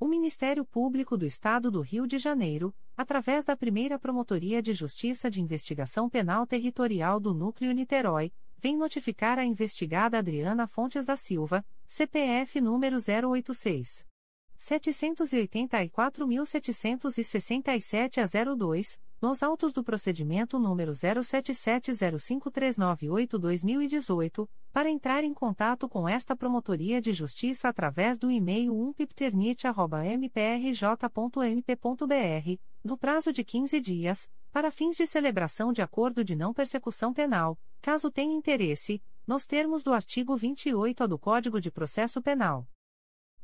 O Ministério Público do Estado do Rio de Janeiro, através da primeira Promotoria de Justiça de Investigação Penal Territorial do Núcleo Niterói, vem notificar a investigada Adriana Fontes da Silva, CPF número 086. 784.767 a 02, nos autos do procedimento número 07705398-2018, para entrar em contato com esta Promotoria de Justiça através do e-mail umpipternit.mprj.mp.br, no prazo de 15 dias, para fins de celebração de acordo de não persecução penal, caso tenha interesse, nos termos do artigo 28A do Código de Processo Penal.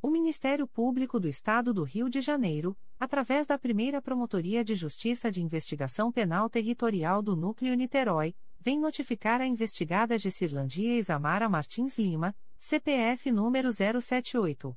O Ministério Público do Estado do Rio de Janeiro, através da primeira Promotoria de Justiça de Investigação Penal Territorial do Núcleo Niterói, vem notificar a investigada Gessirlandia Isamara Martins Lima, CPF número 078.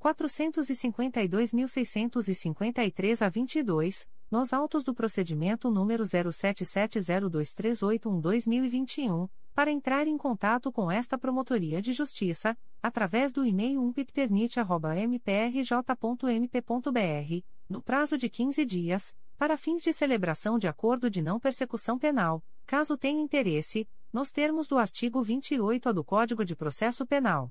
452.653 a 22, nos autos do procedimento número 07702381-2021 para entrar em contato com esta Promotoria de Justiça, através do e-mail umpipternit.mprj.mp.br, no prazo de 15 dias, para fins de celebração de acordo de não persecução penal, caso tenha interesse, nos termos do artigo 28A do Código de Processo Penal.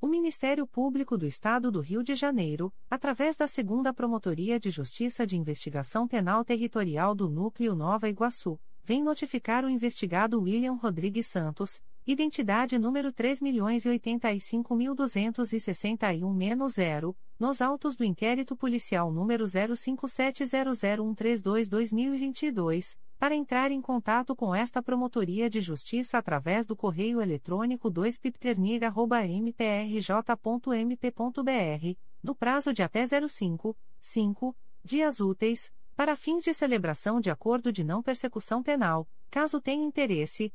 O Ministério Público do Estado do Rio de Janeiro, através da Segunda Promotoria de Justiça de Investigação Penal Territorial do Núcleo Nova Iguaçu, vem notificar o investigado William Rodrigues Santos, identidade número 3.085.261-0, nos autos do inquérito policial número 05700132-2022 para entrar em contato com esta Promotoria de Justiça através do correio eletrônico 2pipterniga.mprj.mp.br, no prazo de até 05, 5 dias úteis, para fins de celebração de acordo de não persecução penal, caso tenha interesse,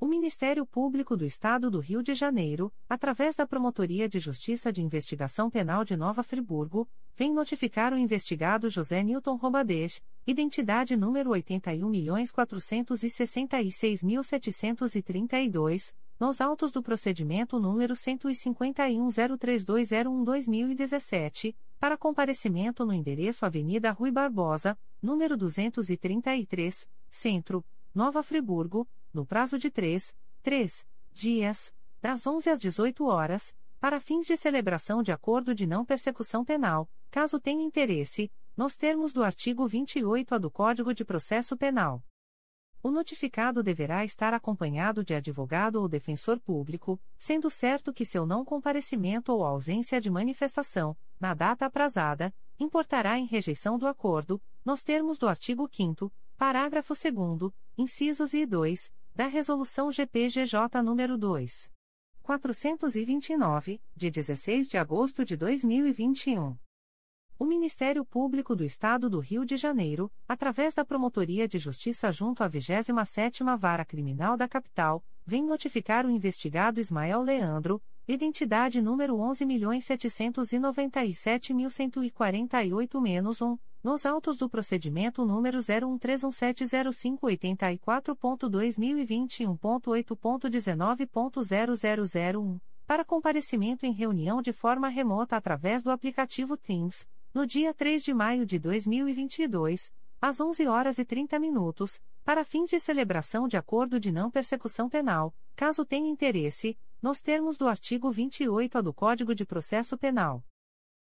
O Ministério Público do Estado do Rio de Janeiro, através da Promotoria de Justiça de Investigação Penal de Nova Friburgo, vem notificar o investigado José Newton Robadez, identidade número 81.466.732, nos autos do procedimento número 151.03201-2017, para comparecimento no endereço Avenida Rui Barbosa, número 233, Centro, Nova Friburgo, no prazo de três, três dias, das 11 às 18 horas, para fins de celebração de acordo de não persecução penal, caso tenha interesse, nos termos do artigo 28A do Código de Processo Penal. O notificado deverá estar acompanhado de advogado ou defensor público, sendo certo que seu não comparecimento ou ausência de manifestação, na data aprazada, importará em rejeição do acordo, nos termos do artigo 5 parágrafo 2 incisos e 2, da Resolução GPGJ nº 2. 429, de 16 de agosto de 2021. O Ministério Público do Estado do Rio de Janeiro, através da Promotoria de Justiça junto à 27ª Vara Criminal da Capital, vem notificar o investigado Ismael Leandro, identidade número 11.797.148-1, nos autos do procedimento número 01317584.2021.8.19.0001, para comparecimento em reunião de forma remota através do aplicativo Teams no dia 3 de maio de 2022, às 11 horas e 30 minutos, para fins de celebração de acordo de não persecução penal, caso tenha interesse, nos termos do artigo 28A do Código de Processo Penal.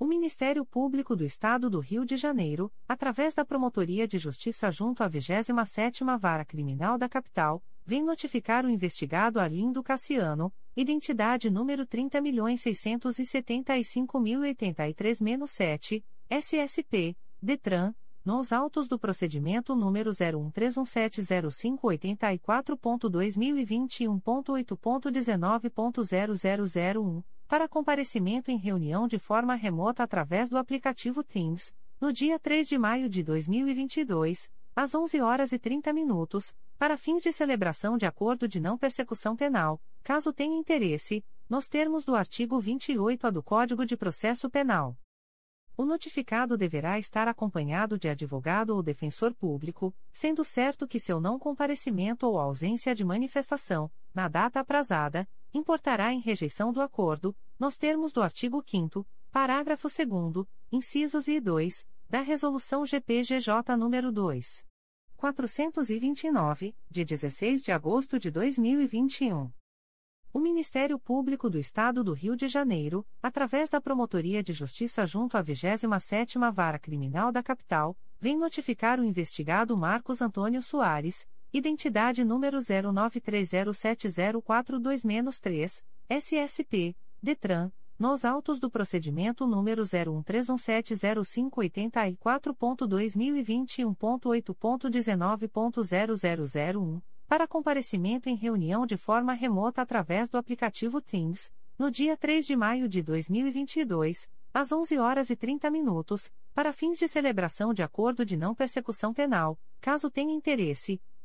O Ministério Público do Estado do Rio de Janeiro, através da Promotoria de Justiça junto à 27ª Vara Criminal da Capital, vem notificar o investigado Arlindo Cassiano, identidade número 30.675.083-7, SSP, DETRAN, nos autos do procedimento número 013170584.2021.8.19.0001, para comparecimento em reunião de forma remota através do aplicativo Teams, no dia 3 de maio de 2022, às 11 horas e 30 minutos, para fins de celebração de acordo de não persecução penal, caso tenha interesse, nos termos do artigo 28A do Código de Processo Penal. O notificado deverá estar acompanhado de advogado ou defensor público, sendo certo que seu não comparecimento ou ausência de manifestação, na data aprazada, importará em rejeição do acordo, nos termos do artigo 5 parágrafo 2 incisos e 2, da Resolução GPGJ nº 2. 429, de 16 de agosto de 2021. O Ministério Público do Estado do Rio de Janeiro, através da Promotoria de Justiça junto à 27ª Vara Criminal da Capital, vem notificar o investigado Marcos Antônio Soares, identidade número 09307042-3, SSP, DETRAN, nos autos do procedimento número 01317584.2021.8.19.0001 para comparecimento em reunião de forma remota através do aplicativo Teams, no dia 3 de maio de 2022, às 11 horas e 30 minutos, para fins de celebração de acordo de não persecução penal, caso tenha interesse,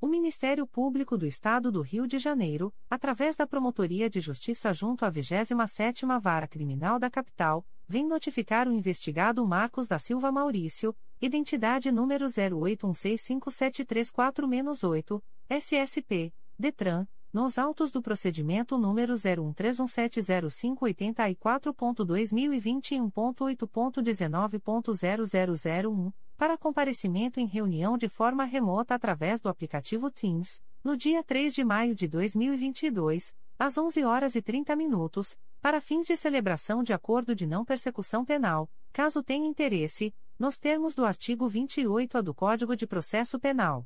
O Ministério Público do Estado do Rio de Janeiro, através da Promotoria de Justiça junto à 27ª Vara Criminal da Capital, vem notificar o investigado Marcos da Silva Maurício, identidade número 08165734-8, SSP, DETRAN, nos autos do procedimento número 01317584.2021.8.19.0001, para comparecimento em reunião de forma remota através do aplicativo Teams, no dia 3 de maio de 2022, às 11 horas e 30 minutos, para fins de celebração de acordo de não persecução penal, caso tenha interesse, nos termos do artigo 28A do Código de Processo Penal.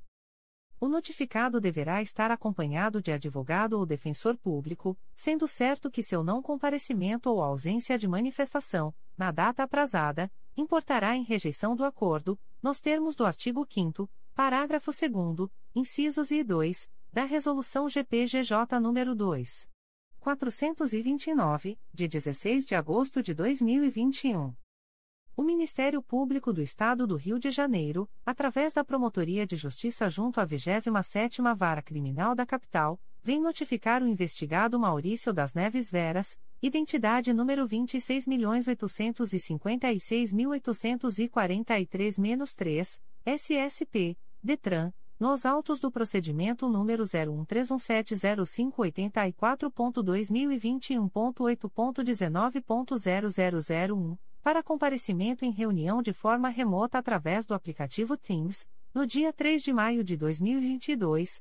O notificado deverá estar acompanhado de advogado ou defensor público, sendo certo que seu não comparecimento ou ausência de manifestação, na data aprazada, importará em rejeição do acordo, nos termos do artigo 5 parágrafo 2 incisos e 2, da Resolução GPGJ nº 2. 429, de 16 de agosto de 2021. O Ministério Público do Estado do Rio de Janeiro, através da Promotoria de Justiça junto à 27ª Vara Criminal da Capital, vem notificar o investigado Maurício das Neves Veras, identidade número 26.856.843-3, SSP, DETRAN, nos autos do procedimento número 0131705584.2021.8.19.0001, para comparecimento em reunião de forma remota através do aplicativo Teams, no dia 3 de maio de 2022,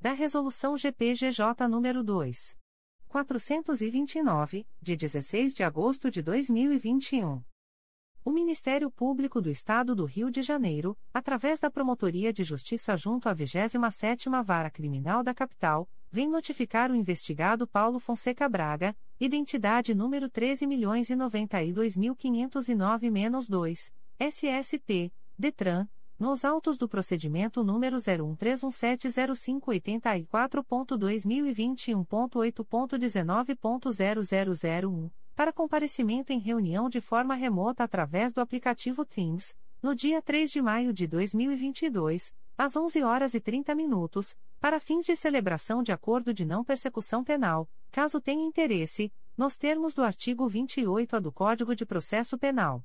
da Resolução GPGJ nº 2. 429, de 16 de agosto de 2021. O Ministério Público do Estado do Rio de Janeiro, através da Promotoria de Justiça junto à 27ª Vara Criminal da Capital, vem notificar o investigado Paulo Fonseca Braga, identidade número 13.092.509-2, SSP, DETRAN, nos autos do procedimento número 01317584.2021.8.19.0001 para comparecimento em reunião de forma remota através do aplicativo Teams, no dia 3 de maio de 2022, às 11 horas e 30 minutos, para fins de celebração de acordo de não persecução penal, caso tenha interesse, nos termos do artigo 28-A do Código de Processo Penal.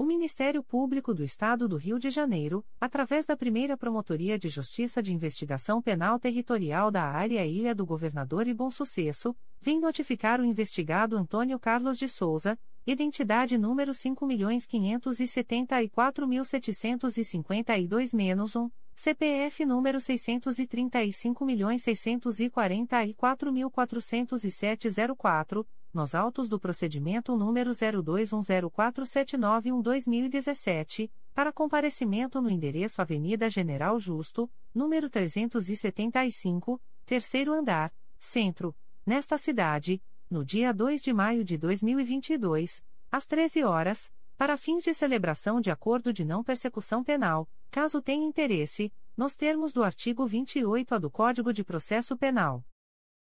O Ministério Público do Estado do Rio de Janeiro, através da primeira Promotoria de Justiça de Investigação Penal Territorial da Área Ilha do Governador e Bom Sucesso, vem notificar o investigado Antônio Carlos de Souza, identidade número 5.574.752-1, CPF número 635.644.40704, nos autos do procedimento número 02104791-2017, para comparecimento no endereço Avenida General Justo, número 375, terceiro andar, centro, nesta cidade, no dia 2 de maio de 2022, às 13 horas, para fins de celebração de acordo de não persecução penal, caso tenha interesse, nos termos do artigo 28-A do Código de Processo Penal.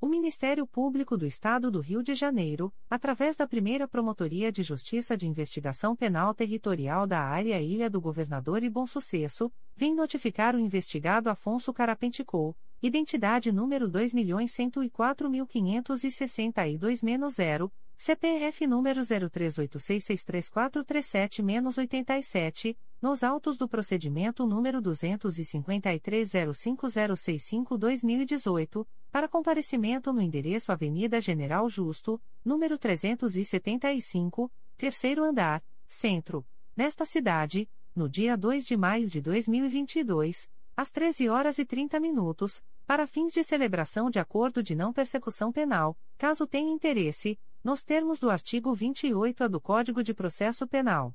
O Ministério Público do Estado do Rio de Janeiro, através da primeira Promotoria de Justiça de Investigação Penal Territorial da Área Ilha do Governador e Bom Sucesso, vem notificar o investigado Afonso Carapenticou, identidade número 2.104.562-0, CPF número 0386634437-87, nos autos do procedimento número 253.05065-2018, para comparecimento no endereço Avenida General Justo, número 375, terceiro andar, centro, nesta cidade, no dia 2 de maio de 2022, às 13 horas e 30 minutos, para fins de celebração de acordo de não persecução penal, caso tenha interesse, nos termos do artigo 28-A do Código de Processo Penal.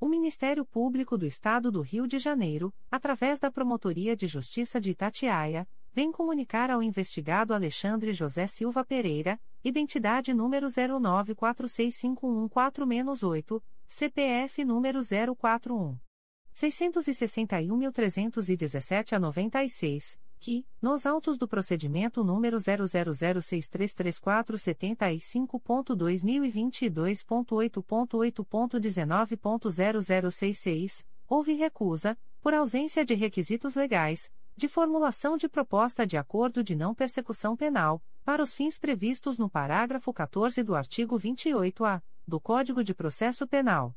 O Ministério Público do Estado do Rio de Janeiro, através da Promotoria de Justiça de Itatiaia, vem comunicar ao investigado Alexandre José Silva Pereira, identidade número 09465114-8, CPF número 041. 661.317 a 96, que, nos autos do procedimento número 000633475.2022.8.8.19.0066, houve recusa, por ausência de requisitos legais, de formulação de proposta de acordo de não persecução penal, para os fins previstos no parágrafo 14 do artigo 28-A do Código de Processo Penal.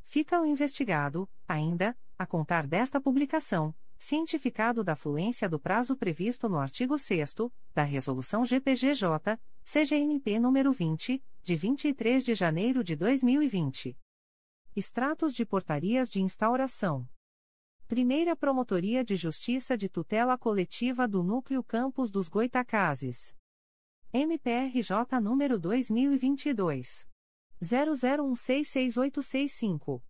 Fica o investigado, ainda, a contar desta publicação, cientificado da fluência do prazo previsto no artigo 6 da Resolução GPGJ, CGNP nº 20, de 23 de janeiro de 2020. Extratos de portarias de instauração. Primeira Promotoria de Justiça de Tutela Coletiva do Núcleo Campos dos Goitacazes. MPRJ número 2022 00166865.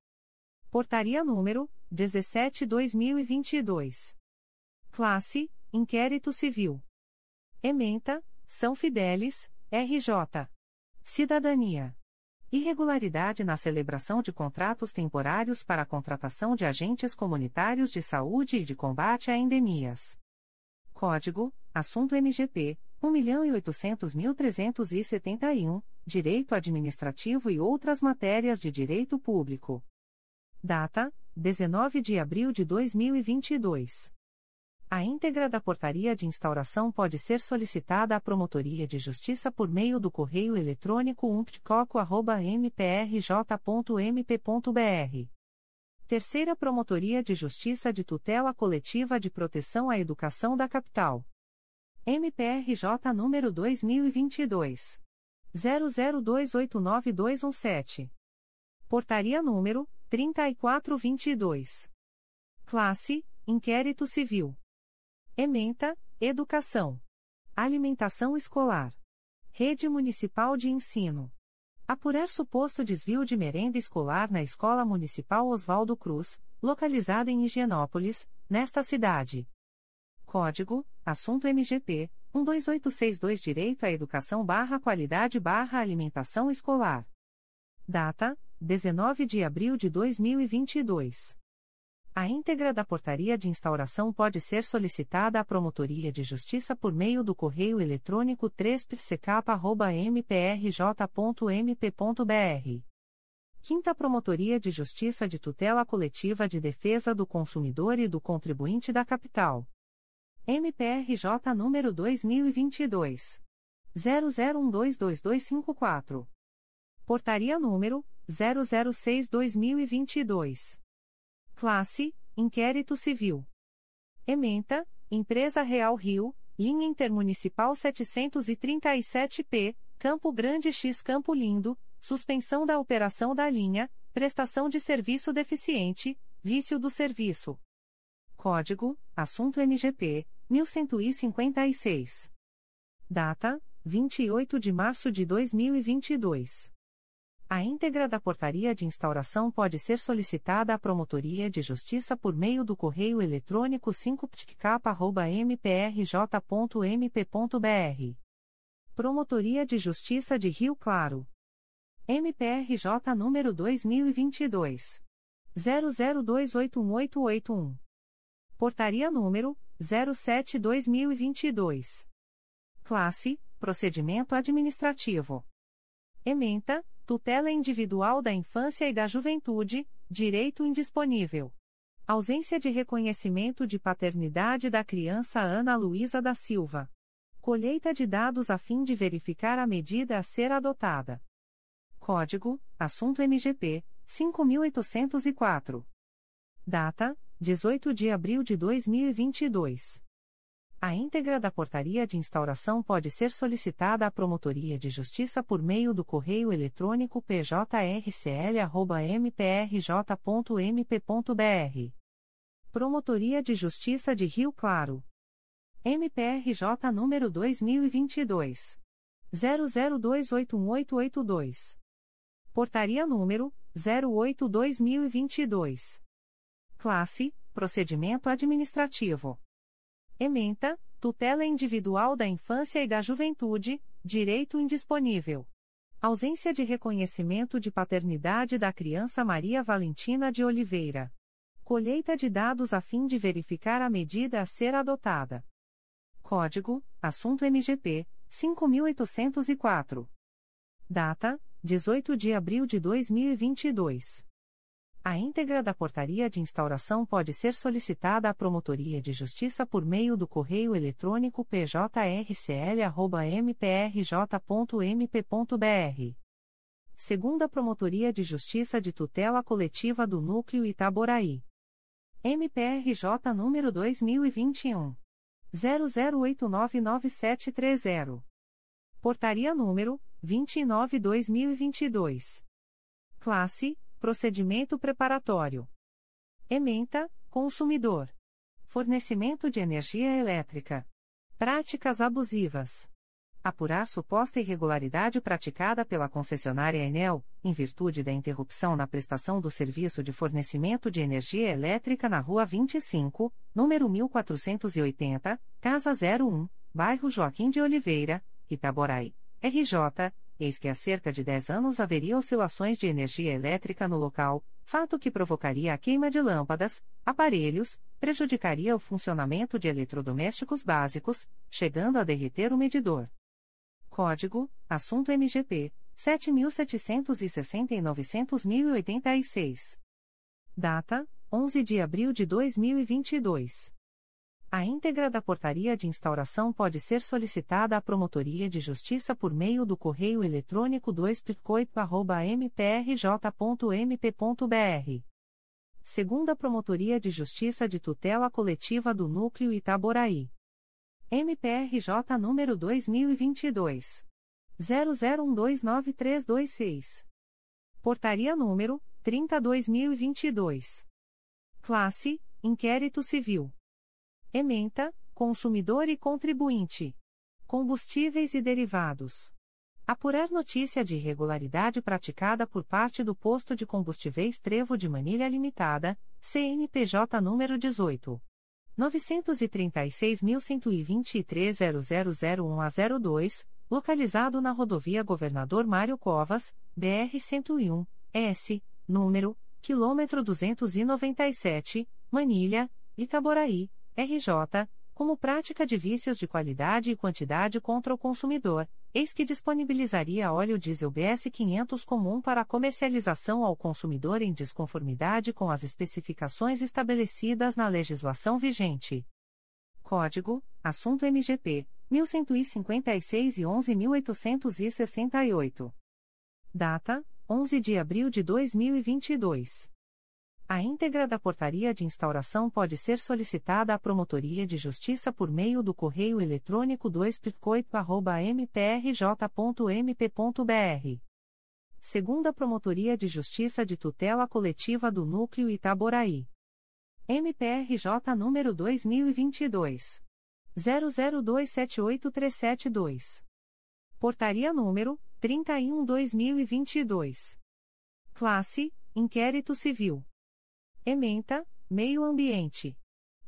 Portaria número 17/2022. Classe: Inquérito Civil. Ementa: São Fidélis, RJ. Cidadania. Irregularidade na celebração de contratos temporários para a contratação de agentes comunitários de saúde e de combate a endemias. Código: Assunto MGP 1.800.371, Direito Administrativo e outras matérias de direito público. Data: 19 de abril de 2022. A íntegra da portaria de instauração pode ser solicitada à Promotoria de Justiça por meio do correio eletrônico umptcoco.mprj.mp.br. Terceira Promotoria de Justiça de Tutela Coletiva de Proteção à Educação da Capital. MPRJ número 2022. 00289217. Portaria número 3422. Classe: Inquérito Civil. Ementa, Educação. Alimentação Escolar. Rede Municipal de Ensino. Apurar suposto desvio de merenda escolar na Escola Municipal Oswaldo Cruz, localizada em Higienópolis, nesta cidade. Código: Assunto MGP 12862 Direito à Educação barra Qualidade barra Alimentação Escolar. Data: 19 de abril de 2022. A íntegra da portaria de instauração pode ser solicitada à Promotoria de Justiça por meio do correio eletrônico 3pck.mprj.mp.br. Quinta Promotoria de Justiça de Tutela Coletiva de Defesa do Consumidor e do Contribuinte da Capital. MPRJ número 2022. 00122254. Portaria número 006-2022. Classe: Inquérito Civil. Ementa: Empresa Real Rio, linha intermunicipal 737P, Campo Grande X Campo Lindo, suspensão da operação da linha, prestação de serviço deficiente, vício do serviço. Código: Assunto MGP 1156. Data: 28 de março de 2022. A íntegra da portaria de instauração pode ser solicitada à Promotoria de Justiça por meio do correio eletrônico 5ptcap.mprj.mp.br. Promotoria de Justiça de Rio Claro. MPRJ número 2022. 00281881. Portaria número 07-2022. Classe: Procedimento Administrativo. Ementa: Tutela individual da infância e da juventude, direito indisponível. Ausência de reconhecimento de paternidade da criança Ana Luísa da Silva. Colheita de dados a fim de verificar a medida a ser adotada. Código: Assunto MGP 5804. Data: 18 de abril de 2022. A íntegra da portaria de instauração pode ser solicitada à Promotoria de Justiça por meio do correio eletrônico pjrcl.mprj.mp.br. Promotoria de Justiça de Rio Claro. MPRJ número 2022. 00281882. Portaria número 08-2022. Classe: Procedimento Administrativo. Ementa, tutela individual da infância e da juventude, direito indisponível. Ausência de reconhecimento de paternidade da criança Maria Valentina de Oliveira. Colheita de dados a fim de verificar a medida a ser adotada. Código: Assunto MGP 5804. Data: 18 de abril de 2022. A íntegra da portaria de instauração pode ser solicitada à Promotoria de Justiça por meio do correio eletrônico pjrcl.mprj.mp.br. Segunda Promotoria de Justiça de Tutela Coletiva do Núcleo Itaboraí. MPRJ número 2021. 00899730. Portaria número 29/2022. Classe: Procedimento preparatório. Ementa: Consumidor. Fornecimento de energia elétrica. Práticas abusivas. Apurar suposta irregularidade praticada pela concessionária Enel, em virtude da interrupção na prestação do serviço de fornecimento de energia elétrica na Rua 25, número 1480, Casa 01, bairro Joaquim de Oliveira, Itaboraí, RJ, eis que há cerca de 10 anos haveria oscilações de energia elétrica no local, fato que provocaria a queima de lâmpadas, aparelhos, prejudicaria o funcionamento de eletrodomésticos básicos, chegando a derreter o medidor. Código: Assunto MGP 77606086. Data: 11 de abril de 2022. A íntegra da portaria de instauração pode ser solicitada à Promotoria de Justiça por meio do correio eletrônico 2 mprj.mp.br. Segunda Promotoria de Justiça de Tutela Coletiva do Núcleo Itaboraí. MPRJ número 2022 00129326. Portaria número 32022. Classe: Inquérito Civil. Ementa: Consumidor e contribuinte. Combustíveis e derivados. Apurar notícia de irregularidade praticada por parte do posto de combustíveis Trevo de Manilha Limitada, CNPJ número 18 936.123.00001 a 02, localizado na rodovia Governador Mário Covas, BR-101, S, número, quilômetro 297, Manilha, Itaboraí, RJ, como prática de vícios de qualidade e quantidade contra o consumidor, eis que disponibilizaria óleo diesel BS 500 comum para comercialização ao consumidor em desconformidade com as especificações estabelecidas na legislação vigente. Código: Assunto MGP 1156 e 11868. Data: 11 de abril de 2022. A íntegra da portaria de instauração pode ser solicitada à Promotoria de Justiça por meio do correio eletrônico 2 mprj.mp.br. Segunda Promotoria de Justiça de Tutela Coletiva do Núcleo Itaboraí. MPRJ número 2022 00278372. Portaria número 31/2022. Classe: Inquérito Civil. Ementa, Meio Ambiente.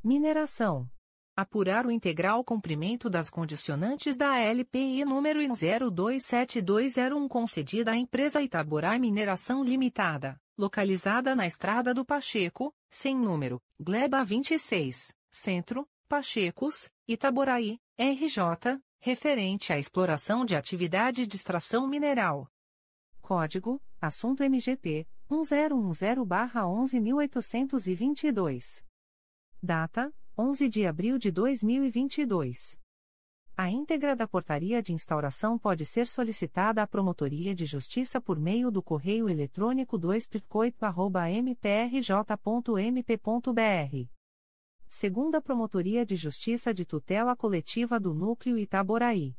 Mineração. Apurar o integral cumprimento das condicionantes da LPI número 027201 concedida à empresa Itaborá Mineração Limitada, localizada na Estrada do Pacheco, sem número, Gleba 26, Centro, Pachecos, Itaboraí, RJ, referente à exploração de atividade de extração mineral. Código: Assunto MGP 1010-11822. Data: 11 de abril de 2022. A íntegra da portaria de instauração pode ser solicitada à Promotoria de Justiça por meio do correio eletrônico 2 mprj.mp.br. Segunda Promotoria de Justiça de Tutela Coletiva do Núcleo Itaboraí.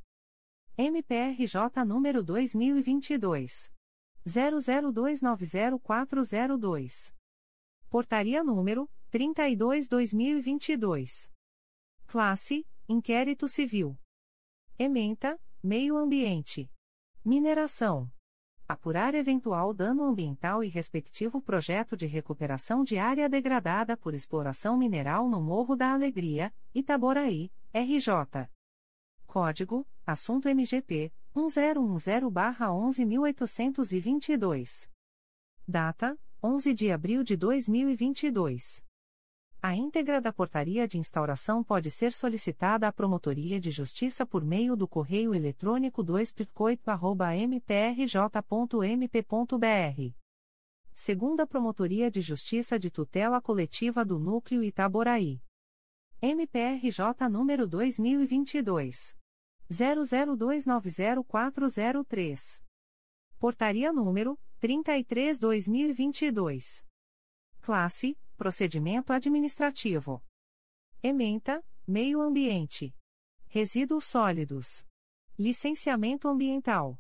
MPRJ número 2022 00290402. Portaria número 32/2022. Classe: Inquérito Civil. Ementa: Meio Ambiente. Mineração. Apurar eventual dano ambiental e respectivo projeto de recuperação de área degradada por exploração mineral no Morro da Alegria, Itaboraí, RJ. Código: Assunto MGP 1010-11822. Data: 11 de abril de 2022. A íntegra da portaria de instauração pode ser solicitada à Promotoria de Justiça por meio do correio eletrônico 2 mprj.mp.br. Segunda Promotoria de Justiça de Tutela Coletiva do Núcleo Itaboraí. MPRJ número 2022 00290403. Portaria número 33/2022. Classe Procedimento Administrativo. Ementa, Meio Ambiente. Resíduos sólidos. Licenciamento Ambiental.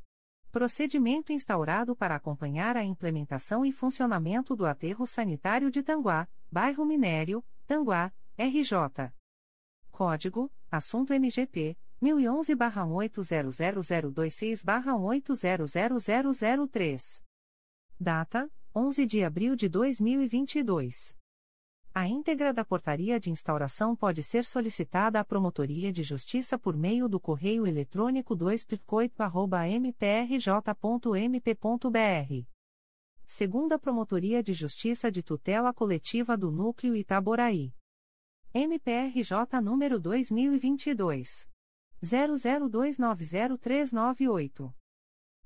Procedimento instaurado para acompanhar a implementação e funcionamento do aterro sanitário de Tanguá, bairro Minério, Tanguá, RJ. Código: Assunto MGP 1011-800026-8000003. Data: 11 de abril de 2022. A íntegra da portaria de instauração pode ser solicitada à Promotoria de Justiça por meio do correio eletrônico 2 mprj.mp.br. Segunda Promotoria de Justiça de Tutela Coletiva do Núcleo Itaboraí. MPRJ número 2022. 00290398.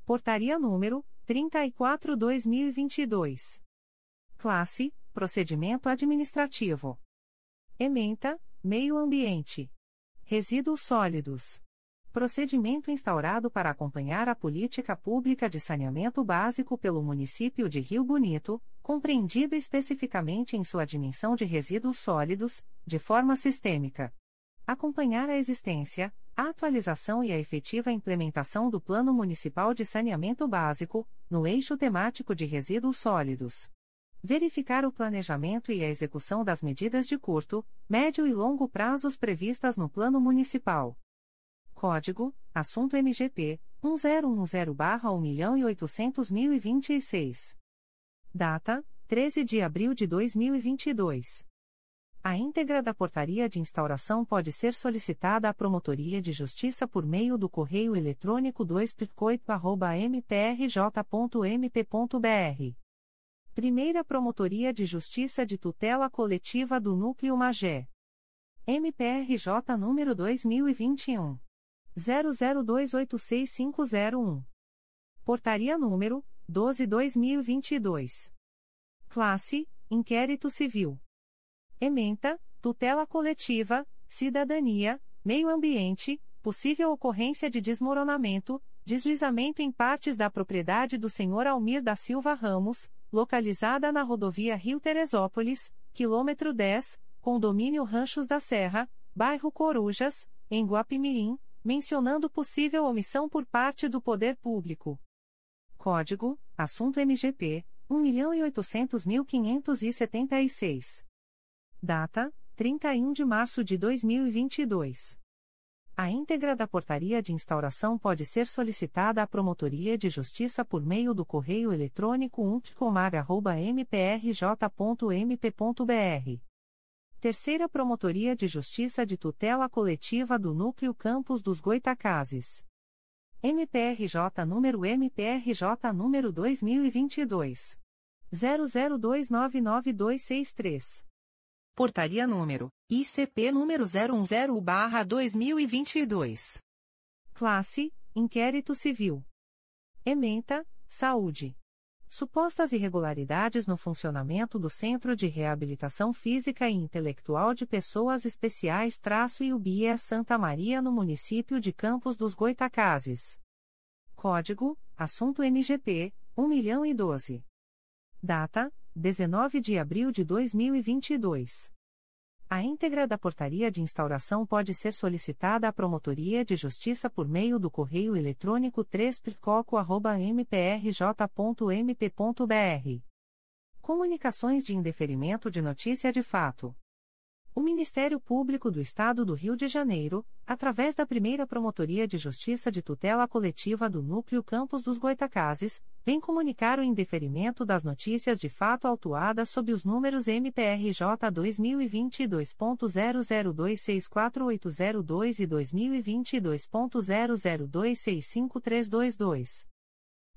Portaria número 34-2022. Classe Procedimento Administrativo. Ementa, Meio Ambiente. Resíduos sólidos. Procedimento instaurado para acompanhar a política pública de saneamento básico pelo município de Rio Bonito, compreendido especificamente em sua dimensão de resíduos sólidos, de forma sistêmica. Acompanhar a existência, a atualização e a efetiva implementação do Plano Municipal de Saneamento Básico, no eixo temático de resíduos sólidos verificar o planejamento e a execução das medidas de curto, médio e longo prazos previstas no Plano Municipal. Código: Assunto MGP 1010-1.800.026. Data: 13 de abril de 2022. A íntegra da portaria de instauração pode ser solicitada à Promotoria de Justiça por meio do correio eletrônico 2 mprj.mp.br Primeira Promotoria de Justiça de Tutela Coletiva do Núcleo Magé. MPRJ número 2021 00286501. Portaria número 12/2022. Classe: Inquérito Civil. Ementa: Tutela Coletiva, Cidadania, Meio Ambiente, possível ocorrência de desmoronamento, deslizamento em partes da propriedade do senhor Almir da Silva Ramos, localizada na rodovia Rio-Teresópolis, quilômetro 10, condomínio Ranchos da Serra, bairro Corujas, em Guapimirim, mencionando possível omissão por parte do poder público. Código: Assunto MGP 1.800.576. Data: 31 de março de 2022. A íntegra da portaria de instauração pode ser solicitada à Promotoria de Justiça por meio do correio eletrônico umptcomag.mprj.mp.br. Terceira Promotoria de Justiça de Tutela Coletiva do Núcleo Campos dos Goitacazes. MPRJ número MPRJ número 2022. 00299263. Portaria número ICP número 010/2022. Classe: Inquérito Civil. Ementa: Saúde. Supostas irregularidades no funcionamento do Centro de Reabilitação Física e Intelectual de Pessoas Especiais traço e UBIE Santa Maria no município de Campos dos Goitacazes. Código: Assunto MGP 1.012. Data: 19 de abril de 2022. A íntegra da portaria de instauração pode ser solicitada à Promotoria de Justiça por meio do correio eletrônico 3 mprj.mp.br. Comunicações de indeferimento de notícia de fato. O Ministério Público do Estado do Rio de Janeiro, através da primeira Promotoria de Justiça de Tutela Coletiva do Núcleo Campos dos Goitacazes, vem comunicar o indeferimento das notícias de fato autuadas sob os números MPRJ 2022.00264802 e 2022.00265322.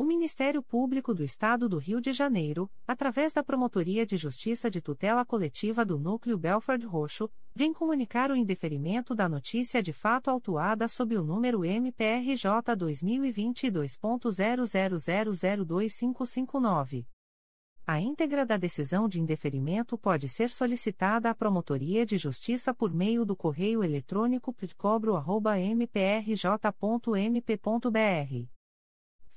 O Ministério Público do Estado do Rio de Janeiro, através da Promotoria de Justiça de Tutela Coletiva do Núcleo Belford Roxo, vem comunicar o indeferimento da notícia de fato autuada sob o número MPRJ 2022.00002559. A íntegra da decisão de indeferimento pode ser solicitada à Promotoria de Justiça por meio do correio eletrônico pitcobro.mprj.mp.br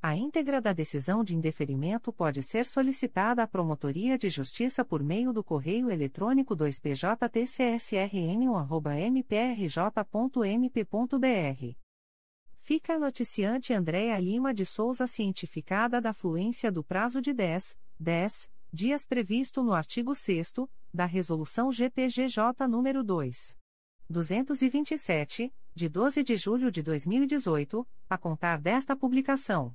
A íntegra da decisão de indeferimento pode ser solicitada à Promotoria de Justiça por meio do correio eletrônico 2pjtcsrn1.mprj.mp.br. Fica a noticiante Andréa Lima de Souza cientificada da fluência do prazo de 10, 10 dias previsto no artigo 6 da Resolução GPGJ nº 2. 227, de 12 de julho de 2018, a contar desta publicação.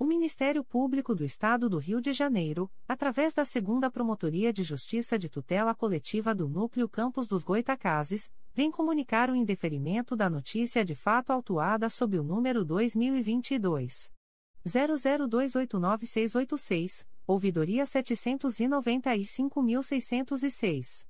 O Ministério Público do Estado do Rio de Janeiro, através da Segunda Promotoria de Justiça de Tutela Coletiva do Núcleo Campos dos Goitacazes, vem comunicar o indeferimento da notícia de fato autuada sob o número 2022 00289686, ouvidoria 795.606.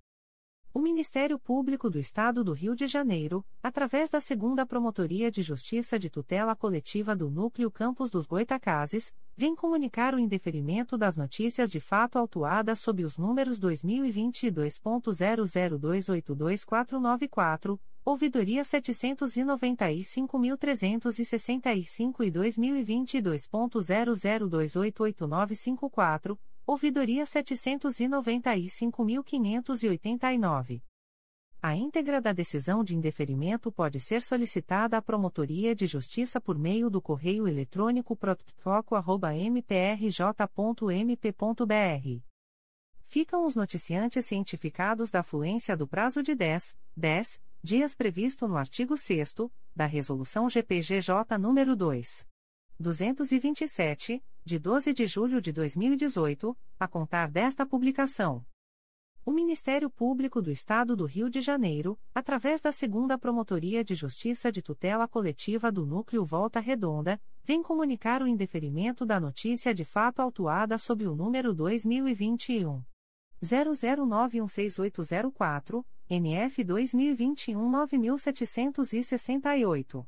O Ministério Público do Estado do Rio de Janeiro, através da Segunda Promotoria de Justiça de Tutela Coletiva do Núcleo Campos dos Goitacazes, vem comunicar o indeferimento das notícias de fato autuadas sob os números 2022.00282494, ouvidoria 795.365 e 2022.00288954, ouvidoria 795.589. A íntegra da decisão de indeferimento pode ser solicitada à Promotoria de Justiça por meio do correio eletrônico protfoco.mprj.mp.br. Ficam os noticiantes cientificados da fluência do prazo de 10, 10 dias previsto no artigo 6 da Resolução GPGJ nº 2. 227, de 12 de julho de 2018, a contar desta publicação. O Ministério Público do Estado do Rio de Janeiro, através da Segunda Promotoria de Justiça de Tutela Coletiva do Núcleo Volta Redonda, vem comunicar o indeferimento da notícia de fato autuada sob o número 2021 00916804, NF 2021 9768.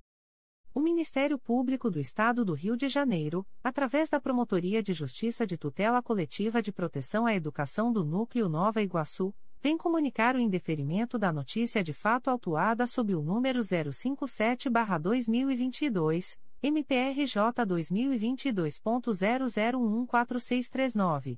O Ministério Público do Estado do Rio de Janeiro, através da Promotoria de Justiça de Tutela Coletiva de Proteção à Educação do Núcleo Nova Iguaçu, vem comunicar o indeferimento da notícia de fato autuada sob o número 057-2022, MPRJ 2022.00146339.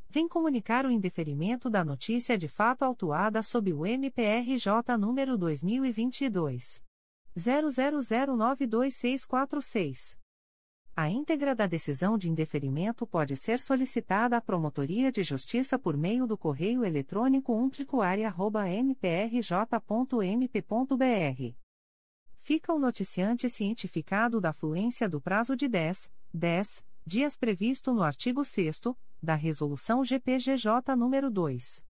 vem comunicar o indeferimento da notícia de fato autuada sob o MPRJ número 2022. 00092646. A íntegra da decisão de indeferimento pode ser solicitada à Promotoria de Justiça por meio do correio eletrônico umtricoaria.mprj.mp.br fica o noticiante cientificado da fluência do prazo de 10, 10 dias previsto no artigo 6 da Resolução GPGJ nº 2.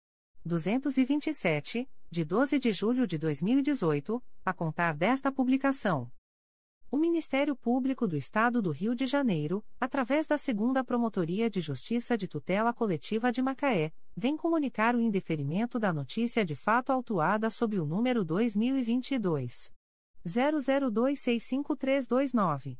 227, de 12 de julho de 2018, a contar desta publicação. O Ministério Público do Estado do Rio de Janeiro, através da Segunda Promotoria de Justiça de Tutela Coletiva de Macaé, vem comunicar o indeferimento da notícia de fato autuada sob o número 2022 00265329.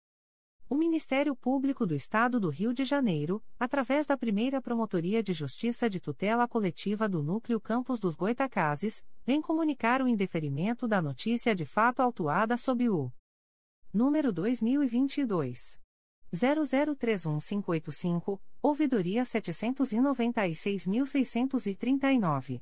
O Ministério Público do Estado do Rio de Janeiro, através da primeira Promotoria de Justiça de Tutela Coletiva do Núcleo Campos dos Goitacazes, vem comunicar o indeferimento da notícia de fato autuada sob o número 2022. 003155, ouvidoria 796.639.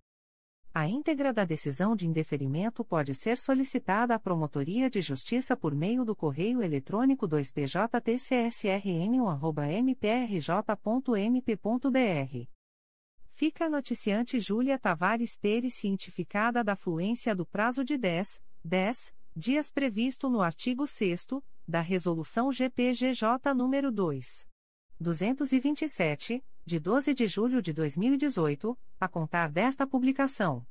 A íntegra da decisão de indeferimento pode ser solicitada à Promotoria de Justiça por meio do correio eletrônico 2pjtcsrn1.mprj.mp.br Fica a noticiante Júlia Tavares Pérez cientificada da fluência do prazo de 10, 10 dias previsto no artigo 6 da Resolução GPGJ nº 2. 227, de 12 de julho de 2018, a contar desta publicação.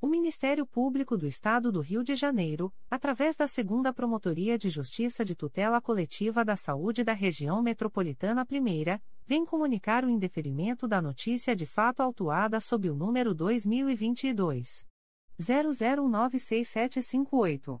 O Ministério Público do Estado do Rio de Janeiro, através da Segunda Promotoria de Justiça de Tutela Coletiva da Saúde da Região Metropolitana I, vem comunicar o indeferimento da notícia de fato autuada sob o número 2022 00196758.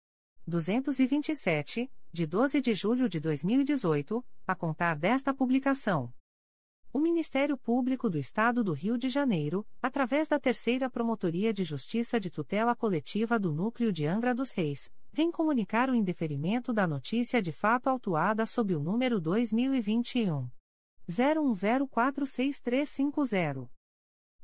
227, de 12 de julho de 2018, a contar desta publicação. O Ministério Público do Estado do Rio de Janeiro, através da Terceira Promotoria de Justiça de Tutela Coletiva do Núcleo de Angra dos Reis, vem comunicar o indeferimento da notícia de fato autuada sob o número 2021 01046350.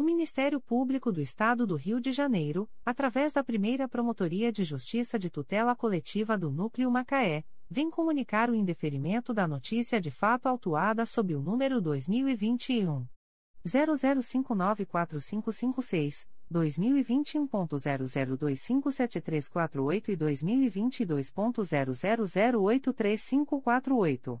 O Ministério Público do Estado do Rio de Janeiro, através da primeira Promotoria de Justiça de Tutela Coletiva do Núcleo Macaé, vem comunicar o indeferimento da notícia de fato autuada sob o número 2021. 00594556, 2021.00257348 e 2022.00083548.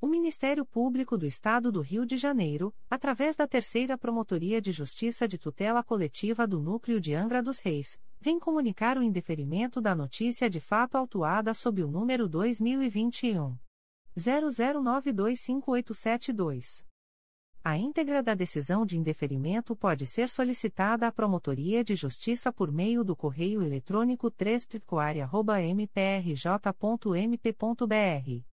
O Ministério Público do Estado do Rio de Janeiro, através da Terceira Promotoria de Justiça de Tutela Coletiva do Núcleo de Angra dos Reis, vem comunicar o indeferimento da notícia de fato autuada sob o número 2021 00925872. A íntegra da decisão de indeferimento pode ser solicitada à Promotoria de Justiça por meio do correio eletrônico 3 mprj.mp.br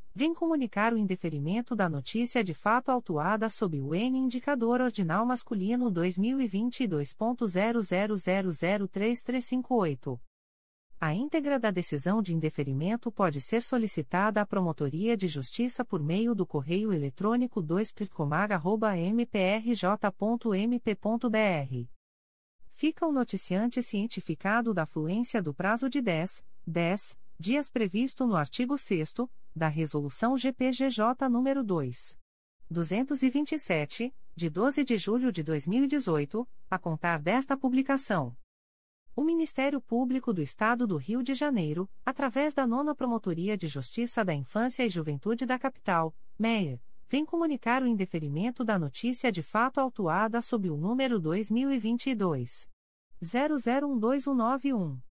vem comunicar o indeferimento da notícia de fato autuada sob o N indicador ordinal masculino 2022.00003358. A íntegra da decisão de indeferimento pode ser solicitada à Promotoria de Justiça por meio do correio eletrônico 2 mprj.mp.br. Fica o noticiante cientificado da fluência do prazo de 10, 10 dias previsto no artigo 6 da Resolução GPGJ nº 2. 227, de 12 de julho de 2018, a contar desta publicação. O Ministério Público do Estado do Rio de Janeiro, através da Nona Promotoria de Justiça da Infância e Juventude da Capital, MEIR, vem comunicar o indeferimento da notícia de fato autuada sob o número 2022 001291.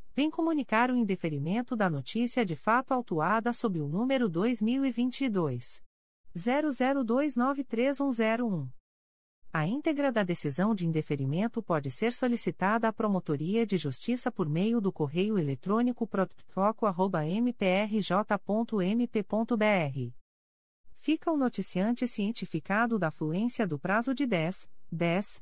vem comunicar o indeferimento da notícia de fato autuada sob o número 2022. 00293101. A íntegra da decisão de indeferimento pode ser solicitada à Promotoria de Justiça por meio do correio eletrônico protfoco.mprj.mp.br fica o noticiante cientificado da fluência do prazo de 10, 10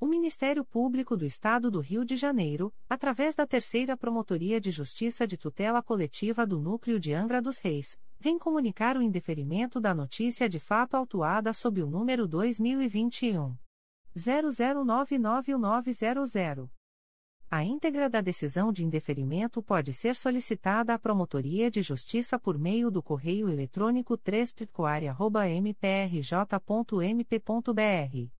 O Ministério Público do Estado do Rio de Janeiro, através da Terceira Promotoria de Justiça de Tutela Coletiva do Núcleo de Angra dos Reis, vem comunicar o indeferimento da notícia de fato autuada sob o número 2021 00991900. A íntegra da decisão de indeferimento pode ser solicitada à Promotoria de Justiça por meio do correio eletrônico 3 mprj.mp.br.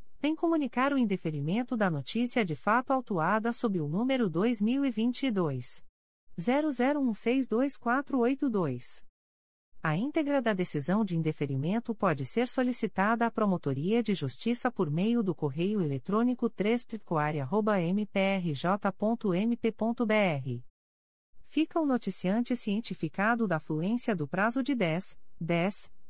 vem comunicar o indeferimento da notícia de fato autuada sob o número 2022 00162482. A íntegra da decisão de indeferimento pode ser solicitada à Promotoria de Justiça por meio do correio eletrônico 3 mprj.mp.br. Fica o noticiante cientificado da fluência do prazo de 10, 10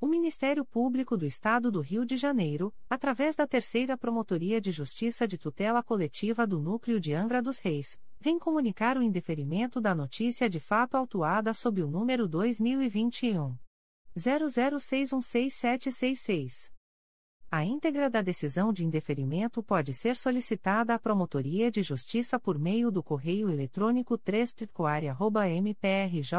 O Ministério Público do Estado do Rio de Janeiro, através da Terceira Promotoria de Justiça de Tutela Coletiva do Núcleo de Angra dos Reis, vem comunicar o indeferimento da notícia de fato autuada sob o número 2021 00616766. A íntegra da decisão de indeferimento pode ser solicitada à Promotoria de Justiça por meio do correio eletrônico 3 mprj.mp.br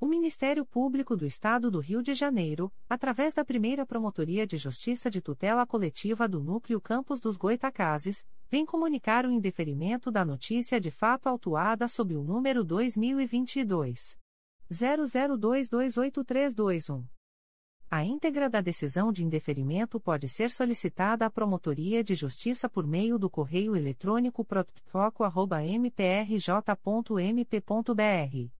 O Ministério Público do Estado do Rio de Janeiro, através da primeira Promotoria de Justiça de Tutela Coletiva do Núcleo Campos dos Goitacazes, vem comunicar o indeferimento da notícia de fato autuada sob o número 2022 00228321. A íntegra da decisão de indeferimento pode ser solicitada à Promotoria de Justiça por meio do correio eletrônico protfoco.mprj.mp.br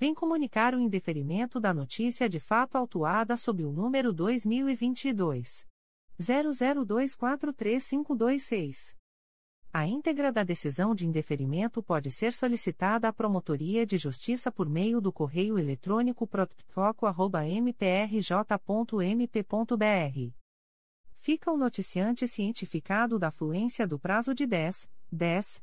vem comunicar o indeferimento da notícia de fato autuada sob o número 2022. 00243526. A íntegra da decisão de indeferimento pode ser solicitada à Promotoria de Justiça por meio do correio eletrônico protfoco.mprj.mp.br. Fica o noticiante cientificado da fluência do prazo de 10, 10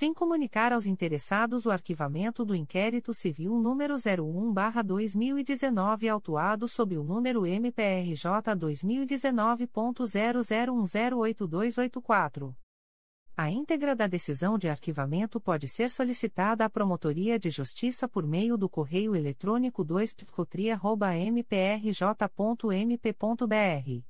vem comunicar aos interessados o arquivamento do inquérito civil número 01/2019 autuado sob o número MPRJ 2019.00108284. A íntegra da decisão de arquivamento pode ser solicitada à Promotoria de Justiça por meio do correio eletrônico 2picotria.mprj.mp.br.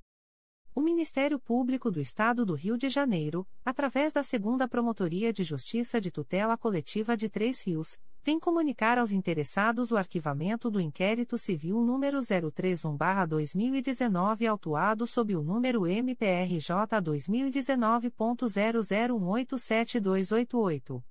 O Ministério Público do Estado do Rio de Janeiro, através da Segunda Promotoria de Justiça de Tutela Coletiva de Três Rios, vem comunicar aos interessados o arquivamento do inquérito civil número 031/2019 autuado sob o número MPRJ 2019.00187288.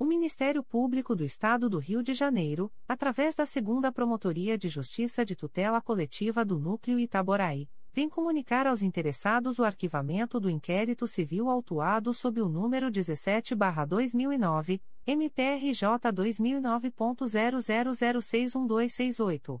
O Ministério Público do Estado do Rio de Janeiro, através da Segunda Promotoria de Justiça de Tutela Coletiva do Núcleo Itaboraí, vem comunicar aos interessados o arquivamento do inquérito civil autuado sob o número 17-2009, MPRJ 2009.00061268.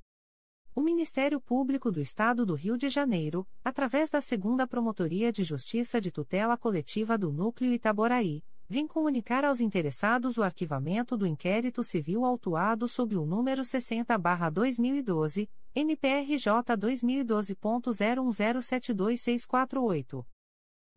O Ministério Público do Estado do Rio de Janeiro, através da Segunda Promotoria de Justiça de Tutela Coletiva do Núcleo Itaboraí, vem comunicar aos interessados o arquivamento do inquérito civil autuado sob o número 60-2012, MPRJ 2012.01072648.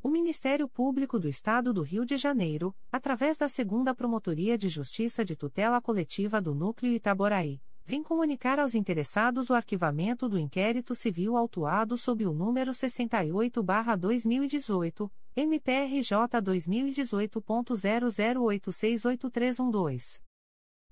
O Ministério Público do Estado do Rio de Janeiro, através da Segunda Promotoria de Justiça de Tutela Coletiva do Núcleo Itaboraí, vem comunicar aos interessados o arquivamento do inquérito civil autuado sob o número 68-2018, MPRJ 2018.00868312.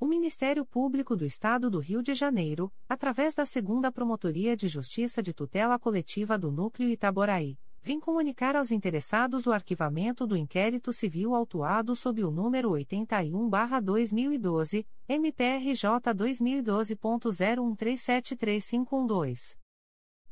O Ministério Público do Estado do Rio de Janeiro, através da Segunda Promotoria de Justiça de Tutela Coletiva do Núcleo Itaboraí, vem comunicar aos interessados o arquivamento do inquérito civil autuado sob o número 81-2012, MPRJ 2012.01373512.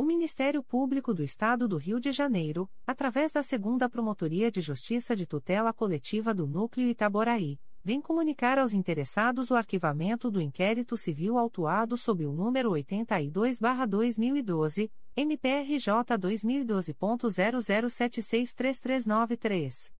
O Ministério Público do Estado do Rio de Janeiro, através da Segunda Promotoria de Justiça de Tutela Coletiva do Núcleo Itaboraí, vem comunicar aos interessados o arquivamento do inquérito civil autuado sob o número 82-2012, MPRJ 2012.00763393.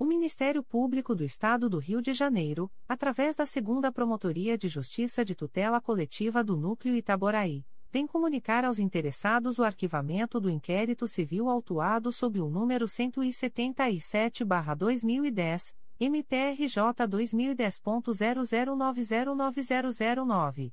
O Ministério Público do Estado do Rio de Janeiro, através da Segunda Promotoria de Justiça de Tutela Coletiva do Núcleo Itaboraí, vem comunicar aos interessados o arquivamento do inquérito civil autuado sob o número 177-2010, MPRJ 2010.00909009.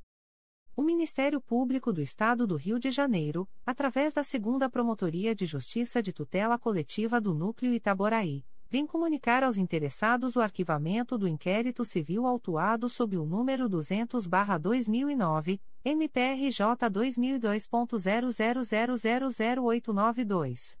O Ministério Público do Estado do Rio de Janeiro, através da Segunda Promotoria de Justiça de Tutela Coletiva do Núcleo Itaboraí, vem comunicar aos interessados o arquivamento do inquérito civil autuado sob o número 200-2009, MPRJ 2002.00000892.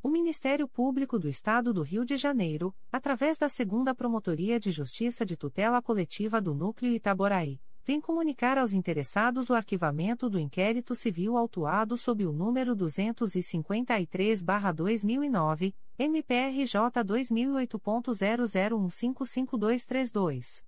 O Ministério Público do Estado do Rio de Janeiro, através da Segunda Promotoria de Justiça de Tutela Coletiva do Núcleo Itaboraí, vem comunicar aos interessados o arquivamento do inquérito civil autuado sob o número 253-2009, MPRJ 2008.00155232.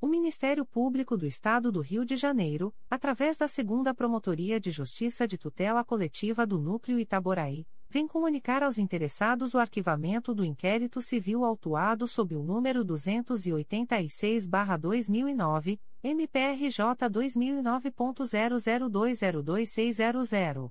O Ministério Público do Estado do Rio de Janeiro, através da Segunda Promotoria de Justiça de Tutela Coletiva do Núcleo Itaboraí, vem comunicar aos interessados o arquivamento do inquérito civil autuado sob o número 286-2009, MPRJ 2009.00202600.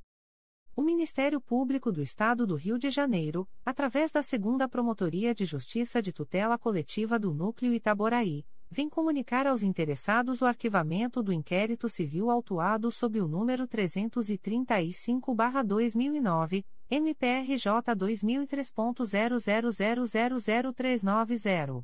O Ministério Público do Estado do Rio de Janeiro, através da Segunda Promotoria de Justiça de Tutela Coletiva do Núcleo Itaboraí, vem comunicar aos interessados o arquivamento do inquérito civil autuado sob o número 335-2009, MPRJ 2003.00000390.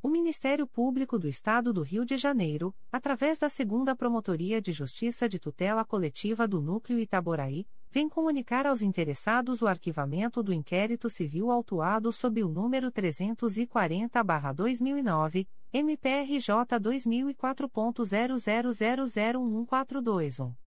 O Ministério Público do Estado do Rio de Janeiro, através da Segunda Promotoria de Justiça de Tutela Coletiva do Núcleo Itaboraí, vem comunicar aos interessados o arquivamento do inquérito civil autuado sob o número 340-2009, MPRJ 2004.00001421.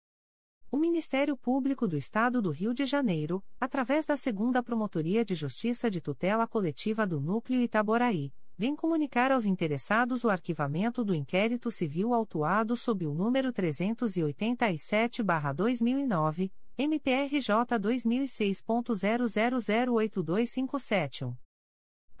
O Ministério Público do Estado do Rio de Janeiro, através da Segunda Promotoria de Justiça de Tutela Coletiva do Núcleo Itaboraí, vem comunicar aos interessados o arquivamento do inquérito civil autuado sob o número 387-2009, MPRJ 2006.00082571.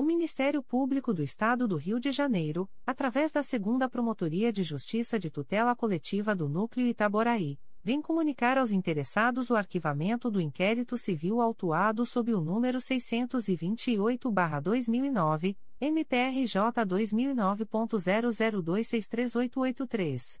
O Ministério Público do Estado do Rio de Janeiro, através da Segunda Promotoria de Justiça de Tutela Coletiva do Núcleo Itaboraí, vem comunicar aos interessados o arquivamento do inquérito civil autuado sob o número 628-2009, MPRJ 2009.00263883.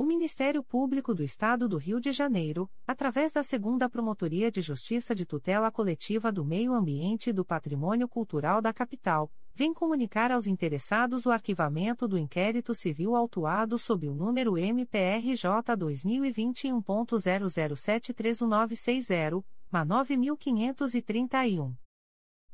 O Ministério Público do Estado do Rio de Janeiro, através da Segunda Promotoria de Justiça de Tutela Coletiva do Meio Ambiente e do Patrimônio Cultural da Capital, vem comunicar aos interessados o arquivamento do inquérito civil autuado sob o número MPRJ 2021.00731960, MA 9531.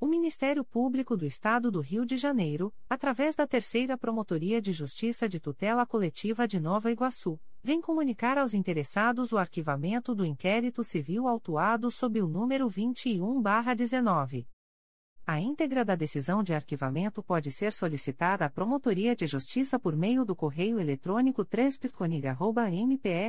O Ministério Público do Estado do Rio de Janeiro, através da Terceira Promotoria de Justiça de Tutela Coletiva de Nova Iguaçu, vem comunicar aos interessados o arquivamento do inquérito civil autuado sob o número 21-19. A íntegra da decisão de arquivamento pode ser solicitada à Promotoria de Justiça por meio do correio eletrônico 3 mprj.mp.br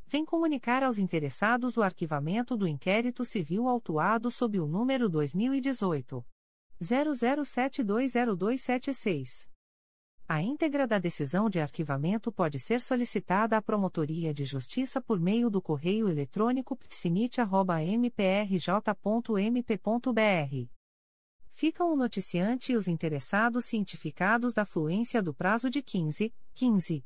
vem comunicar aos interessados o arquivamento do inquérito civil autuado sob o número 2018 00720276. A íntegra da decisão de arquivamento pode ser solicitada à Promotoria de Justiça por meio do correio eletrônico psinit.mprj.mp.br. Ficam o noticiante e os interessados cientificados da fluência do prazo de 15, 15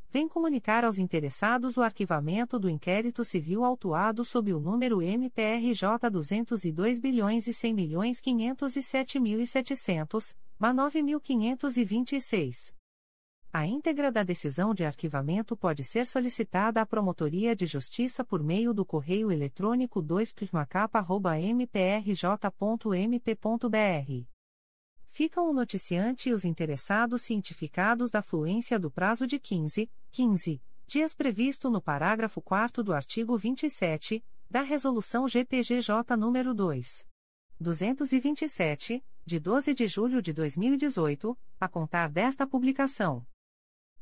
vem comunicar aos interessados o arquivamento do inquérito civil autuado sob o número MPRJ 202 bilhões e 100 milhões 507.700, MA 9.526. A íntegra da decisão de arquivamento pode ser solicitada à Promotoria de Justiça por meio do correio eletrônico 2 mprj.mp.br ficam o noticiante e os interessados cientificados da fluência do prazo de 15, 15 dias previsto no parágrafo 4 do artigo 27 da Resolução GPGJ nº 2. 227, de 12 de julho de 2018, a contar desta publicação.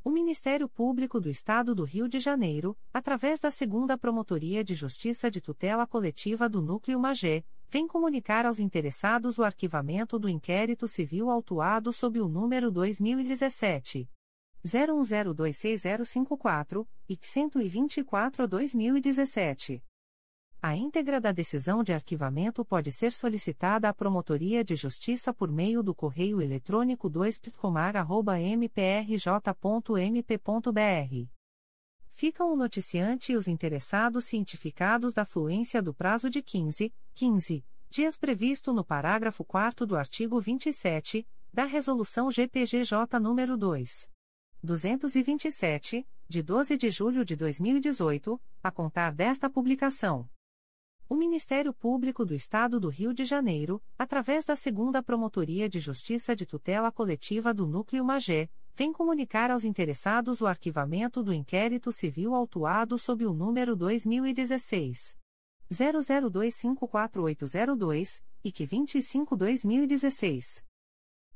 O Ministério Público do Estado do Rio de Janeiro, através da Segunda Promotoria de Justiça de Tutela Coletiva do Núcleo Magé, vem comunicar aos interessados o arquivamento do inquérito civil autuado sob o número 2017 01026054 e 124/2017. A íntegra da decisão de arquivamento pode ser solicitada à Promotoria de Justiça por meio do correio eletrônico 2 mprj.mp.br. Ficam o noticiante e os interessados cientificados da fluência do prazo de 15, 15 dias previsto no parágrafo 4 do artigo 27 da Resolução GPGJ nº 2. 227, de 12 de julho de 2018, a contar desta publicação. O Ministério Público do Estado do Rio de Janeiro, através da Segunda Promotoria de Justiça de Tutela Coletiva do Núcleo Magé, vem comunicar aos interessados o arquivamento do inquérito civil autuado sob o número 2016 00254802 e que 25/2016.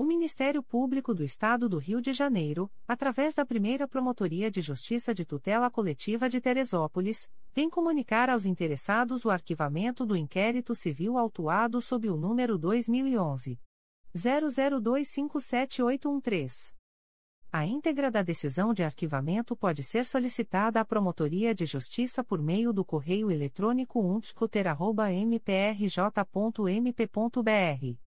O Ministério Público do Estado do Rio de Janeiro, através da primeira Promotoria de Justiça de Tutela Coletiva de Teresópolis, vem comunicar aos interessados o arquivamento do inquérito civil autuado sob o número 2011. 00257813. A íntegra da decisão de arquivamento pode ser solicitada à Promotoria de Justiça por meio do correio eletrônico umpscoter.mprj.mp.br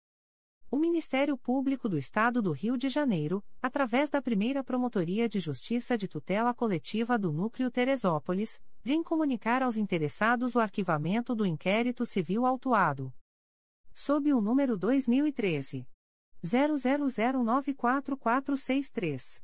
O Ministério Público do Estado do Rio de Janeiro, através da primeira Promotoria de Justiça de Tutela Coletiva do Núcleo Teresópolis, vem comunicar aos interessados o arquivamento do inquérito civil autuado. Sob o número 2013. 00094463.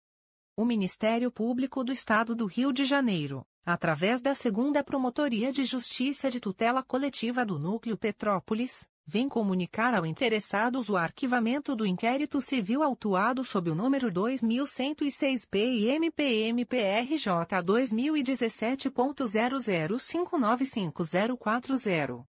O Ministério Público do Estado do Rio de Janeiro, através da Segunda Promotoria de Justiça de Tutela Coletiva do Núcleo Petrópolis, vem comunicar ao interessados o arquivamento do inquérito civil autuado sob o número 2106-PM-PMPRJ 2017.00595040.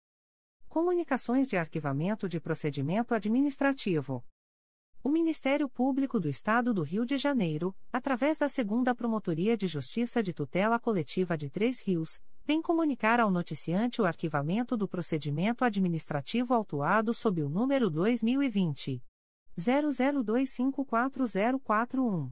Comunicações de Arquivamento de Procedimento Administrativo. O Ministério Público do Estado do Rio de Janeiro, através da Segunda Promotoria de Justiça de Tutela Coletiva de Três Rios, vem comunicar ao noticiante o arquivamento do procedimento administrativo autuado sob o número 2020 00254041.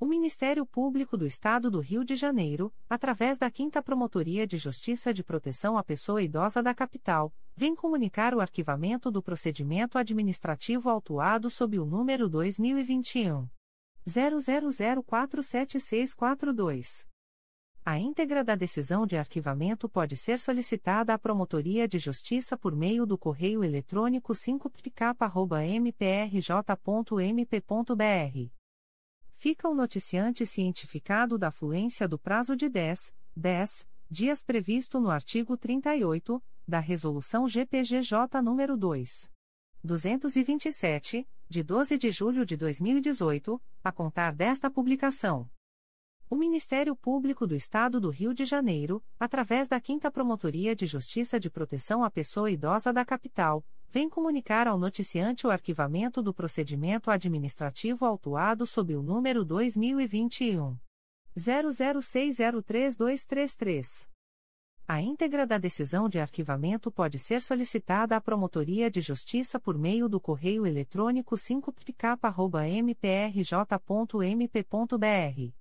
O Ministério Público do Estado do Rio de Janeiro, através da 5 Promotoria de Justiça de Proteção à Pessoa Idosa da Capital, vem comunicar o arquivamento do procedimento administrativo autuado sob o número 2021 00047642. A íntegra da decisão de arquivamento pode ser solicitada à Promotoria de Justiça por meio do correio eletrônico 5pk.mprj.mp.br fica o noticiante cientificado da fluência do prazo de 10, 10 dias previsto no artigo 38 da Resolução GPGJ nº 2. 227, de 12 de julho de 2018, a contar desta publicação. O Ministério Público do Estado do Rio de Janeiro, através da 5 Promotoria de Justiça de Proteção à Pessoa Idosa da Capital, vem comunicar ao noticiante o arquivamento do procedimento administrativo autuado sob o número 2021 00603233. A íntegra da decisão de arquivamento pode ser solicitada à Promotoria de Justiça por meio do correio eletrônico 5pk.mprj.mp.br.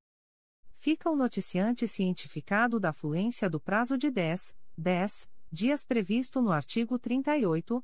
Fica o noticiante cientificado da fluência do prazo de 10, 10 dias previsto no artigo 38